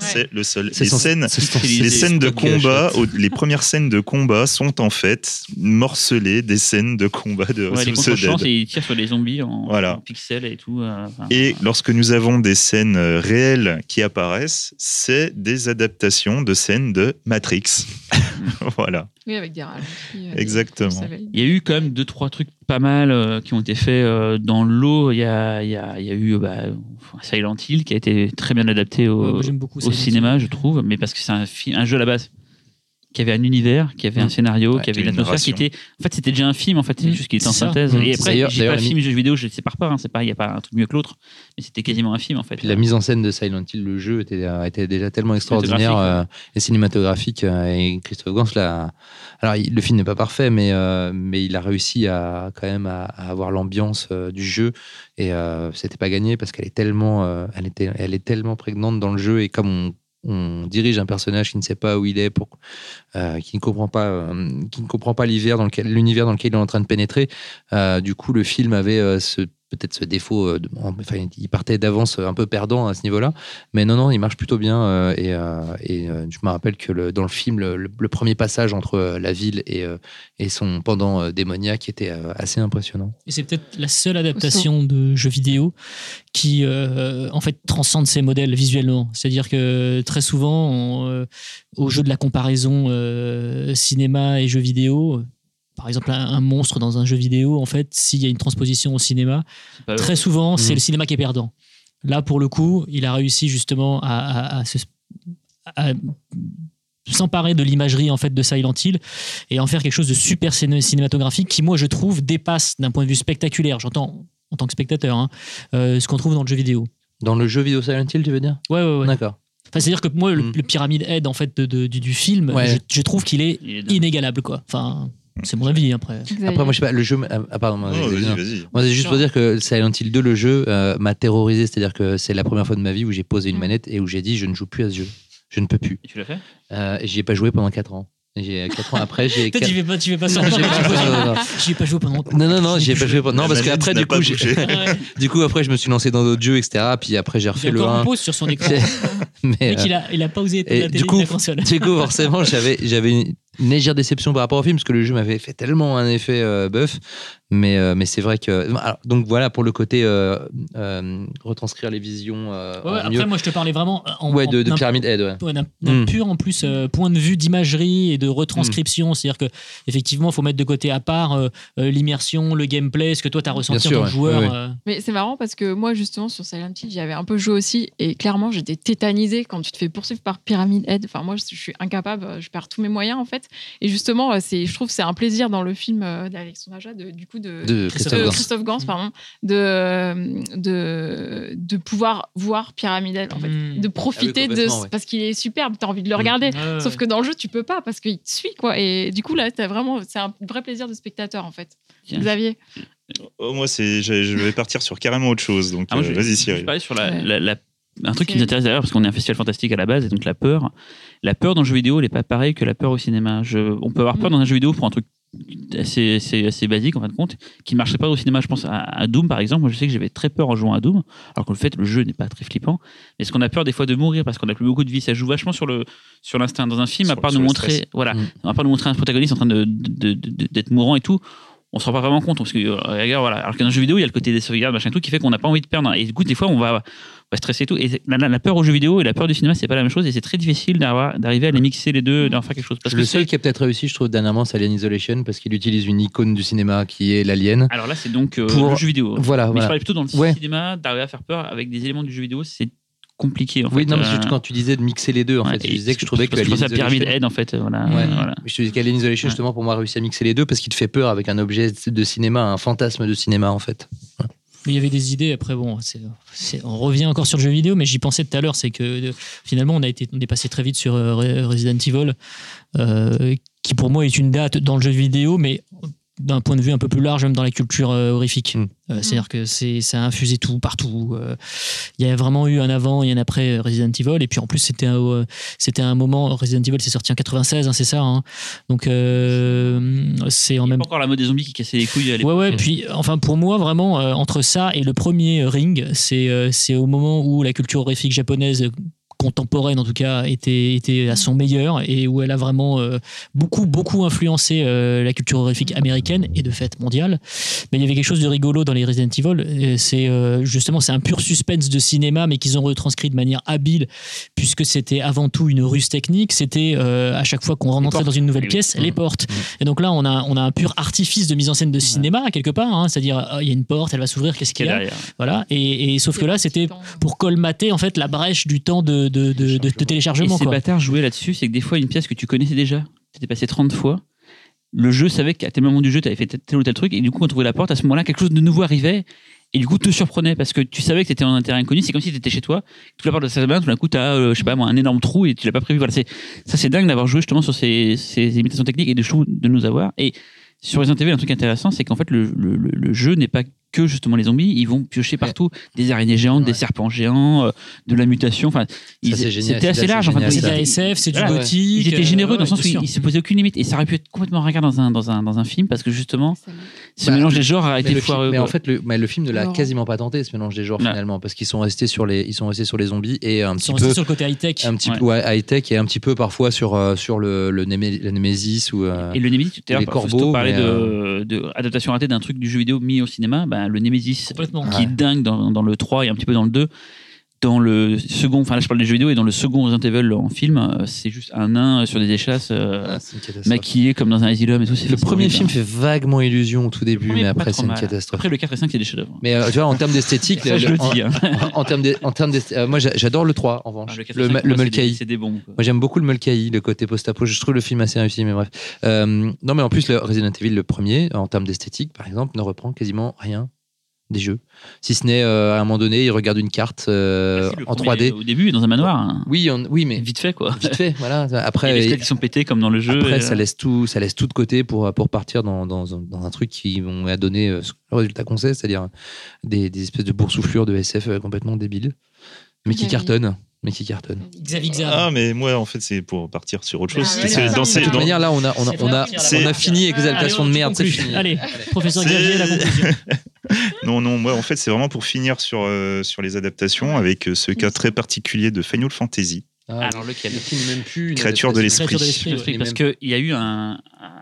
C'est le seul. Les scènes, les scènes de combat, les premières scènes de combat sont en fait morcelées des scènes de combat de House of the Dead. et il tire sur les zombies en, Voilà. en pixels et tout. euh, Et lorsque nous avons des scènes euh, réelles qui apparaissent, c'est des adaptations de scènes de Matrix. voilà. Oui, avec des ralentis. Exactement. Il y a eu quand même deux trois trucs pas mal euh, qui ont été faits euh, dans l'eau. Il y a, il y, a, il y a eu bah, Silent Hill qui a été très bien adapté au, moi, j'aime beaucoup au Silent cinéma, je trouve, mais parce que c'est un, un jeu à la base qui avait un univers, qui avait un Mm. scénario, Ouais, qui avait une atmosphère qui était. En fait, c'était déjà un film. En fait, c'est Mm. juste qu'il était en C'est ça. synthèse. Mm. Et après, D'ailleurs- j'ai pas mi- film, jeu vidéo, je ne sépare pas. Hein, c'est pas, il y a pas un truc mieux que l'autre, mais c'était quasiment un film en fait. Puis la mise en scène de Silent Hill, le jeu était, euh, était déjà tellement extraordinaire Cinématographique, euh, et cinématographique. euh, et Christophe Gans, là, alors il- le film n'est pas parfait, mais, euh, mais il a réussi à quand même à, à avoir l'ambiance euh, du jeu. Et euh, c'était pas gagné parce qu'elle est tellement, euh, elle était, elle est tellement prégnante dans le jeu et comme on on dirige un personnage qui ne sait pas où il est, euh, qui ne comprend pas, euh, qui ne comprend pas l'univers dans lequel, il est en train de pénétrer. Euh, du coup, le film avait ce peut-être ce défaut. euh, enfin, il partait d'avance un peu perdant à ce niveau-là, mais non, non, il marche plutôt bien. euh, et euh, euh, je me rappelle que dans le film, le, premier passage entre euh, la ville et, euh, son pendant euh, démoniaque était euh, assez impressionnant. Et c'est peut-être la seule adaptation de jeux vidéo qui, euh, en fait, transcende ces modèles visuellement. C'est-à-dire que très souvent, euh, au jeu de la comparaison euh, cinéma et jeux vidéo, euh, par exemple, un, un monstre dans un jeu vidéo, en fait, s'il y a une transposition au cinéma, très souvent, c'est le cinéma qui est perdant. Là, pour le coup, il a réussi justement à, à- à se- à s'emparer de l'imagerie en fait de Silent Hill et en faire quelque chose de super ciné- cinématographique qui, moi, je trouve, dépasse d'un point de vue spectaculaire. J'entends en tant que spectateur hein, euh, ce qu'on trouve dans le jeu vidéo. Dans le jeu vidéo Silent Hill, tu veux dire? Ouais, ouais, ouais. D'accord. Enfin, c'est-à-dire que moi, le, Mhm. le Pyramid Head en fait de- de- du, du film, Ouais. je, je trouve qu'il est inégalable, quoi. Enfin, c'est mon avis après. Après, moi, je sais pas, le jeu. Ah, pardon, Oh, non. Moi, c'est juste pour dire que Silent Hill 2, le jeu, euh, m'a terrorisé. C'est-à-dire que c'est la première fois de ma vie où j'ai posé une Mm. manette et où j'ai dit je ne joue plus à ce jeu. Je ne peux plus. Et tu l'as fait? Euh, et j'y ai pas joué pendant 4 ans. J'ai 4 ans après, j'ai. Peut-être quatre- j'y vais pas, tu vas pas non. J'y ai pas joué pendant. Non, non, non, j'y ai pas joué. pendant- Non, parce qu'après, du coup. Ouais. du coup, après, je me suis lancé dans d'autres jeux, etc. Puis après, j'ai Il refait le encore en 1. pause sur son écran. Mais, euh, il a, il a pas osé la télé du coup, de la console. du coup, forcément, j'avais, j'avais légère déception par rapport au film parce que le jeu m'avait fait tellement un effet euh, buff. Mais, euh, mais c'est vrai que. alors, donc voilà pour le côté euh, euh, retranscrire les visions. euh, Ouais, en après, mieux. moi, je te parlais vraiment en, ouais, en- de, de d'un- Pyramid Head, ouais. ouais, d'un d'un Mm. pur en plus euh, point de vue d'imagerie et de retranscription. C'est-à-dire que effectivement, il faut mettre de côté à part l'immersion, le gameplay, ce que toi tu as ressenti sûr, en tant ouais. que joueur. Ouais, ouais. euh, Mais c'est marrant parce que moi, justement, sur Silent Hill, j'y avais un peu joué aussi. Et clairement, j'étais tétanisée quand tu te fais poursuivre par Pyramid Head. Enfin, moi, je suis incapable, je perds tous mes moyens, en fait. Et justement, c'est, je trouve que c'est un plaisir dans le film d'Alexandre Aja, de, du coup, de, De Christophe Gans. Christophe Gans, pardon, de, de, de pouvoir voir Pyramid Head, en fait. Mm. De profiter Ah oui, de. ouais. Parce qu'il est superbe, tu as envie de le regarder. ouais, Sauf que dans le jeu, tu peux pas parce qu'il te suit, quoi. Et du coup, là, t'as vraiment. C'est un vrai plaisir de spectateur, en fait. Tiens. Xavier. Oh, moi, c'est, je, je vais partir sur carrément autre chose. Donc, Ah, euh, je- vas-y, Je Cyril. sur la, Ouais. la- la- un truc qui nous intéresse d'ailleurs parce qu'on est un festival fantastique à la base et donc la peur. La peur dans le jeu vidéo, elle n'est pas pareille que la peur au cinéma. Je, on peut avoir peur Mm. dans un jeu vidéo pour un truc assez, assez, assez basique en fin de compte qui ne marcherait pas au cinéma. Je pense à, à Doom par exemple. Moi, je sais que j'avais très peur en jouant à Doom, alors qu'en fait le jeu n'est pas très flippant. Mais est-ce qu'on a peur des fois de mourir parce qu'on n'a plus beaucoup de vie Ça joue vachement sur le sur l'instinct dans un film. Sur- à part nous montrer, stress. voilà, Mm. à part nous montrer un protagoniste en train de, de- de- d'être mourant et tout. On se rend pas vraiment compte parce que euh, regarde, voilà. Alors que dans un jeu vidéo, il y a le côté des sauvegardes, machin, tout qui fait qu'on n'a pas envie de perdre. Et du coup, des fois, on va, va stresser et tout. Et la, la- la peur aux jeux vidéo et la peur du cinéma, c'est pas la même chose. Et c'est très difficile d'arriver à les mixer les deux, d'en faire quelque chose. Parce le que seul qui a peut-être réussi, je trouve, dernièrement, c'est Alien Isolation parce qu'il utilise une icône du cinéma qui est l'alien. Alors là, c'est donc euh, Pour- le jeu vidéo. Voilà, Mais je voilà. parlais plutôt dans le Ouais. cinéma, d'arriver à faire peur avec des éléments du jeu vidéo, c'est compliqué en Oui, fait. non, mais Euh, quand tu disais de mixer les deux, en ouais, fait. Je disais que je trouvais que parce je pensais à Alien Pyramid Isolation- Head en fait. Voilà, Ouais. voilà. Je te dis qu'Alien Isolation, Ouais. justement, pour moi, a réussi à mixer les deux parce qu'il te fait peur avec un objet de cinéma, un fantasme de cinéma, en fait. Il y avait des idées. Après, bon, on revient encore sur le jeu vidéo, mais j'y pensais tout à l'heure. C'est que euh, finalement, on, a été, on est passé très vite sur euh, Re- Resident Evil, euh, qui pour moi est une date dans le jeu vidéo, mais d'un point de vue un peu plus large, même dans la culture euh, horrifique. Mm. Euh, C'est-à-dire que c'est, ça a infusé tout, partout. Euh, Il y a vraiment eu un avant et un après Resident Evil. Et puis en plus, c'était un, euh, c'était un moment. Resident Evil, c'est sorti en 96, hein, c'est ça. hein. Donc euh, c'est en même pas encore la mode des zombies qui cassait les couilles à Ouais, l'époque. ouais, puis enfin pour moi, vraiment, euh, entre ça et le premier Ring, c'est euh, c'est au moment où la culture horrifique japonaise contemporaine en tout cas était, était à son meilleur et où elle a vraiment euh, beaucoup beaucoup influencé euh, la culture horrifique américaine et de fait mondiale. Mais il y avait quelque chose de rigolo dans les Resident Evil euh, c'est euh, justement c'est un pur suspense de cinéma mais qu'ils ont retranscrit de manière habile puisque c'était avant tout une ruse technique. C'était euh, à chaque fois qu'on rentrait dans une nouvelle pièce les Mhm. portes. Et donc là on a, on a un pur artifice de mise en scène de cinéma quelque part hein, c'est-à-dire ah, il y a une porte elle va s'ouvrir qu'est-ce Qui est qu'il y a derrière. voilà. Et, et sauf que là c'était pour colmater en fait la brèche du temps de, de, de, de- de Et téléchargement ces quoi. bâtards jouaient là-dessus, c'est que des fois, une pièce que tu connaissais déjà, t'étais passé 30 fois, le jeu savait qu'à tel moment du jeu, tu avais fait tel ou tel truc, et du coup, on trouvait la porte, à ce moment-là, quelque chose de nouveau arrivait, et du coup, te surprenait, parce que tu savais que tu étais en un terrain inconnu, c'est comme si tu étais chez toi, tu la porte de sa main, tout d'un coup, tu as, je sais pas moi, un énorme trou, et tu l'as pas prévu. Voilà, c'est, ça, c'est dingue d'avoir joué justement sur ces, ces imitations techniques et de, de nous avoir. Et sur Resident Evil, un truc intéressant, c'est qu'en fait, le, le- le- le jeu n'est pas que justement les zombies, ils vont piocher partout des araignées géantes, des serpents géants, euh, de la mutation. Enfin, ils- c'est génial, c'était assez large. en fait. génial, c'est de la SF c'est du Voilà, gothique Ils étaient généreux euh, dans le sens où ils sûr. se posaient aucune limite et ça aurait pu être complètement ringard dans un, dans un, dans un film parce que justement ce Bah, mélange des genres a Mais, été foireux. mais en fait, le, mais le film ne l'a quasiment pas tenté ce mélange des genres finalement parce qu'ils sont restés sur les ils sont restés sur les zombies et un Ils petit sont peu restés sur le côté high tech un petit Ouais. peu high tech et un petit peu parfois sur euh, sur le le, Némé- le Némésis ou Et le Nemesis, tout à les l'heure, corbeaux, mais, de, de adaptation ratée d'un truc du jeu vidéo mis au cinéma. Ben, le Nemesis, qui est dingue dans, dans le 3 et un petit peu dans le 2. Dans le second, enfin là je parle des jeux vidéo, et dans le second Resident Evil en film, euh, c'est juste un nain sur des échasses, euh, ah, maquillé comme dans un Asylum et tout. le premier film fait vaguement illusion au tout début mais après c'est une mal. catastrophe Après le 4 et 5, c'est des chefs-d'œuvre. mais euh, tu vois en termes d'esthétique je le- dis. hein. en, termes d'e- en termes d'est- euh, moi j'a- j'adore le 3 en revanche Ah, le 4 le, et 5, le moi, c'est des- Mulcahy des bons. quoi. Moi j'aime beaucoup le Mulcahy, le côté post-apo. Je trouve le film assez réussi, mais bref. Euh, non, mais en plus, le Resident Evil, le premier, en termes d'esthétique, par exemple, ne reprend quasiment rien des jeux. Si ce n'est euh, à un moment donné, il regarde une carte euh, Ah, en premier, 3D. Au début, dans un manoir. hein. Oui, on- oui, mais Vite fait, quoi. vite fait, voilà. Les Après, qui sont pétés comme dans le jeu. après et, ça euh, laisse tout, ça laisse tout de côté pour pour partir dans dans, un- dans un truc qui donner euh, le résultat qu'on sait, c'est-à-dire des, des espèces de boursouflures de SF complètement débiles, mais qui Oui. cartonnent, mais qui cartonnent. Xavier Xav Ah, mais moi, en fait, c'est pour partir sur autre chose. Ah, C'est- ouais, dans ces- De toute manière, là, on a on a on a, fini, on a fini avec les Allez, allocations de merde. Fini. allez professeur Xavier la conclusion Non, non, moi, en fait, c'est vraiment pour finir sur, euh, sur les adaptations avec euh, ce cas très particulier de Final Fantasy. Ah, Alors lequel? Le film n'est même plus une Créature de l'esprit. Créature de l'esprit, Je ouais. t'explique, Et parce qu'il y a eu un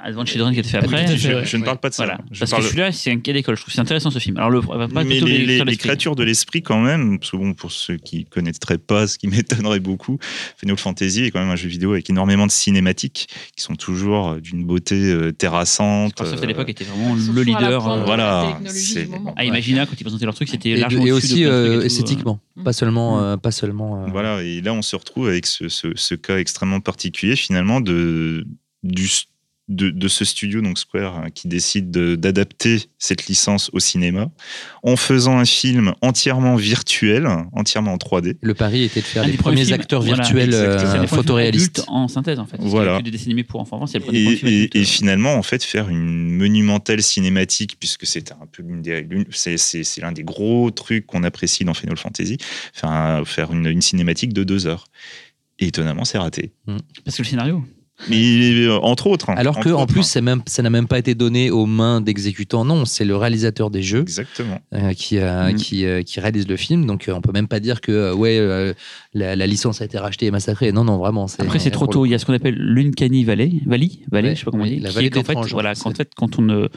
Advent Children qui a été fait Ah après. fait, Je, ouais. je ne parle pas de ça. Voilà. Je Parce parle- que celui-là, c'est un cas d'école. Je trouve que c'est intéressant ce film. Alors, le, pas mais les, les- Créatures de les l'Esprit. créatures de l'esprit, quand même, parce que bon, pour ceux qui connaîtraient pas, ce qui m'étonnerait beaucoup, Final Fantasy est quand même un jeu vidéo avec énormément de cinématiques qui sont toujours euh, d'une beauté euh, terrassante. Microsoft à euh, l'époque était vraiment le leader. euh, voilà, moment. À Imagina, quand ils présentaient leur truc, c'était Et, largement et aussi de euh, et esthétiquement, Mm. pas seulement, pas seulement. Voilà, et là on se retrouve avec ce, ce- ce cas extrêmement particulier finalement de, du, de, de ce studio, donc Square, hein, qui décide de- d'adapter cette licence au cinéma en faisant un film entièrement virtuel, entièrement en 3D. Le pari était de faire Un les premiers films, acteurs voilà, virtuels exactement. euh, photoréalistes. en synthèse, en fait. Voilà. dessins animés pour enfants c'est le premier Et, et- finalement, en fait, faire une monumentale cinématique, puisque c'est un peu l'une des, c'est, l'un des gros trucs qu'on apprécie dans Final Fantasy, faire, un- faire une, une cinématique de deux heures. Et étonnamment, c'est raté. Parce que le scénario. Mais euh, entre autres. hein, Alors que en autres, plus, hein. même, ça n'a même pas été donné aux mains d'exécutants. Non, c'est le réalisateur des jeux Exactement. euh, qui, euh, Mm. qui, euh, qui réalise le film. Donc, euh, on peut même pas dire que euh, ouais, euh, la, la licence a été rachetée et massacrée. Non, non, vraiment. Après, c'est trop tôt. Il y a ce qu'on appelle l'Uncanny Valley. Valley, Valley Ouais, je sais pas comment on dit. la qui vallée est qu'en de fait, voilà, c'est- qu'en fait, quand on, euh,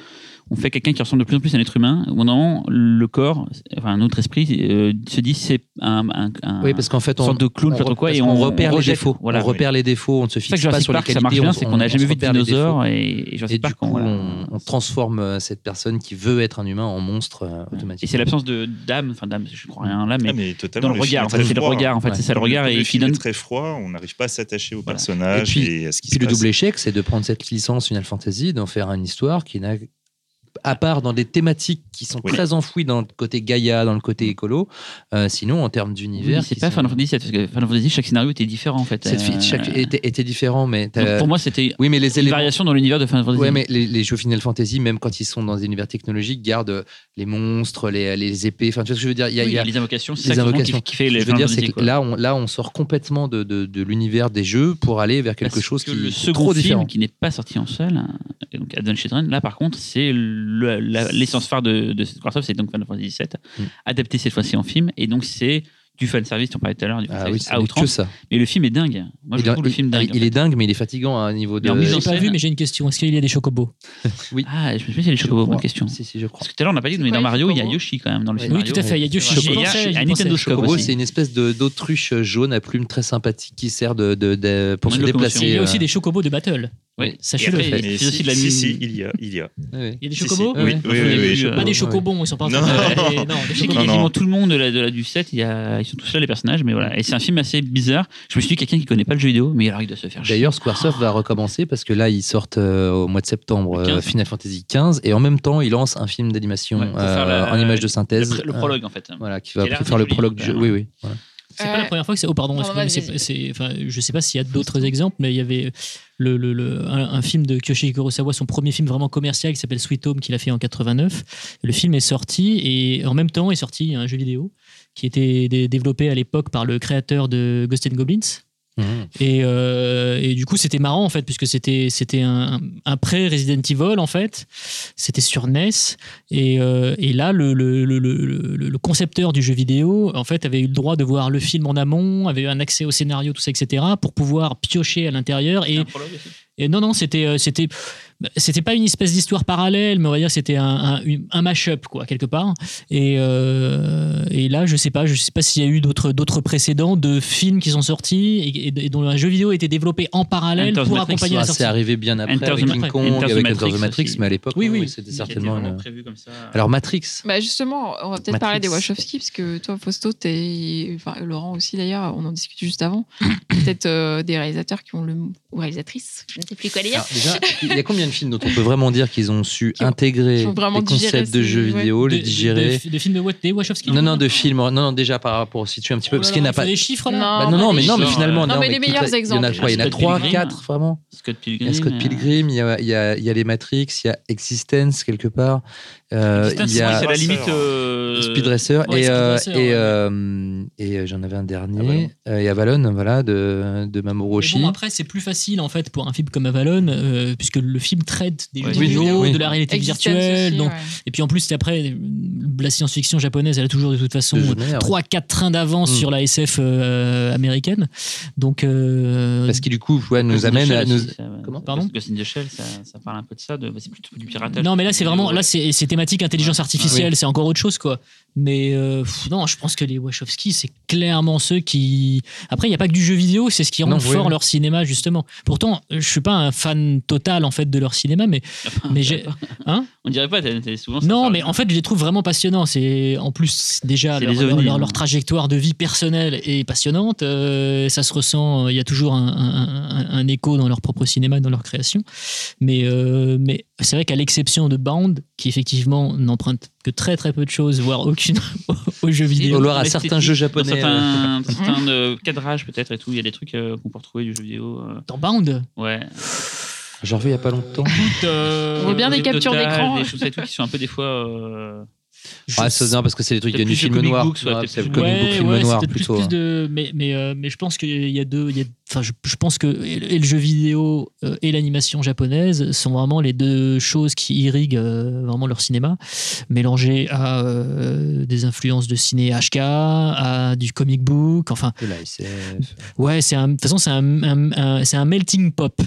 on fait quelqu'un qui ressemble de plus en plus à un être humain, au moment, le corps, enfin, un autre esprit, euh, se dit c'est un, un, un- Oui, parce qu'en fait, une on, sorte de clown, on quoi, et on repère les défauts. Voilà, on repère les défauts, on ne se fixe pas sur les Park, ça qualités. marche bien, c'est qu'on n'a jamais vu de dinosaures et, et Et du Park. coup, voilà. on, on transforme euh, cette personne qui veut être un humain en monstre euh, Et automatiquement. c'est l'absence de d'âme, enfin d'âme, je crois rien là, mais Ah, mais totalement, dans le regard, en fait, c'est le regard, en fait, c'est ça le regard Le et qui film donne. est très froid, on n'arrive pas à s'attacher au personnage Et et, puis- à ce qui Puis se le passe. double échec, c'est de prendre cette licence Final Fantasy, d'en faire une histoire qui n'a à part dans des thématiques qui sont Oui. très enfouies dans le côté Gaïa, dans le côté écolo. Euh, sinon, en termes d'univers, c'est pas sont- Final Fantasy parce que Final Fantasy, chaque scénario était différent en fait. Euh, chaque était, était différent, mais donc, pour moi, c'était oui, mais les une éléments. variation dans l'univers de Final Fantasy. Ouais, mais les, les jeux Final Fantasy, même quand ils sont dans des univers technologiques, gardent les monstres, les, les épées. Enfin, tu vois ce que je veux dire? Il y a, Oui, il y a- les invocations, c'est les ça qui- invocations. qui, fait les je veux dire, c'est là, on, là, on sort complètement de, de, de l'univers des jeux pour aller vers quelque Parce chose que qui le est second trop film différent. qui n'est pas sorti en seul, donc Advent Children, là par contre, c'est le- l'essence phare de, de Squaresoft, c'est donc Final Fantasy VII, Mm. adapté cette fois-ci en film, et donc c'est du fan service, on parlait tout à l'heure, du fan Ah oui, service à que outrance. ça. Mais le film est dingue. Moi, je il, trouve le il- film dingue. il- il est dingue, mais il est fatigant à un niveau de. En J'ai pas vu, mais j'ai une question. Est-ce qu'il y a des chocobos? Ah, je me suis dit, c'est les Je chocobos, bonne question. Si, si, je crois. Parce que tout à l'heure, on n'a pas dit, mais dans Mario, il y a Yoshi quand même dans le Oui. Oui, tout à fait. Il y a Yoshi. Il y a un. Nintendo Chocobo c'est une espèce de- d'autruche jaune à plumes très sympathique qui sert de, de- de- pour se déplacer. Il y a euh, aussi des chocobos de battle. Oui. Sachez-le. Il si, y a aussi de la si, musique. si, il y a, il y a. ouais, ouais. Il y a des chocobos si. Oui, oui, oui, vu, oui, je- Pas des chocobons, ils sont pas Non. en train de- Non, des Je sais qu'il y a chocobos. Non, quasiment tout le monde de la, de la, du set, il y a, ils sont tous là les personnages, mais voilà. Et c'est un film assez bizarre. Je me suis dit, quelqu'un qui connaît pas le jeu vidéo, mais alors il doit se faire chier. D'ailleurs, Squaresoft va recommencer parce que là, ils sortent euh, au mois de septembre euh, 15. Final Fantasy XV et en même temps, ils lancent un film d'animation Ouais, euh, en image de le, synthèse. pr- le prologue en fait. voilà, qui va faire le prologue du jeu. Oui, oui. C'est pas la première fois que c'est. Oh, pardon, Non, c'est- enfin, je sais pas s'il y a d'autres exemples, mais il y avait le, le- le- un, un film de Kyoshi Kurosawa, son premier film vraiment commercial qui s'appelle Sweet Home, qu'il a fait en 89. Le film est sorti et en même temps est sorti un jeu vidéo qui était dé- développé à l'époque par le créateur de Ghost and Goblins. Mhm. Et, euh, et du coup, c'était marrant en fait, puisque c'était c'était un, un pré-Resident Evil en fait. C'était sur NES. Et, euh, et là, le, le, le, le, concepteur du jeu vidéo en fait avait eu le droit de voir le film en amont, avait eu un accès au scénario, tout ça, etc., pour pouvoir piocher à l'intérieur. Et, et non, non, c'était euh, c'était c'était pas une espèce d'histoire parallèle, mais on va dire que c'était un, un, un mash-up quoi quelque part. Et, euh, et là, je sais pas, je sais pas s'il y a eu d'autres d'autres précédents de films qui sont sortis et, et- et dont un jeu vidéo a été développé en parallèle Enter the pour Matrix, accompagner la Ah, sortie. c'est arrivé bien après Enter avec King Matrix. Kong, Enter avec Enter Matrix the Matrix, aussi. mais à l'époque, Oui, oui, oui. c'était certainement une. prévu comme ça. Alors Matrix. Bah justement, on va peut-être Matrix. parler des Wachowski, parce que toi, Fausto, t'es, enfin Laurent aussi d'ailleurs, on en discute juste avant. peut-être euh, des réalisateurs qui ont le ou réalisatrices, je ne sais plus quoi dire. Alors, déjà, il y a combien de films dont on peut vraiment dire qu'ils ont su Qui ont- intégrer qui ont vraiment les concepts de ces- jeux ouais. vidéo, les digérer de, films de, Wa- des Wachowski Non, non, de films. Non, non, déjà par rapport, si tu un petit peu, Oh parce là qu'il n'y là, en a il faut pas. des chiffres là Non, Bah, non, non, mais non, mais finalement, Non, mais les meilleurs Il y en a exemples. quoi Il y en a Scott trois, Pilgrim. quatre, vraiment Scott Pilgrim. Il y a Scott euh, Pilgrim, il y a, il y a, il y a les Matrix, il y a Existence quelque part, euh, il y a c'est la Speed limite. Euh, Speed Racer ouais, et, Speed euh, Racer, et, ouais. euh, et euh, j'en avais un dernier, Avalon. euh, et Avalon, voilà, de, de Mamoru Oshii. bon, après, c'est plus facile en fait pour un film comme Avalon, euh, puisque le film traite des Ouais. jeux Oui, vidéo, oui. de la réalité Existence virtuelle. aussi, donc, ouais. Et puis en plus, c'est après, la science-fiction japonaise, elle a toujours de toute façon De merde. 3-4 trains d'avance Mm. sur la SF euh, américaine. Donc, euh, Parce qui du coup ouais, nous amène à Shell nous. aussi, ça- Comment? Pardon? Ghost in the Shell, ça, ça parle un peu de ça. De, c'est plutôt du piratage. non, mais là, c'est vraiment, là, c'est thématique intelligence artificielle, c'est encore autre chose, quoi. Mais euh, pff, non, je pense que les Wachowski, c'est clairement ceux qui. Après, il n'y a pas que du jeu vidéo, c'est ce qui rend Non, fort oui. leur cinéma, justement. Pourtant, je suis pas un fan total, en fait, de leur cinéma, mais, mais j'ai. Hein On dirait pas, t'as souvent. Non, mais en fait, je les trouve vraiment passionnants. C'est en plus déjà leur, ovnis, leur- leur trajectoire de vie personnelle est passionnante. Euh, ça se ressent. Il y a toujours un, un- un- un écho dans leur propre cinéma, dans leur création. Mais, euh, mais c'est vrai qu'à l'exception de Bound, qui effectivement n'emprunte que très très peu de choses, voire aucune aux jeux vidéo. loir à certains jeux japonais. euh, certains, certains euh, cadrages peut-être et tout, il y a des trucs euh, qu'on peut retrouver du jeu vidéo. euh, Dans Bound, ouais. J'en revu il y a pas longtemps. euh, On voit bien des captures d'écran. Des choses et tout qui sont un peu des fois. euh, je Ah, ça, non, parce que c'est des trucs, il y a du film noir. ouais, Ouais, c'est le comic book Ouais, film ouais, noir plutôt. plus hein. de, mais, mais, euh, mais je pense qu'il y a deux. il y a- enfin, je, je pense que et le jeu vidéo euh, et l'animation japonaise sont vraiment les deux choses qui irriguent euh, vraiment leur cinéma, mélangées à euh, des influences de ciné HK, à du comic book. Enfin, SF. ouais, c'est de toute façon, c'est un, un- un- c'est un melting pop.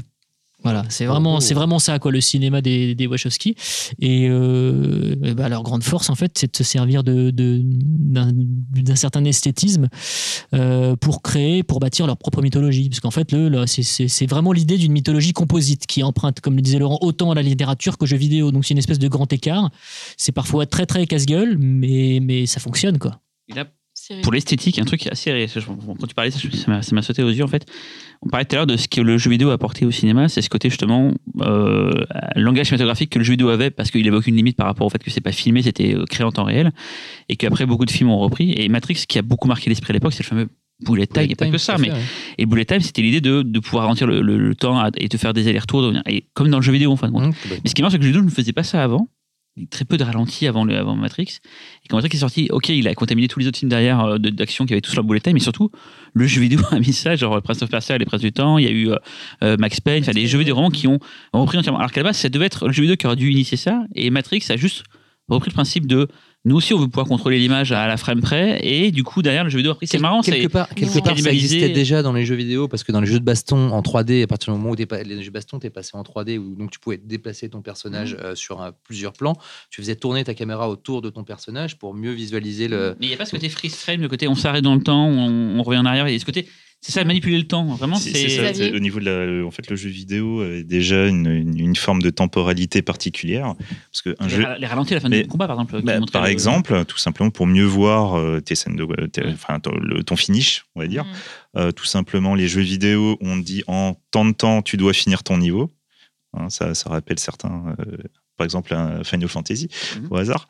Voilà, c'est vraiment, Oh. c'est vraiment ça, quoi, le cinéma des, des Wachowski. Et, euh, et bah, leur grande force, en fait, c'est de se servir de, de- d'un, certain esthétisme euh, pour créer, pour bâtir leur propre mythologie. Parce qu'en fait, le, le- c'est, vraiment l'idée d'une mythologie composite qui emprunte, comme le disait Laurent, autant à la littérature qu'aux jeux vidéo. Donc c'est une espèce de grand écart. C'est parfois très très casse-gueule, mais, mais ça fonctionne, quoi. Et là, Cyril. Pour l'esthétique, un truc assez. Quand tu parlais, ça ça m'a sauté aux yeux en fait. On parlait tout à l'heure de ce que le jeu vidéo a apporté au cinéma, c'est ce côté justement euh, langage cinématographique que le jeu vidéo avait parce qu'il avait aucune limite par rapport au fait que c'est pas filmé, c'était euh, créé en temps réel et qu'après beaucoup de films ont repris. Et Matrix, ce qui a beaucoup marqué l'esprit à l'époque, c'est le fameux bullet time, et pas que ça, mais et bullet time, c'était l'idée de, de pouvoir ralentir le, le- le temps à- et de faire des allers-retours, et comme dans le jeu vidéo en fin de compte. Mmh, Mais ce qui est marrant, c'est que le jeu vidéo ne faisait pas ça avant. Très peu de ralentis avant, le, avant Matrix. Et quand Matrix est sorti, ok, il a contaminé tous les autres films derrière euh, d'action qui avaient tous leur bullet time, mais surtout, le jeu vidéo a mis ça, genre Prince of Persia, Les Princes du Temps, il y a eu euh, euh, Max Payne, enfin des jeux vidéo vraiment qui ont repris entièrement. Alors qu'à la base, ça devait être le jeu vidéo qui aurait dû initier ça, et Matrix a juste repris le principe de nous aussi, on veut pouvoir contrôler l'image à la frame près, et du coup, derrière, le jeu vidéo a pris. C'est Quel- marrant, quelque part, quelque part ça existait déjà dans les jeux vidéo parce que dans les jeux de baston en 3D, à partir du moment où t'es pas, les jeux de baston, t'es passé en 3D où donc tu pouvais déplacer ton personnage euh, sur euh, plusieurs plans. Tu faisais tourner ta caméra autour de ton personnage pour mieux visualiser le. Mais il n'y a pas ce côté freeze frame, le côté on s'arrête dans le temps, on, on revient en arrière. Il y a ce côté, c'est ça, manipuler le temps. Vraiment, C'est au niveau de la, en fait, le jeu vidéo a déjà une, une, une forme de temporalité particulière. Parce que un Les, jeu, ra- les ralentis à la fin Mais- du combat, par exemple. bah, par le- exemple, tout simplement pour mieux voir euh, tes scènes de, tes- enfin, ton, le- ton finish, on va dire. Mm. Euh, tout simplement, les jeux vidéo, on dit en tant de temps, tu dois finir ton niveau. Hein, ça, ça rappelle certains, euh, par exemple, un Final Fantasy, Mhm. au hasard.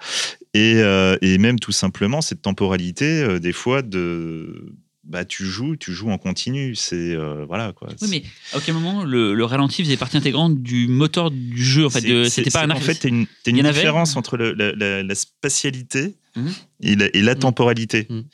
Et, euh, et même tout simplement, cette temporalité, euh, des fois, de. Bah, tu joues, tu joues en continu. C'est. euh, voilà, quoi. Oui, mais à aucun moment, le, le ralenti faisait partie intégrante du moteur du jeu. En fait, c'était pas un En fait, t'as une, y une avait différence entre le- la, la- la spatialité Mhm. et la, et la Mhm. temporalité. Mhm.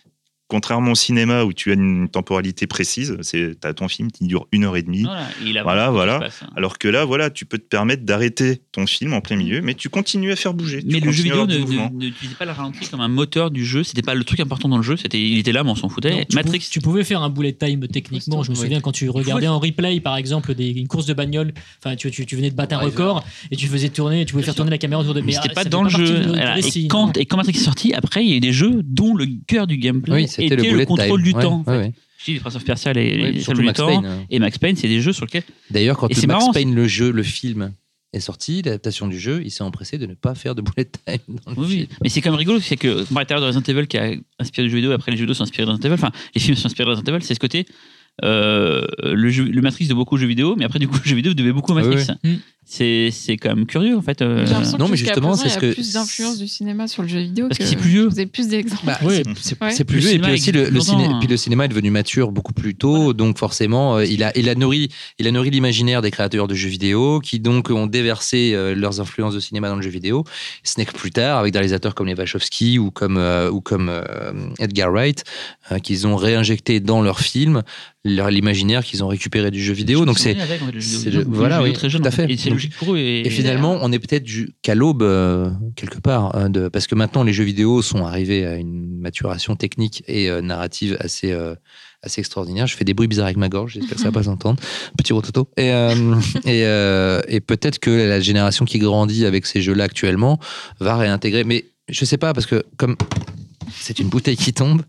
Contrairement au cinéma où tu as une temporalité précise, c'est as ton film qui dure une heure et demie. Voilà, il Voilà, passe, hein. Alors que là, voilà, tu peux te permettre d'arrêter ton film en plein milieu, mais tu continues à faire bouger. tu Mais le jeu vidéo n'utilisait pas le ralenti comme un moteur du jeu. C'était pas le truc important dans le jeu. C'était, il était là, mais on s'en foutait. Non, tu, Matrix, tu pouvais faire un bullet time techniquement. Je me souviens quand tu regardais en replay, par exemple, des, une course de bagnole. Enfin, tu, tu, tu venais de battre un record et tu faisais tourner, tu pouvais faire tourner la caméra autour de. mais c'était ah, pas dans le jeu. Et quand, non. et quand Matrix est sorti, après, il y a eu des jeux dont le cœur du gameplay Oui, était c'était le le, contrôle time. du Ouais, temps. en fait. ouais, ouais. Je dis les Prince of Persia, les, Oui, les du Max temps. Payne. hein. Et Max Payne, c'est des jeux sur lesquels. D'ailleurs, quand Et le c'est Max marrant, Payne, le jeu, le film est sorti, l'adaptation du jeu, il s'est empressé de ne pas faire de bullet time dans le Oui, film. oui. Mais c'est quand même rigolo, c'est que on parlait tout à l'heure de Resident Evil qui a inspiré le jeu vidéo, après les jeux vidéo sont inspirés de Resident Evil, enfin les films sont inspirés de Resident Evil, c'est ce côté euh, le, jeu, le Matrix de beaucoup de jeux vidéo, mais après du coup le jeu vidéo devait beaucoup au Oui, Matrix. oui. Mm. C'est c'est quand même curieux en fait. euh, non, mais justement, c'est il y ce a que- plus d'influence du cinéma sur le jeu vidéo Parce que que c'est plus vieux. Vous avez plus d'exemples. Bah, Oui. c'est- Ouais. c'est plus Le vieux et puis aussi le, ciné- longtemps, puis hein. le cinéma est devenu mature beaucoup plus tôt donc forcément euh, il a il a nourri il a nourri l'imaginaire des créateurs de jeux vidéo qui donc ont déversé euh, leurs influences de cinéma dans le jeu vidéo ce n'est que plus tard avec des réalisateurs comme les Wachowski ou comme euh, ou comme euh, Edgar Wright euh, qu'ils ont réinjecté dans leurs films l'imaginaire qu'ils ont récupéré du jeu vidéo donc c'est voilà, oui, très jeunes, tout à fait. Et c'est logique pour eux. Et, Et finalement, on est peut-être qu'à l'aube, euh, quelque part, hein, de, parce que maintenant, les jeux vidéo sont arrivés à une maturation technique et euh, narrative assez, euh, assez extraordinaire. Je fais des bruits bizarres avec ma gorge, j'espère que ça va pas s'entendre. Petit rototo. Et, euh, et, et peut-être que la génération qui grandit avec ces jeux-là actuellement va réintégrer. Mais je sais pas, parce que comme c'est une bouteille qui tombe,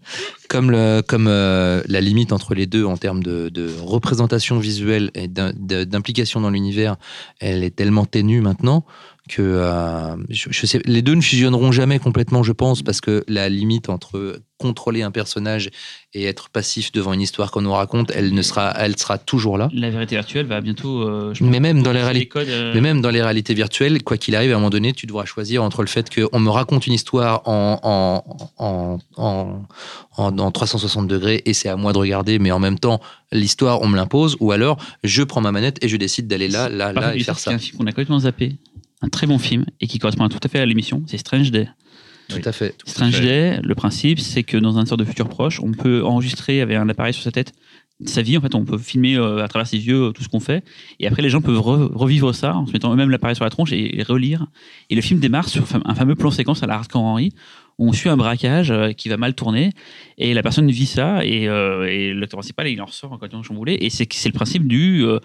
comme, euh, la limite entre les deux en termes de, représentation visuelle et d'implication dans l'univers, elle est tellement ténue maintenant que euh, je, je sais, les deux ne fusionneront jamais complètement, je pense, parce que la limite entre contrôler un personnage et être passif devant une histoire qu'on nous raconte, elle ne sera, elle sera toujours là. la vérité virtuelle va bientôt. euh, je Mais même dans les réalités. codes. euh, Mais même dans les réalités virtuelles, quoi qu'il arrive, à un moment donné, tu devras choisir entre le fait qu'on me raconte une histoire en, en, en, en, en- en 360 degrés et c'est à moi de regarder, mais en même temps, l'histoire, on me l'impose, ou alors je prends ma manette et je décide d'aller là, là, Par là et faire c'est ça. un film qu'on a complètement zappé. Un très bon film et qui correspond tout à fait à l'émission. C'est Strange Day. Tout à fait. Strange fait. Day, le principe, c'est que dans un sort de futur proche, on peut enregistrer avec un appareil sur sa tête sa vie. En fait, on peut filmer euh, à travers ses yeux euh, tout ce qu'on fait. Et après, les gens peuvent re- revivre ça en se mettant eux-mêmes l'appareil sur la tronche et, et relire. Et le film démarre sur un fameux plan séquence à la Hardcore Henry où on suit un braquage euh, qui va mal tourner et la personne vit ça et, euh, et l'acteur principal il en ressort complètement chamboulé et c'est c'est le principe du euh,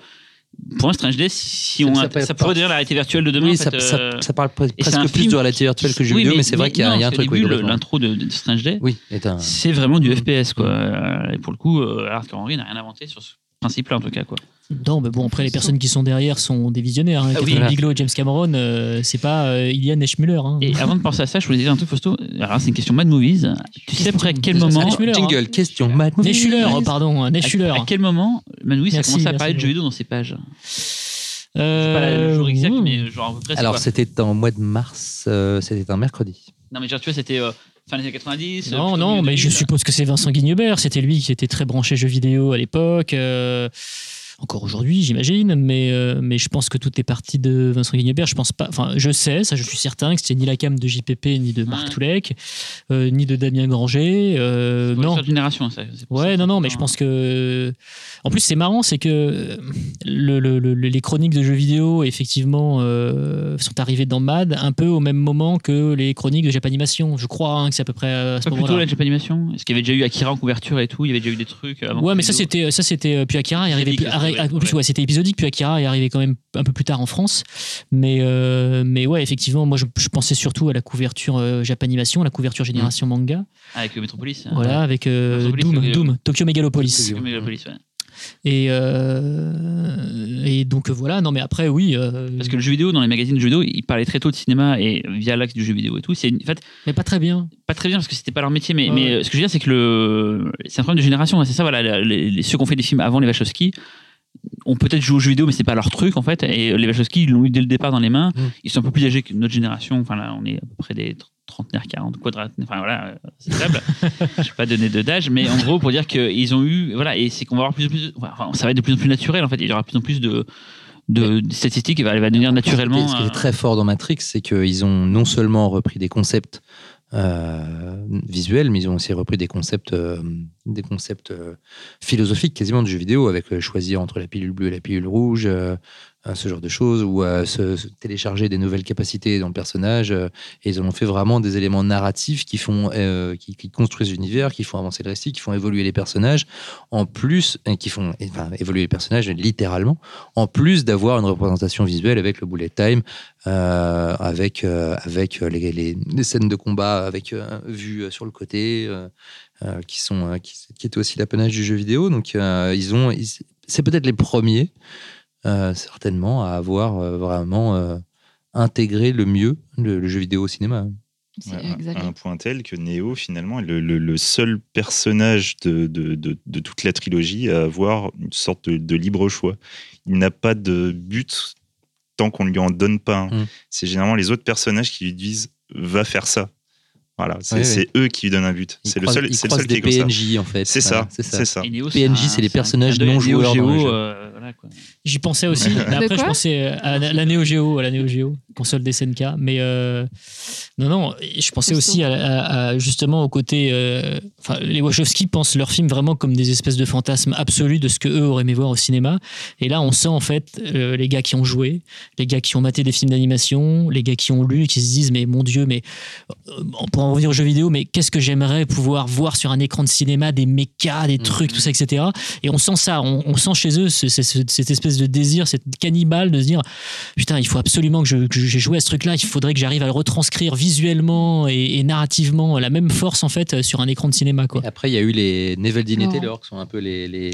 pour un Strange Day si Ça on ça pas- pourrait devenir la réalité virtuelle de demain Oui, en ça, fait, ça- euh, ça parle presque plus film de réalité virtuelle que jeu oui, vidéo, mais, c'est vrai qu'il y a, non, y a un truc. oui, début, l'intro de, de Strange Day Oui, un. c'est vraiment du Mhm. FPS quoi. Et pour le coup, Hardcore Henry n'a rien inventé sur ce principe-là en tout cas quoi. Non, mais bon, après, les personnes qui sont derrière sont des visionnaires. Hein. Ah oui, Catherine voilà. Bigelow et James Cameron, euh, c'est pas euh, Ilian Eschmuller. Hein. Et avant de penser à ça, je voulais dire un truc, Fausto. Alors, c'est une question Mad Movies. Tu sais après à quel moment. Hein. Jingle, question. Neschuller, oh, pardon, Neschuller. À, à quel moment Mad Movies a commencé à merci, parler de jeux vidéo dans ses pages Euh, C'est pas le jour exact, mais genre à peu près. Alors, c'était en mois de mars, euh, c'était un mercredi. Non, mais genre, tu vois, c'était euh, fin des années 90. euh, Non, non, mais je 2000. suppose que c'est Vincent Guignebert. C'était lui qui était très branché jeux vidéo à l'époque. euh, encore aujourd'hui, j'imagine, mais, euh, mais je pense que tout est parti de Vincent Guignebert. Je pense pas, enfin, je sais, ça, je suis certain que c'était ni la cam de JPP, ni de Marc Ouais. Toulek, euh, ni de Damien Granger. euh, non, génération, ça. Ouais, non, non, mais je pense que. En plus, c'est marrant, c'est que euh, le- le- le- les chroniques de jeux vidéo, effectivement, sont arrivées dans MAD un peu au même moment que les chroniques de Japanimation. Je crois hein, que c'est à peu près à ce Pas plutôt moment-là. la Japanimation Est-ce qu'il y avait déjà eu Akira en couverture et tout? Il y avait déjà eu des trucs avant Ouais, mais ça c'était ça c'était puis Akira est arrivé ouais, en plus ouais. c'était épisodique puis Akira est arrivé quand même un peu plus tard en France mais euh, mais ouais effectivement moi je, je pensais surtout à la couverture euh, Japanimation la couverture génération manga Ah, avec Metropolis. voilà avec euh, Metropolis, Doom c'est- Doom Tokyo Megalopolis Tokyo. Megalopolis, ouais. et euh, et donc voilà non mais après oui euh, Parce que le jeu vidéo, dans les magazines de jeux vidéo, ils parlaient très tôt de cinéma et via l'axe du jeu vidéo et tout. C'est en fait mais pas très bien pas très bien parce que c'était pas leur métier, mais, Ouais. mais euh, ce que je veux dire, c'est que le... c'est un problème de génération. hein. C'est ça, voilà. les- les- ceux qui ont fait des films avant les Wachowski ont peut-être joué aux jeux vidéo, mais c'est pas leur truc en fait. Et les Wachowski, ils l'ont eu dès le départ dans les mains. Mm. Ils sont un peu plus âgés que notre génération. Enfin là, on est à peu près des tr- trentenaires, 40, quadrats. Enfin voilà, euh, c'est faible. je vais pas donner de d'âge, mais en gros, pour dire qu'ils ont eu. Voilà, et c'est qu'on va avoir plus en plus. Enfin, ça va être de plus en plus naturel en fait. Il y aura de plus en plus de. De, statistiques, il va, va devenir naturellement. Ce qui est euh, très fort dans Matrix, c'est qu'ils ont non seulement repris des concepts visuels, mais ils ont aussi repris des concepts, euh, des concepts euh, philosophiques quasiment du jeu vidéo, avec euh, choisir entre la pilule bleue et la pilule rouge, ce genre de choses, ou euh, se, télécharger des nouvelles capacités dans le personnage. euh, et ils ont fait vraiment des éléments narratifs qui font, euh, qui, construisent l'univers, qui font avancer le récit, qui font évoluer les personnages, en plus, et qui font évoluer les personnages littéralement en plus d'avoir une représentation visuelle avec le bullet time, euh, avec, euh, avec les, les- scènes de combat avec euh, sur le côté, qui, sont, qui, qui aussi l'apanage du jeu vidéo. Donc, ils ont, c'est peut-être les premiers, certainement, à avoir euh, vraiment euh, intégré le mieux le, le jeu vidéo au cinéma. Ouais, à- un point tel que Neo, finalement, est le, le- le seul personnage de, de- de- de toute la trilogie à avoir une sorte de, de libre choix. Il n'a pas de but tant qu'on ne lui en donne pas. Mm. C'est généralement les autres personnages qui lui disent va faire ça. Voilà, c'est eux qui lui donnent un but. C'est le seul, c'est le seul qui des est comme ça. PNJ, en fait. C'est Voilà, ça, c'est ça. PNJ, c'est les personnages non joueurs dans voilà, quoi. J'y pensais aussi. Mais après, je pensais à la, Neo Geo, à la Neo Geo, console des SNK. Mais euh, non, non, je pensais aussi à, à- à, justement au côté. euh, Enfin, les Wachowski pensent leurs films vraiment comme des espèces de fantasmes absolus de ce que eux auraient aimé voir au cinéma. Et là, on sent en fait euh, les gars qui ont joué, les gars qui ont maté des films d'animation, les gars qui ont lu et qui se disent mais mon Dieu, mais euh, pour en revenir aux jeux vidéo, mais qu'est-ce que j'aimerais pouvoir voir sur un écran de cinéma des mechas, des trucs, tout ça, etc. Et on sent ça, on, on sent chez eux ce- ce- ce- cette espèce de désir, cette cannibale de se dire putain, il faut absolument que je- j'ai joué à ce truc-là, il faudrait que j'arrive à le retranscrire visuellement et, et narrativement la même force en fait sur un écran de cinéma quoi. Et Après, il y a eu les Neveldine et Non. Taylor, qui sont un peu les, les,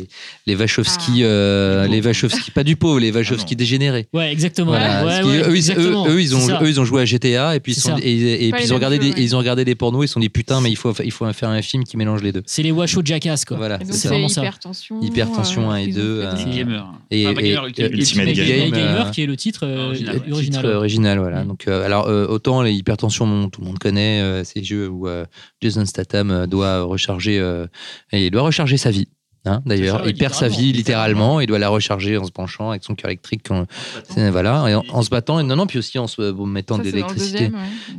les Wachowski, Ah. euh, les. Wachowski, pas du pauvre, les Wachowski non. dégénérés. Ouais, exactement. Voilà, Ouais, parce ouais, qu'ils- eux, ils, exactement. eux, eux, ils ont, C'est ça. eux, ils ont joué à GTA et puis, ils sont, et, et puis ont regardé des, ils ont regardé des pornos, ils se sont dit putain, mais il faut, il faut faire un film qui mélange les deux. C'est les Washoe Jackass quoi. Voilà, Et c'est vraiment ça. hypertension. Hypertension, euh, un et ils ont deux, fait euh, des- Les gamers. Et- Enfin, pas et- Ultimate Ultimate Game, Game, Gamer euh, qui est le titre euh, original, ouais. original. Titre original, voilà. Mm. Donc, euh, alors, euh, autant les hypertensions, tout le monde connaît euh, ces jeux où euh, Jason Statham euh, doit recharger, euh, et il doit recharger sa vie. Hein, D'ailleurs, C'est il perd sa vie littéralement. Il doit la recharger en se penchant avec son cœur électrique. quand- c'est- voilà, et en, en se battant. Et non, non, puis aussi en se euh, mettant Ça, de c'est l'électricité. ouais.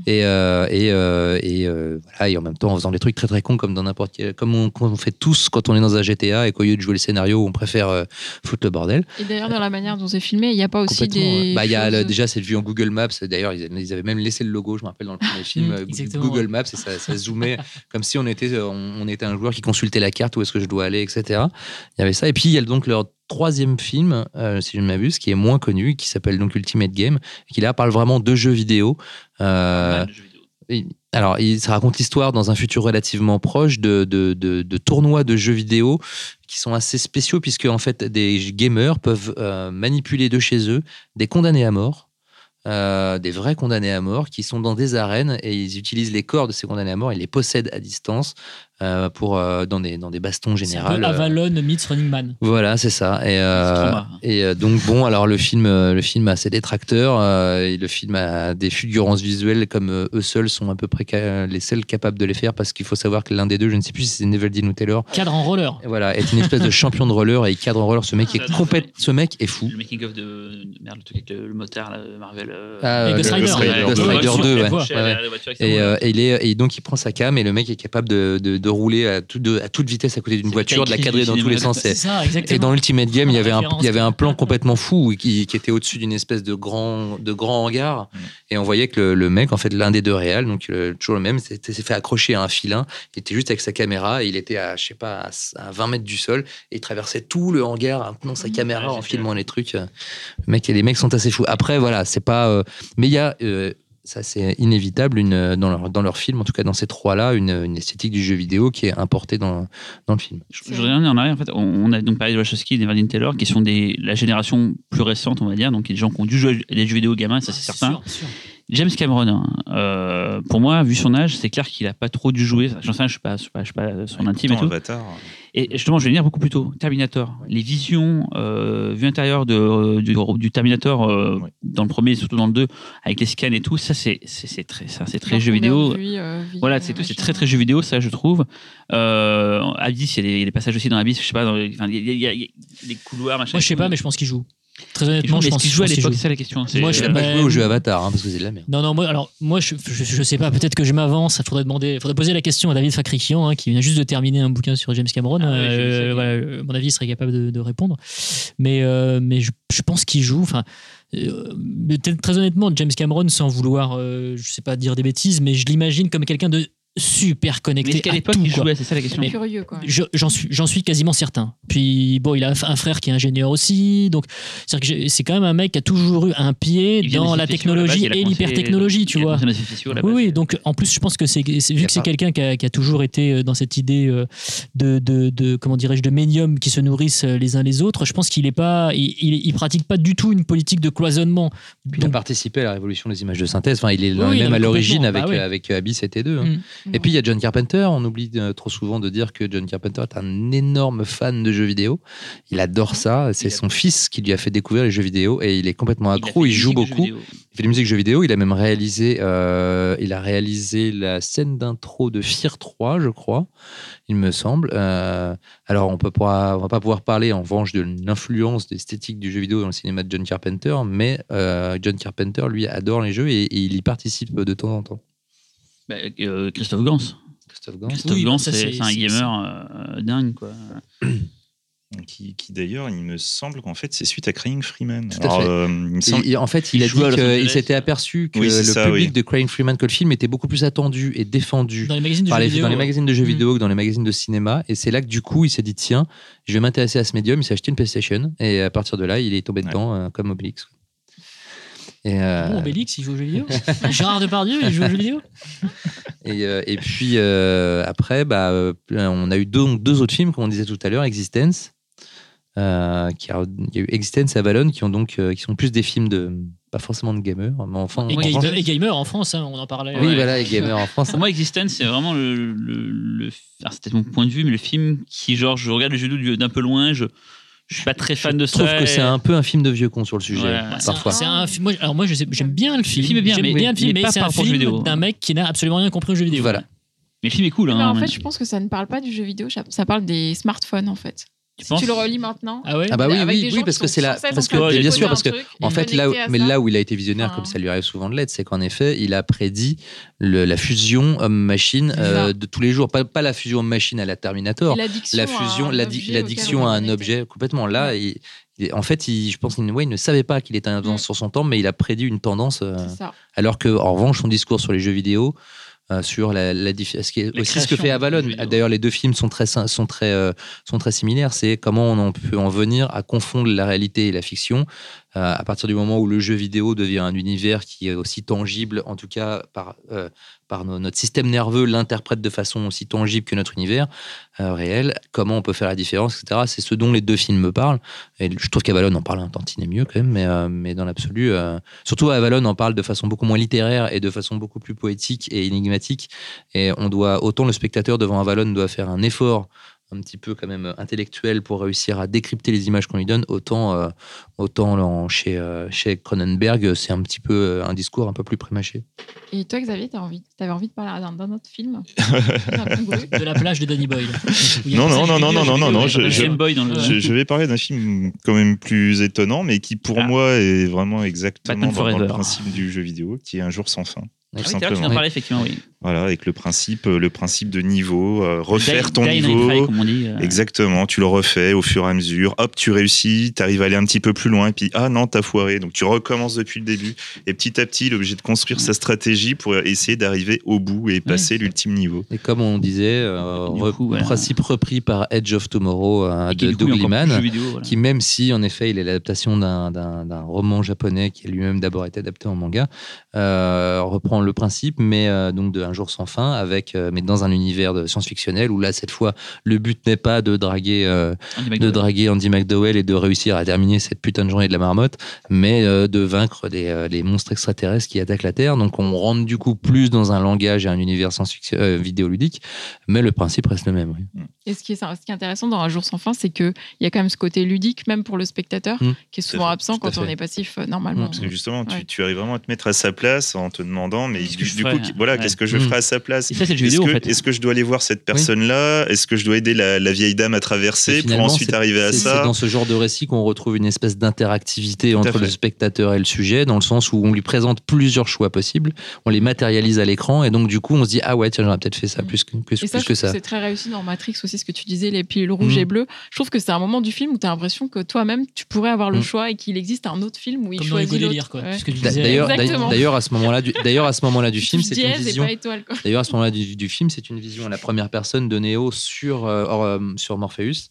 Et, euh, et, euh, et, euh, voilà, et en même temps en faisant des trucs très très cons comme dans n'importe quel. Comme on, comme on fait tous quand on est dans un GTA et qu'au lieu de jouer le scénario, on préfère euh, foutre le bordel. Et d'ailleurs, dans la manière dont c'est filmé, il n'y a pas aussi des. Bah, il y a choses- déjà cette vue en Google Maps. D'ailleurs, ils, ils avaient même laissé le logo, je me rappelle, dans le premier film, Mm, exactement, Google ouais. Maps, et ça, ça zoomait comme si on était, on, on était un joueur qui consultait la carte, où est-ce que je dois aller, etc. Il y avait ça. Et puis, il y a donc leur troisième film, euh, si je ne m'abuse, qui est moins connu, qui s'appelle donc Ultimate Game, et qui là parle vraiment de jeux vidéo. Euh, Mal de jeux vidéo. et- alors, il ça raconte l'histoire dans un futur relativement proche de, de, de- de tournois de jeux vidéo qui sont assez spéciaux puisque en fait des gamers peuvent euh, manipuler de chez eux des condamnés à mort. euh, des vrais condamnés à mort qui sont dans des arènes et ils utilisent les corps de ces condamnés à mort et les possèdent à distance euh, pour euh, dans des dans des bastons généraux. peu Avalon meets Running Man. Voilà, c'est ça. Et, euh, et euh, donc bon, alors le film, euh, le film a ses détracteurs. euh, et le film a des fulgurances visuelles comme euh, eux seuls sont à peu près les seuls capables de les faire parce qu'il faut savoir que l'un des deux, je ne sais plus si c'est Neveldine ou Taylor, Cadre en roller. voilà, est une espèce de champion de roller et il cadre en roller. Ce mec Ah, est ça, complètement, ce mec est fou. Le making of de merde, le truc avec le, le motard, là, Marvel. euh, Ah, Et euh, Ghost le- Rider. Ghost Rider, Ouais, Ghost ouais, Rider ouais, 2, ouais, Et, euh, et il est, et donc il prend sa cam et le mec est capable de, de, de rouler à, tout- de- à toute vitesse à côté d'une voiture, de la le cadrer dans tous les sens. Et, ça, exactement. et dans Ultimate Game, il y avait un, il y avait un plan complètement fou qui, qui était au-dessus d'une espèce de grand, de grand hangar. Mm. Et on voyait que le, le mec, en fait, l'un des deux réels, donc euh, toujours le même, s'est fait accrocher à un filin. Il était juste avec sa caméra et il était à, je sais pas, à, à 20 mètres du sol. Et il traversait tout le hangar en tenant sa caméra, Ouais, en filmant les trucs. Le mec, et les mecs sont assez fous. Après, voilà, c'est pas. euh, mais il y a. euh, ça, c'est inévitable une, dans, leur, dans leur film, en tout cas dans ces trois-là, une, une esthétique du jeu vidéo qui est importée dans, dans le film. Je je reviens en arrière. En fait, on, on a donc parlé de Wachowski et d'Evangeline Taylor, qui sont des, la génération plus récente, on va dire, donc des gens qui ont dû jouer à des jeux vidéo gamins, ça c'est certain. sûr, sûr. James Cameron, hein, euh, pour moi, vu son âge, c'est clair qu'il a pas trop dû jouer. J'en sais rien, je je suis pas, je suis pas son intime et tout. Avatar. Et justement, je vais venir beaucoup plus tôt. Terminator. Les visions, euh, vue intérieure de, du, du Terminator euh, dans le premier, et surtout dans le 2, avec les scans et tout, ça c'est très, ça, c'est très jeu vidéo. euh, Voilà, c'est tout, c'est machin. très très jeu vidéo, ça je trouve. Euh, Abyss, il y, a des- il y a des passages aussi dans Abyss, je sais pas, dans les, enfin, il y a, il y a- il y a des couloirs, machin. Moi, je sais pas, mais je pense qu'il joue. Très honnêtement, je est-ce pense qu'il joue à l'époque, c'est ça la question. Moi, je- Il n'a pas joué au jeu Avatar, hein, parce que c'est de la merde. Non, non, moi, alors, moi, je, je, je sais pas, peut-être que je m'avance. Il faudrait demander, faudrait poser la question à David Fakrikian, hein, qui vient juste de terminer un bouquin sur James Cameron. Ah Euh, voilà, euh, à mon avis, il serait capable de, de répondre. Mais, euh, mais je, je pense qu'il joue. Enfin, euh, mais très très honnêtement, James Cameron, sans vouloir, euh, je sais pas dire des bêtises, mais je l'imagine comme quelqu'un de super Mais connecté est-ce qu'à à l'époque il jouait C'est ça la question. Mais- Curieux, quoi. Je- J'en suis, j'en suis quasiment certain. Puis bon, il a un frère qui est ingénieur aussi, donc c'est-à-dire que j'ai- c'est quand même un mec qui a toujours eu un pied dans la technologie et l'hypertechnologie, tu vois. Oui, oui, donc en plus, je pense que c'est vu que c'est quelqu'un qui a, qui a toujours été euh, dans cette idée euh, de, de, de- comment dirais-je de médiums qui se nourrissent euh, les uns les autres. Je pense qu'il est pas, il, il, il pratique pas du tout une politique de cloisonnement. Puis il a participé à la révolution des images de synthèse. Enfin, il est Oui, même mais à l'origine avec. Bah avec Abyss et T2. Et puis il y a John Carpenter. On oublie trop souvent de dire que John Carpenter est un énorme fan de jeux vidéo. Il adore ça. C'est son fils qui lui a fait découvrir les jeux vidéo et il est complètement accro. Il, joue de beaucoup. Il fait des musiques jeux vidéo. Il a même réalisé, euh, il a réalisé la scène d'intro de Fear 3, je crois, il me semble. Euh, alors on peut pas, on va pas pouvoir parler en revanche de l'influence d'esthétique du jeu vidéo dans le cinéma de John Carpenter, mais euh, John Carpenter lui adore les jeux et, et il y participe de temps en temps. Bah, euh, Christophe Gans. Christophe Gans. Christophe Oui, Gans, ça, c'est c'est- c'est un c'est- gamer euh, dingue, quoi. Qui, qui d'ailleurs, il me semble qu'en fait, c'est suite à Crying Freeman. Tout à fait. euh, il me semble- Il- il- en fait, il, Il a dit qu'il s'était aperçu que Oui, le ça, public oui. de Crying Freeman, que le film était beaucoup plus attendu et défendu dans les magazines de par jeux les, vidéo, dans les magazines de jeux Mm. vidéo que dans les magazines de cinéma. Et c'est là que du coup, il s'est dit tiens, je vais m'intéresser à ce médium. Il s'est acheté une PlayStation et à partir de là, il est tombé Ouais. dedans euh, comme Obélix. Et, euh, Bon, Obélix, il joue aux jeux vidéo. Gérard Depardieu, il joue aux jeux vidéo. et, euh, et puis euh, après, bah, euh, on a eu deux, deux autres films, comme on disait tout à l'heure, Existence. euh, qui a, il y a eu Existence et Avalon qui ont donc euh, qui sont plus des films de pas forcément de gamers mais enfin Et, en gamer, France- et gamer en France, hein, on en parlait. oui Ouais. voilà les gamers en France Pour moi, Existence, c'est vraiment le. le, le- alors, c'était mon point de vue, mais le film qui, genre, je regarde le jeu vidéo d'un peu loin, je, je suis pas très fan de je trouve ça. que et- c'est un peu un film de vieux con sur le sujet Ouais. Parfois C'est un, film- moi, alors moi, je sais- j'aime bien le film. film est bien, mais- bien le film, mais c'est un film d'un mec qui n'a absolument rien compris aux jeux vidéo. voilà Mais le film est cool, Mais hein. en fait, je pense que ça ne parle pas du jeu vidéo, ça- ça parle des smartphones, en fait. Tu Si penses tu le relis maintenant. Ah ouais ah bah oui oui oui parce que c'est là parce en que bien sûr parce que en fait là mais là où il a été visionnaire comme ça lui arrive souvent de l'être c'est qu'en effet il a prédit le- la fusion homme-machine euh, de tous les jours pas, pas la fusion homme-machine à la Terminator la à fusion, un l'addi- objet l'addiction à un objet complètement. Là, il- en fait, il, je pense qu'il ouais, ne savait pas qu'il était un tendance Mm. sur son temps, mais il a prédit une tendance. euh, alors que, en revanche, son discours sur les jeux vidéo, euh, sur la, ce qui est La aussi ce que fait Avalon. D'ailleurs, les deux films sont très sont très euh, sont très similaires. C'est comment on en peut en venir à confondre la réalité et la fiction Euh, à partir du moment où le jeu vidéo devient un univers qui est aussi tangible, en tout cas par, par no- notre système nerveux l'interprète de façon aussi tangible que notre univers euh, réel, comment on peut faire la différence, etc. C'est ce dont les deux films me parlent. Et je trouve qu'Avalon en parle un tantinet mieux quand même, mais, euh, mais dans l'absolu, euh, surtout Avalon en parle de façon beaucoup moins littéraire et de façon beaucoup plus poétique et énigmatique. Et on doit, autant le spectateur devant Avalon doit faire un effort un petit peu quand même intellectuel pour réussir à décrypter les images qu'on lui donne, autant, euh, autant en- chez, euh, chez Cronenberg, c'est un petit peu euh, un discours un peu plus prémâché. Et toi, Xavier, t'as envie, avais envie de parler d'un autre film? De la plage de Danny Boyle. Non, non, non, non, non, non, non, a je- vais parler d'un film quand même plus étonnant, mais qui pour Ah. moi est vraiment exactement dans, dans le principe du jeu vidéo, qui est un jour sans fin. Ah oui, tu simplement. en parlais, effectivement, oui. Voilà, avec le principe, le principe de niveau, euh, refaire Die- ton die niveau. retry, comme on dit. euh. Exactement, tu le refais au fur et à mesure. Hop, tu réussis, tu arrives à aller un petit peu plus loin, et puis ah non, t'as foiré. Donc tu recommences depuis le début. Et petit à petit, il est obligé de construire sa stratégie pour essayer d'arriver au bout et passer l'ultime niveau. Et comme on disait, euh, Du re- coup, voilà. principe repris par Edge of Tomorrow euh, de Doug Liman, voilà. qui même si en effet il est l'adaptation d'un- d'un d'un roman japonais qui a lui-même d'abord été adapté en manga, euh, le principe, mais euh, donc de Un jour sans fin, avec euh, mais dans un univers de science-fictionnel où là cette fois le but n'est pas de draguer euh, Andy de McDowell. draguer Andy McDowell et de réussir à terminer cette putain de journée de la marmotte, mais euh, de vaincre les, euh, les monstres extraterrestres qui attaquent la Terre. Donc on rentre du coup plus dans un langage et un univers science-fiction euh, vidéoludique, mais le principe reste le même. oui. Et ce qui, est, ce qui est intéressant dans Un jour sans fin, c'est qu'il y a quand même ce côté ludique, même pour le spectateur, Mm. qui est souvent absent quand on est passif euh, normalement. Parce que justement, tu arrives vraiment à te mettre à sa place en te demandant, mais que du, du coup, qui- voilà, Ouais. qu'est-ce que je ferais à sa place ça, Est-ce vidéo, en que, fait. est-ce que je dois aller voir cette personne-là Est-ce que je dois aider la, la vieille dame à traverser pour ensuite arriver à c'est- C'est ça dans ce genre de récit qu'on retrouve une espèce d'interactivité entre le spectateur et le sujet, dans le sens où on lui présente plusieurs choix possibles, on les matérialise à l'écran, et donc du coup on se dit ah ouais tiens j'aurais peut-être fait ça Mm. plus que, plus, Et ça, plus que ça. c'est très réussi dans Matrix aussi, ce que tu disais, les pilules rouges Mm. et bleues. Je trouve que c'est un moment du film où tu as l'impression que toi-même, tu pourrais avoir le Mm. choix et qu'il existe un autre film où il Comme choisit l'autre. Ouais. Que. D'ailleurs, d'ailleurs à ce moment-là d'ailleurs à ce moment-là du film, c'est une vision. D'ailleurs, à ce moment-là du, du film, c'est une vision à la première personne de Neo sur, euh, or, euh, sur Morpheus,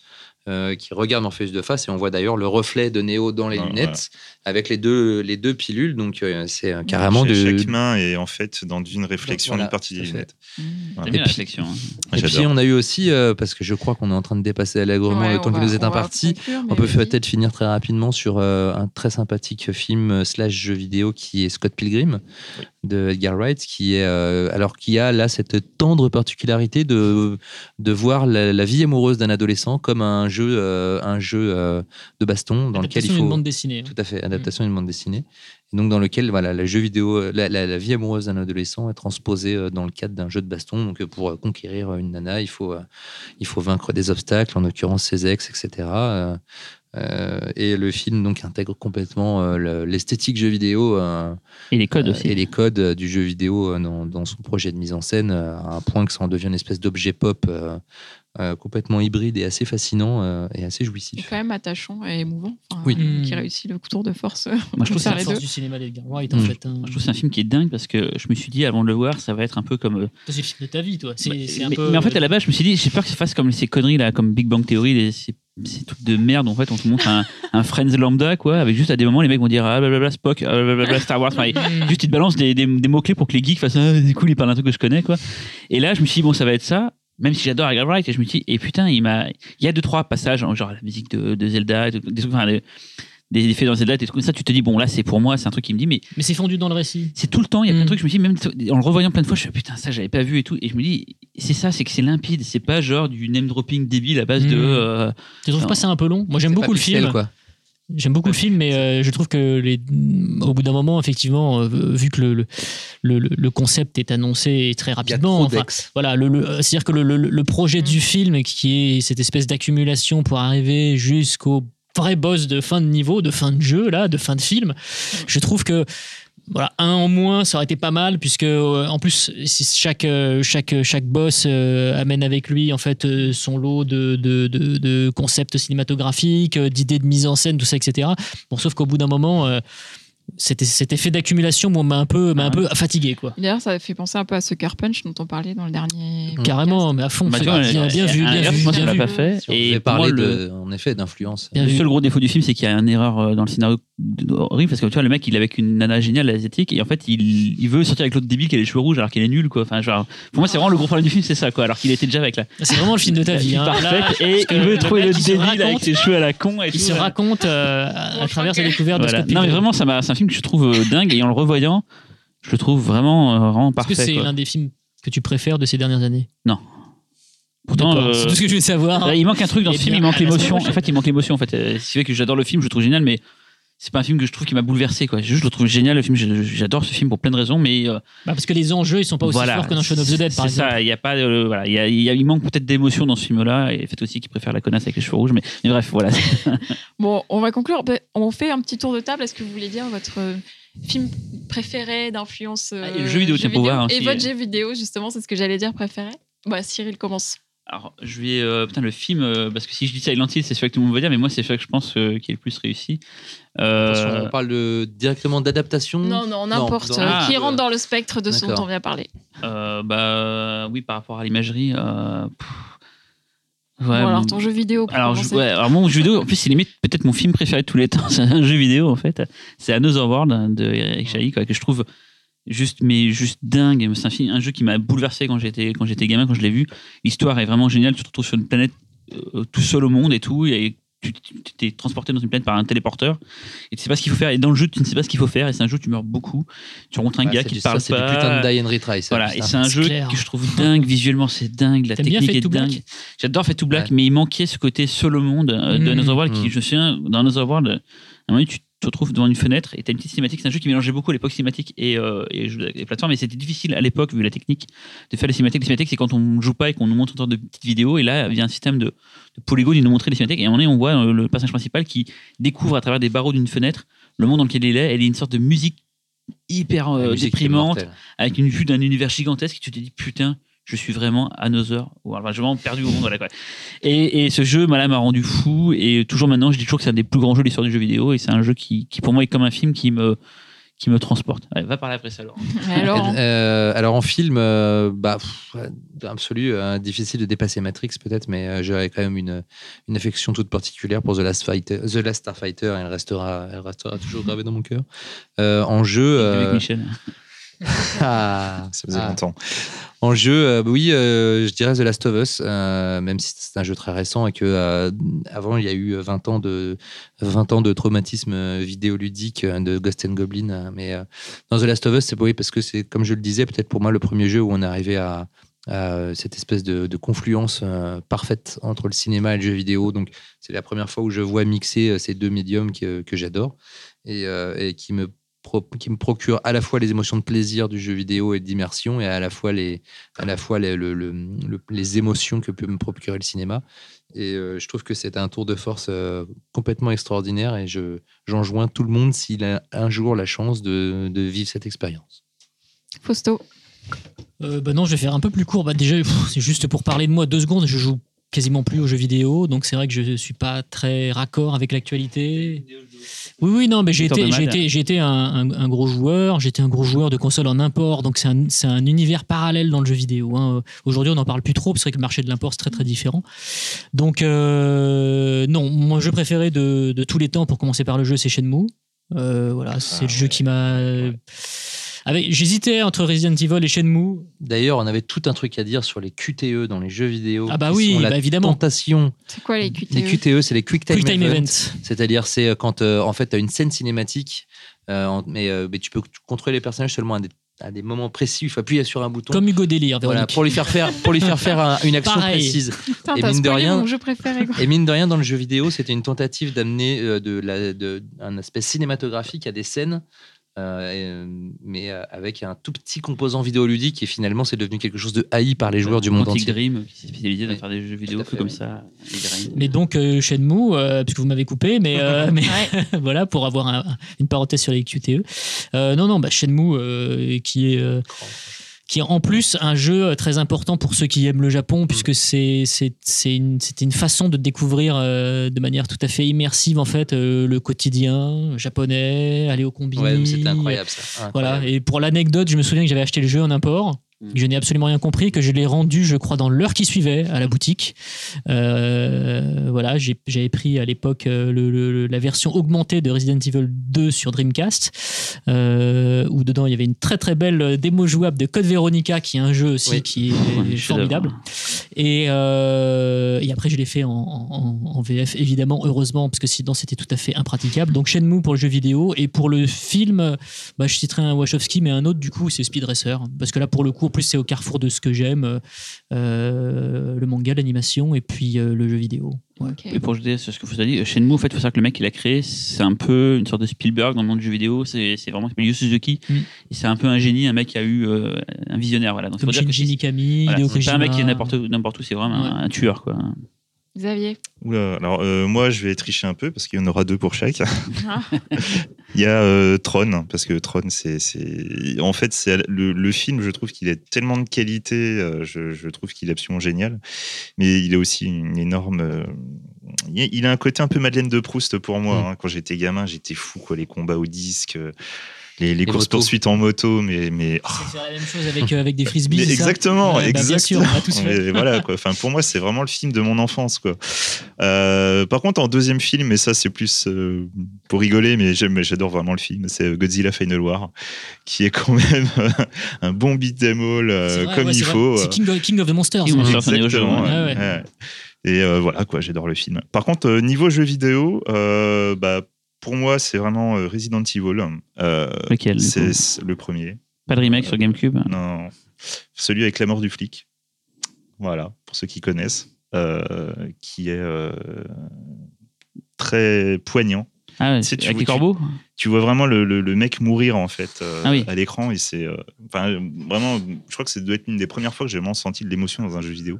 euh, qui regarde Morpheus de face, et on voit d'ailleurs le reflet de Neo dans les Ouais, lunettes, avec les deux, les deux pilules. Donc, euh, c'est euh, carrément de. Chaque main est en fait dans une réflexion Voilà, d'une partie des lunettes. Mm. Voilà. Bien Et puis- réflexion. hein. Et puis, J'adore. on a eu aussi, euh, parce que je crois qu'on est en train de dépasser allègrement Ouais, le temps on qui va- nous est va imparti. On peut peut-être finir très rapidement sur euh, un très sympathique film euh, slash jeu vidéo qui est Scott Pilgrim de Edgar Wright, qui est euh, alors qui a là cette tendre particularité de de voir la, la vie amoureuse d'un adolescent comme un jeu euh, un jeu euh, de baston dans lequel il faut bande dessinée. tout à fait adaptation d'une bande dessinée. Et donc dans lequel voilà le jeu vidéo euh, la, la- la vie amoureuse d'un adolescent est transposée euh, dans le cadre d'un jeu de baston. Donc euh, pour conquérir une nana il faut il faut vaincre des obstacles en l'occurrence ses ex etc Euh, et le film donc intègre complètement euh, le- l'esthétique jeu vidéo euh, Et les codes aussi. et les codes du jeu vidéo dans, dans son projet de mise en scène à un point que ça en devient une espèce d'objet pop euh, complètement hybride et assez fascinant euh, et assez Et jouissif quand même attachant et émouvant. Enfin, Oui. euh, Qui Mm. réussit le tour de force. Moi, je trouve faire la force deux. du cinéma d'Edgar Wright, en Mm. fait. hein. Moi, je trouve que c'est un film qui est dingue parce que je me suis dit avant de le voir, ça va être un peu comme. C'est le film de ta vie, toi. C'est mais, c'est un mais- peu. mais en fait, à la base, je me suis dit, j'ai peur que ça fasse comme ces conneries là, comme Big Bang Theory, les- ces, ces trucs de merde. En fait, on te montre un, un Friends lambda, quoi, avec juste à des moments, les mecs vont dire ah blablabla Spock, ah, blablabla Star Wars. Enfin, Mm. Juste, ils te balancent des, des, des mots-clés pour que les geeks fassent Ah, c'est cool, ils parlent d'un truc que je connais, quoi. Et là, je me suis dit, bon, ça va être ça. Même si j'adore Edgar Wright, et je me suis dit, et putain, il m'a. Il y a deux, trois passages, hein, genre la musique de, de Zelda, des trucs, enfin, des, des effets dans Zelda, des trucs comme ça, tu te dis, bon, là, c'est pour moi, c'est un truc qui me dit, mais Mais c'est fondu dans le récit. c'est tout le temps, il y a plein de Mm. trucs, je me dis, même en le revoyant plein de fois, je suis putain, ça, j'avais pas vu et tout. Et je me dis, c'est ça, c'est que c'est limpide, c'est pas genre du name dropping débile à base de. Mm. euh, Tu trouves pas ça un peu long? Moi, j'aime C'est beaucoup le film. quoi. J'aime beaucoup le film, mais euh, je trouve que les, au bout d'un moment, effectivement, euh, vu que le, le, le, le concept est annoncé très rapidement, enfin, voilà, le, le- c'est-à-dire que le, le- le projet du film, qui est cette espèce d'accumulation pour arriver jusqu'au vrai boss de fin de niveau, de fin de jeu, là, de fin de film, je trouve que voilà, un en moins, ça aurait été pas mal, puisque euh, en plus, euh, chaque, chaque boss euh, amène avec lui en fait son lot de, de, concepts cinématographiques, d'idées de mise en scène, tout ça, etc. Bon, sauf qu'au bout d'un moment, cet, cet effet d'accumulation m'a un peu, m'a un Ah peu fatigué, quoi. D'ailleurs, ça fait penser un peu à Sucker Punch dont on parlait dans le dernier. Mm. Carrément, mais à fond. Bah, c'est tu vois, bien, bien vu, bien vu, bien pas fait. Et parler, le- de, en effet, d'influence. Le seul gros défaut du film, c'est qu'il y a une erreur euh, dans le scénario horrible parce que tu vois, le mec, il est avec une nana géniale asiatique et en fait, il, il veut sortir avec l'autre débile qui a les cheveux rouges alors qu'il est nul, quoi. Enfin, genre, pour moi, c'est vraiment le gros problème du film, c'est ça, quoi. Alors qu'il était déjà avec la C'est vraiment le film de ta vie. hein. parfaite Là, et il veut trouver le débile avec ses cheveux à la con et Il se raconte euh, à, travers ses découvertes Voilà. de Non, mais vraiment, ça m'a- c'est un film que je trouve euh, dingue et en le revoyant, je le trouve vraiment, euh, vraiment Est-ce parfait. que c'est l'un des films que tu préfères de ces dernières années? Pourtant, D'accord, euh, c'est tout ce que je voulais savoir. Là, il manque un truc dans Eh ce film, il manque l'émotion. En fait, il manque l'émotion. En fait, qui fait que j'adore le film, je le trouve génial, mais c'est pas un film que je trouve qui m'a bouleversé. Quoi. Je le trouve génial. Le film, j'adore ce film pour plein de raisons, mais euh, Bah, parce que les enjeux, ils sont pas aussi voilà, forts que dans Shaun of the Dead, par c'est exemple. ça. Il y a pas, euh, voilà, il y a- il y a- il manque peut-être d'émotion dans ce film-là, et le fait aussi qu'il préfère la connasse avec les cheveux rouges. Mais, mais bref, voilà. Bon, on va conclure. Ben, On fait un petit tour de table. Est-ce que vous voulez dire votre euh, film préféré d'influence euh, Ah, et le jeu vidéo, tiens, pour voir Et aussi, votre jeu vidéo, justement, c'est ce que j'allais dire préféré? Bah, Cyril commence. Alors, je vais. euh, putain, le film, euh, parce que si je dis Silent Hill, c'est celui que tout le monde va dire, mais moi, c'est celui que je pense euh, qui est le plus réussi. Euh, Attention, on parle de, directement d'adaptation. Non, non, n'importe. euh, Ah. qui rentre dans le spectre de ce dont on vient parler. euh, bah, oui, par rapport à l'imagerie. euh, ouais, bon, alors, ton jeu vidéo. Alors, je- commencer. ouais, alors mon jeu vidéo, en plus, c'est limite peut-être mon film préféré de tous les temps. C'est un jeu vidéo, en fait. C'est Another World de Eric Chahi, quoi, que je trouve juste, mais juste dingue. C'est un, film- un jeu qui m'a bouleversé quand j'étais, quand j'étais gamin, quand je l'ai vu. L'histoire est vraiment géniale. Tu te retrouves sur une planète euh, tout seul au monde et tout. Et tu t'es transporté dans une planète par un téléporteur. Et tu sais pas ce qu'il faut faire. Et dans le jeu, tu ne sais pas ce qu'il faut faire. Et c'est un jeu où tu meurs beaucoup. Tu rencontres un Ouais, gars qui du- te parle ça, C'est du putain de die and retry. ça, Voilà, et c'est un jeu clair. que je trouve dingue, visuellement c'est dingue, la technique est dingue. J'adore Fade to Black, Ouais. mais il manquait ce côté seul au monde euh, de Mm, Another World qui, mm. je me souviens, dans Another World, à un moment donné, tu te retrouves devant une fenêtre et t'as une petite cinématique. C'est un jeu qui mélangeait beaucoup à l'époque cinématique et, euh, et, et plateforme, mais c'était difficile à l'époque, vu la technique, de faire les cinématiques. Les cinématiques, c'est quand on joue pas et qu'on nous montre une sorte de petite vidéo, et là, vient un système de, de polygones, il nous montrait les cinématiques, et moment donné, on voit euh, le personnage principal qui découvre à travers des barreaux d'une fenêtre le monde dans lequel il est, et il y a une sorte de musique hyper euh, déprimante avec une vue d'un univers gigantesque et tu te dis putain je suis vraiment Another World. Enfin, je suis vraiment perdu au monde voilà, quoi. Et, et ce jeu voilà, m'a rendu fou et toujours maintenant je dis toujours que c'est un des plus grands jeux de l'histoire du jeu vidéo et c'est un jeu qui, qui pour moi est comme un film qui me qui me transporte. Ouais, va parler après ça alors. Alors, Euh, alors en film, euh, bah, pff, absolu, euh, difficile de dépasser Matrix peut-être, mais euh, j'aurais quand même une, une affection toute particulière pour The Last, Fighter, The Last Starfighter, et elle restera, elle restera toujours gravée dans mon cœur. Euh, en jeu, Avec euh, Michel. ah, Ça faisait ah. longtemps. En jeu, euh, oui, euh, je dirais The Last of Us, euh, même si c'est un jeu très récent et que avant il y a eu 20 ans de 20 ans de traumatisme vidéoludique de Ghost and Goblin. Mais dans The Last of Us, c'est oui parce que c'est comme je le disais, peut-être pour moi le premier jeu où on est arrivé à, à cette espèce de, de confluence parfaite entre le cinéma et le jeu vidéo. Donc c'est la première fois où je vois mixer ces deux médiums que, que j'adore et, et qui me qui me procure à la fois les émotions de plaisir du jeu vidéo et d'immersion et à la fois les, à la fois les, le- le- le- les émotions que peut me procurer le cinéma. Et euh, je trouve que c'est un tour de force euh, complètement extraordinaire et je, j'enjoins tout le monde s'il a un jour la chance de, de vivre cette expérience. Fausto. Euh, bah non, je vais faire un peu plus court. Bah déjà, c'est juste pour parler de moi deux secondes. Je joue quasiment plus aux jeux vidéo, donc c'est vrai que je suis pas très raccord avec l'actualité. Oui, oui, non, mais été un, un- un gros joueur. J'étais un gros joueur de console en import, donc c'est un, c'est un univers parallèle dans le jeu vidéo. hein. Aujourd'hui, on n'en parle plus trop, parce que le marché de l'import c'est très très différent. Donc euh, non, mon jeu préféré de, de tous les temps, pour commencer par le jeu, c'est Shenmue. Euh, voilà, c'est Ah le jeu qui m'a. J'hésitais entre Resident Evil et Shenmue. D'ailleurs, on avait tout un truc à dire sur les QTE dans les jeux vidéo. Ah bah qui oui, sont la bah évidemment. tentation. C'est quoi les QTE Les QTE, c'est les Quick Time, Quick Time Event. Event. C'est-à-dire, c'est euh, quand euh, en fait, tu as une scène cinématique, euh, mais, euh, mais tu peux contrôler les personnages seulement à des, à des moments précis. Il faut appuyer sur un bouton. Comme Hugo Délire, voilà, pour lui faire faire, pour lui faire faire un- une action Pareil. précise. Putain, Et mine de rien- mon jeu préféré. quoi. Et mine de rien, dans le jeu vidéo, c'était une tentative d'amener euh, de la, de, un aspect cinématographique à des scènes, euh, euh, mais euh, avec un tout petit composant vidéoludique. Et finalement, c'est devenu quelque chose de haï par les joueurs du monde entier. Dream qui s'est spécialisé dans faire des jeux vidéo fait, comme oui. ça. Mais donc euh, Shenmue, euh, puisque vous m'avez coupé, mais, euh, voilà pour avoir un- une parenthèse sur les QTE. Euh, non non, bah Shenmue euh, qui est euh, qui est en plus un jeu très important pour ceux qui aiment le Japon, puisque c'est c'est une, une façon de découvrir euh, de manière tout à fait immersive en fait euh, le quotidien japonais, aller au combini. Ouais, c'était incroyable ça. Voilà. Et pour l'anecdote, je me souviens que j'avais acheté le jeu en import. Mm. Je n'ai absolument rien compris, que je l'ai rendu, je crois, dans l'heure qui suivait à la boutique. Euh, voilà, j'avais pris à l'époque euh, le- le- la version augmentée de Resident Evil 2 sur Dreamcast, euh, où dedans il y avait une très très belle démo jouable de Code Veronica, qui est un jeu aussi Oui. qui est formidable. Et, euh, et après, je l'ai fait en, en- en VF, évidemment, heureusement, parce que sinon c'était tout à fait impraticable. Donc Shenmue pour le jeu vidéo. Et pour le film, bah, je citerai un Wachowski, mais un autre, du coup, c'est Speed Racer. Parce que là, pour le coup, en plus, c'est au carrefour de ce que j'aime euh, le manga, l'animation et puis euh, le jeu vidéo. Ouais. Et pour ajouter sur ce que vous avez dit, Shenmue, en fait, il faut savoir que le mec qui l'a créé, c'est un peu une sorte de Spielberg dans le monde du jeu vidéo. C'est vraiment Yu Suzuki. Mm. Et c'est un peu un génie, un mec qui a eu euh, un visionnaire. Voilà. Donc, Comme Shinji c'est- Mikami, voilà, Hideo c'est pas un mec qui est n'importe n'importe où, c'est vraiment un, tueur. Quoi. Xavier. Oula, alors euh, moi je vais tricher un peu parce qu'il y en aura deux pour chaque. Ah. Il y a euh, Tron, parce que Tron, c'est, c'est... En fait, c'est le, le film, je trouve qu'il a tellement de qualité, euh, je, je trouve qu'il est absolument génial. Mais il a aussi une énorme. Il a- un côté un peu Madeleine de Proust pour moi. Mm. hein. Quand j'étais gamin, j'étais fou, quoi. Les combats au disque, euh, les, courses-poursuites en moto, mais. mais... oh, C'est faire la même chose avec, euh, avec des frisbees. mais c'est ça? exactement, Ouais, bah, bien sûr, exactement. on a tous fait. Voilà, quoi. Enfin, pour moi, c'est vraiment le film de mon enfance, quoi. Euh, par contre, en deuxième film, et ça, c'est plus euh, pour rigoler, mais j'aime, j'adore vraiment le film, c'est Godzilla Final War, qui est quand même un bon all euh, C'est vrai, comme ouais, il faut. C'est King of, King of the Monsters. King of hein. the Monsters. Exactement. Ouais, ouais, ouais. ouais. Et euh, voilà, quoi, j'adore le film. Par contre, euh, niveau jeu vidéo, euh, bah, pour moi, c'est vraiment euh, Resident Evil. Euh, Lequel c'est le premier. Pas de remake sur GameCube? Non, celui avec la mort du flic. Voilà, pour ceux qui connaissent, euh, qui est euh, très poignant. Ah ouais, Tu sais, tu avec vois- les corbeaux? Tu vois vraiment le, le- le mec mourir en fait euh, Ah oui. à l'écran et c'est euh, vraiment, je crois que ça doit être une des premières fois que j'ai vraiment senti de l'émotion dans un jeu vidéo.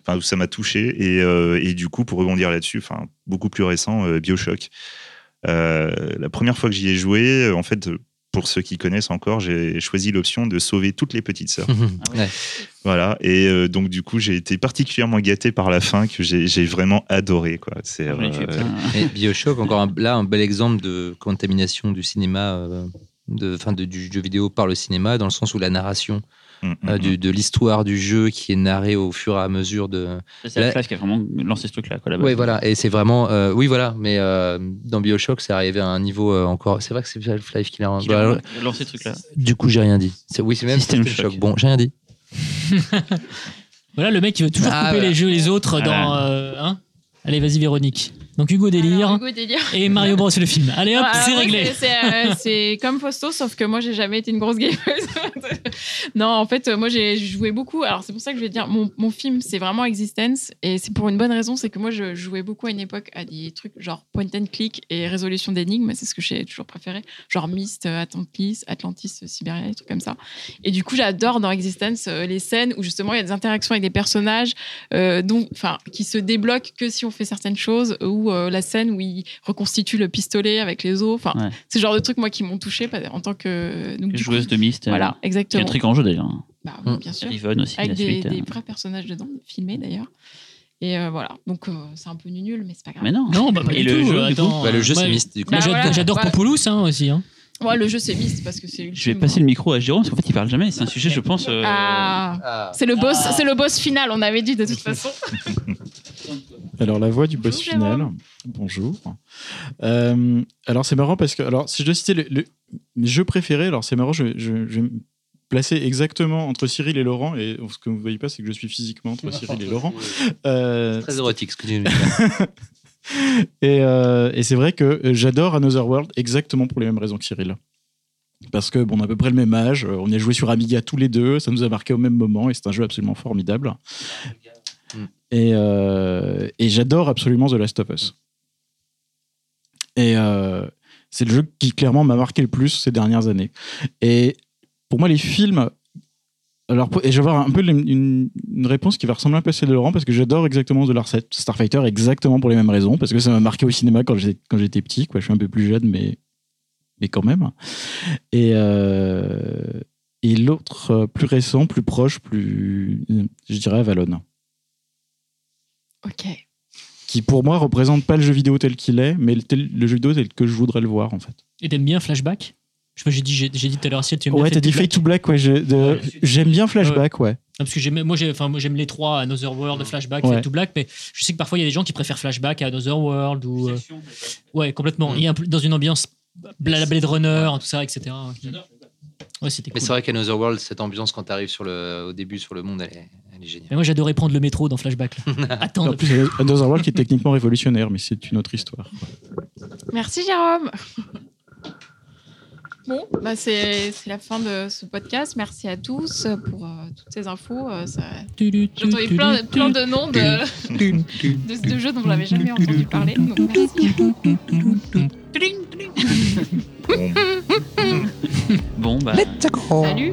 Enfin, où ça m'a touché et, euh, et du coup pour rebondir là-dessus, enfin beaucoup plus récent, euh, Bioshock. Euh, la première fois que j'y ai joué, euh, en fait, pour ceux qui connaissent encore, j'ai choisi l'option de sauver toutes les petites sœurs. Ouais. Voilà, et euh, donc du coup, j'ai été particulièrement gâté par la fin que j'ai vraiment adoré. Quoi. C'est, euh, putain. Et Bioshock, encore un- là, un bel exemple de contamination du cinéma, euh, de, de- du jeu vidéo par le cinéma, dans le sens où la narration mm, euh, mm, du- de l'histoire du jeu qui est narrée au fur et à mesure de. C'est Là- Half-Life qui a vraiment lancé ce truc-là. quoi. Oui, voilà, et c'est vraiment. euh, oui, voilà, mais euh, dans Bioshock, c'est arrivé à un niveau euh, encore. C'est vrai que c'est Half-Life qui l'a. Bah, a lancé ce truc-là. du coup, j'ai rien dit. C'est- Oui, c'est même System Shock. Bon, j'ai rien dit. Voilà, le mec qui veut toujours Ah, couper voilà. les jeux les autres Voilà. dans. euh, hein Allez, vas-y, Véronique. Donc Hugo Délire Alors, Hugo Délire. et Mario Bros. le film. Allez hop, c'est réglé. c'est- euh, c'est comme Fausto, sauf que moi, j'ai jamais été une grosse gameuse. non, en fait, moi, j'ai joué beaucoup. Alors, c'est pour ça que je vais dire, mon, mon film, c'est vraiment Existence. Et c'est pour une bonne raison, c'est que moi, je jouais beaucoup à une époque à des trucs genre point and click et résolution d'énigmes. C'est ce que j'ai toujours préféré. Genre Myst, Atlantis, Atlantis, Siberia, des trucs comme ça. Et du coup, j'adore dans Existence euh, les scènes où justement, il y a des interactions avec des personnages euh, dont, enfin, qui se débloquent que si on fait certaines choses, ou euh, la scène où il reconstitue le pistolet avec les os. Enfin, Ouais. c'est le genre de trucs moi qui m'ont touché en tant que donc, du coup, Joueuse de Myst. euh, Voilà, Qui a exactement. un truc en jeu d'ailleurs. Bah, Mm. bien sûr. Riven aussi. Avec la des, suite, des euh. vrais personnages dedans, filmés d'ailleurs. Et euh, voilà, donc euh, c'est un peu nul, mais c'est pas grave. Mais non. Non, bah, pas Et du le tout. jeu, attends, Bah, le jeu, c'est Myst, du coup. moi, Bah, j'adore- voilà, J'adore voilà. Popoulouse hein, aussi. Hein. Ouais, le jeu c'est Myst parce que c'est Je vais passer le micro à Jérôme parce qu'en fait il parle jamais. C'est un sujet, je pense. euh, Ah, c'est le boss, c'est le boss final. On avait dit de toute façon. Alors, la voix du boss Bonjour, final. Jérôme. Bonjour. Euh, alors, c'est marrant parce que, alors, si je dois citer le, le- mes jeux préférés, alors c'est marrant, je, je- je vais me placer exactement entre Cyril et Laurent. Et ce que vous ne voyez pas, c'est que je suis physiquement entre Cyril et Laurent. Euh, Très érotique ce que tu viens de dire. et euh, et c'est vrai que j'adore Another World exactement pour les mêmes raisons que Cyril. Parce que bon, on a à peu près le même âge, on y a joué sur Amiga tous les deux, ça nous a marqué au même moment et c'est un jeu absolument formidable. Mm. Et, euh, et j'adore absolument The Last of Us. Et euh, c'est le jeu qui clairement m'a marqué le plus ces dernières années. Et pour moi, les films. Alors, et je vais avoir un peu une, réponse qui va ressembler un peu à celle de Laurent parce que j'adore exactement The Last Starfighter exactement pour les mêmes raisons parce que ça m'a marqué au cinéma quand j'étais quand j'étais petit. Quoi. Je suis un peu plus jeune, mais mais quand même. Et euh, Et l'autre, euh, plus récent, plus proche, plus. Je dirais Avalon. Ok. Qui pour moi représente pas le jeu vidéo tel qu'il est, mais le, tel- le jeu vidéo tel que je voudrais le voir en fait. Et t'aimes bien Flashback? Je sais pas, j'ai dit, j'ai, dit tout à l'heure, si tu aimes Ouais, t'as dit Fade to Black, ouais. J'aime bien Flashback, ouais. Non, parce que j'aime, moi, j'ai, enfin, moi, j'aime les trois, Another World, Flashback, Ouais. Fade to Black, mais je sais que parfois il y a des gens qui préfèrent Flashback à Another World ou. euh, ouais, complètement. Mm. Il y a un dans une ambiance Bla- Blade Runner, tout ça, etc. Ouais, c'était Mais c'est vrai qu'Another World, cette ambiance quand tu arrives sur le, au début sur le monde, elle est, elle est géniale. Mais moi, j'adorais prendre le métro dans Flashback. Attends, En plus, Another World qui est techniquement révolutionnaire, mais c'est une autre histoire. Merci Jérôme. Bon, bah c'est c'est la fin de ce podcast. Merci à tous pour euh, toutes ces infos. euh, ça- J'ai entendu plein, plein de noms de, de, de jeux dont je n'avais jamais entendu parler. Donc merci. Bon, Bon, bah. Salut.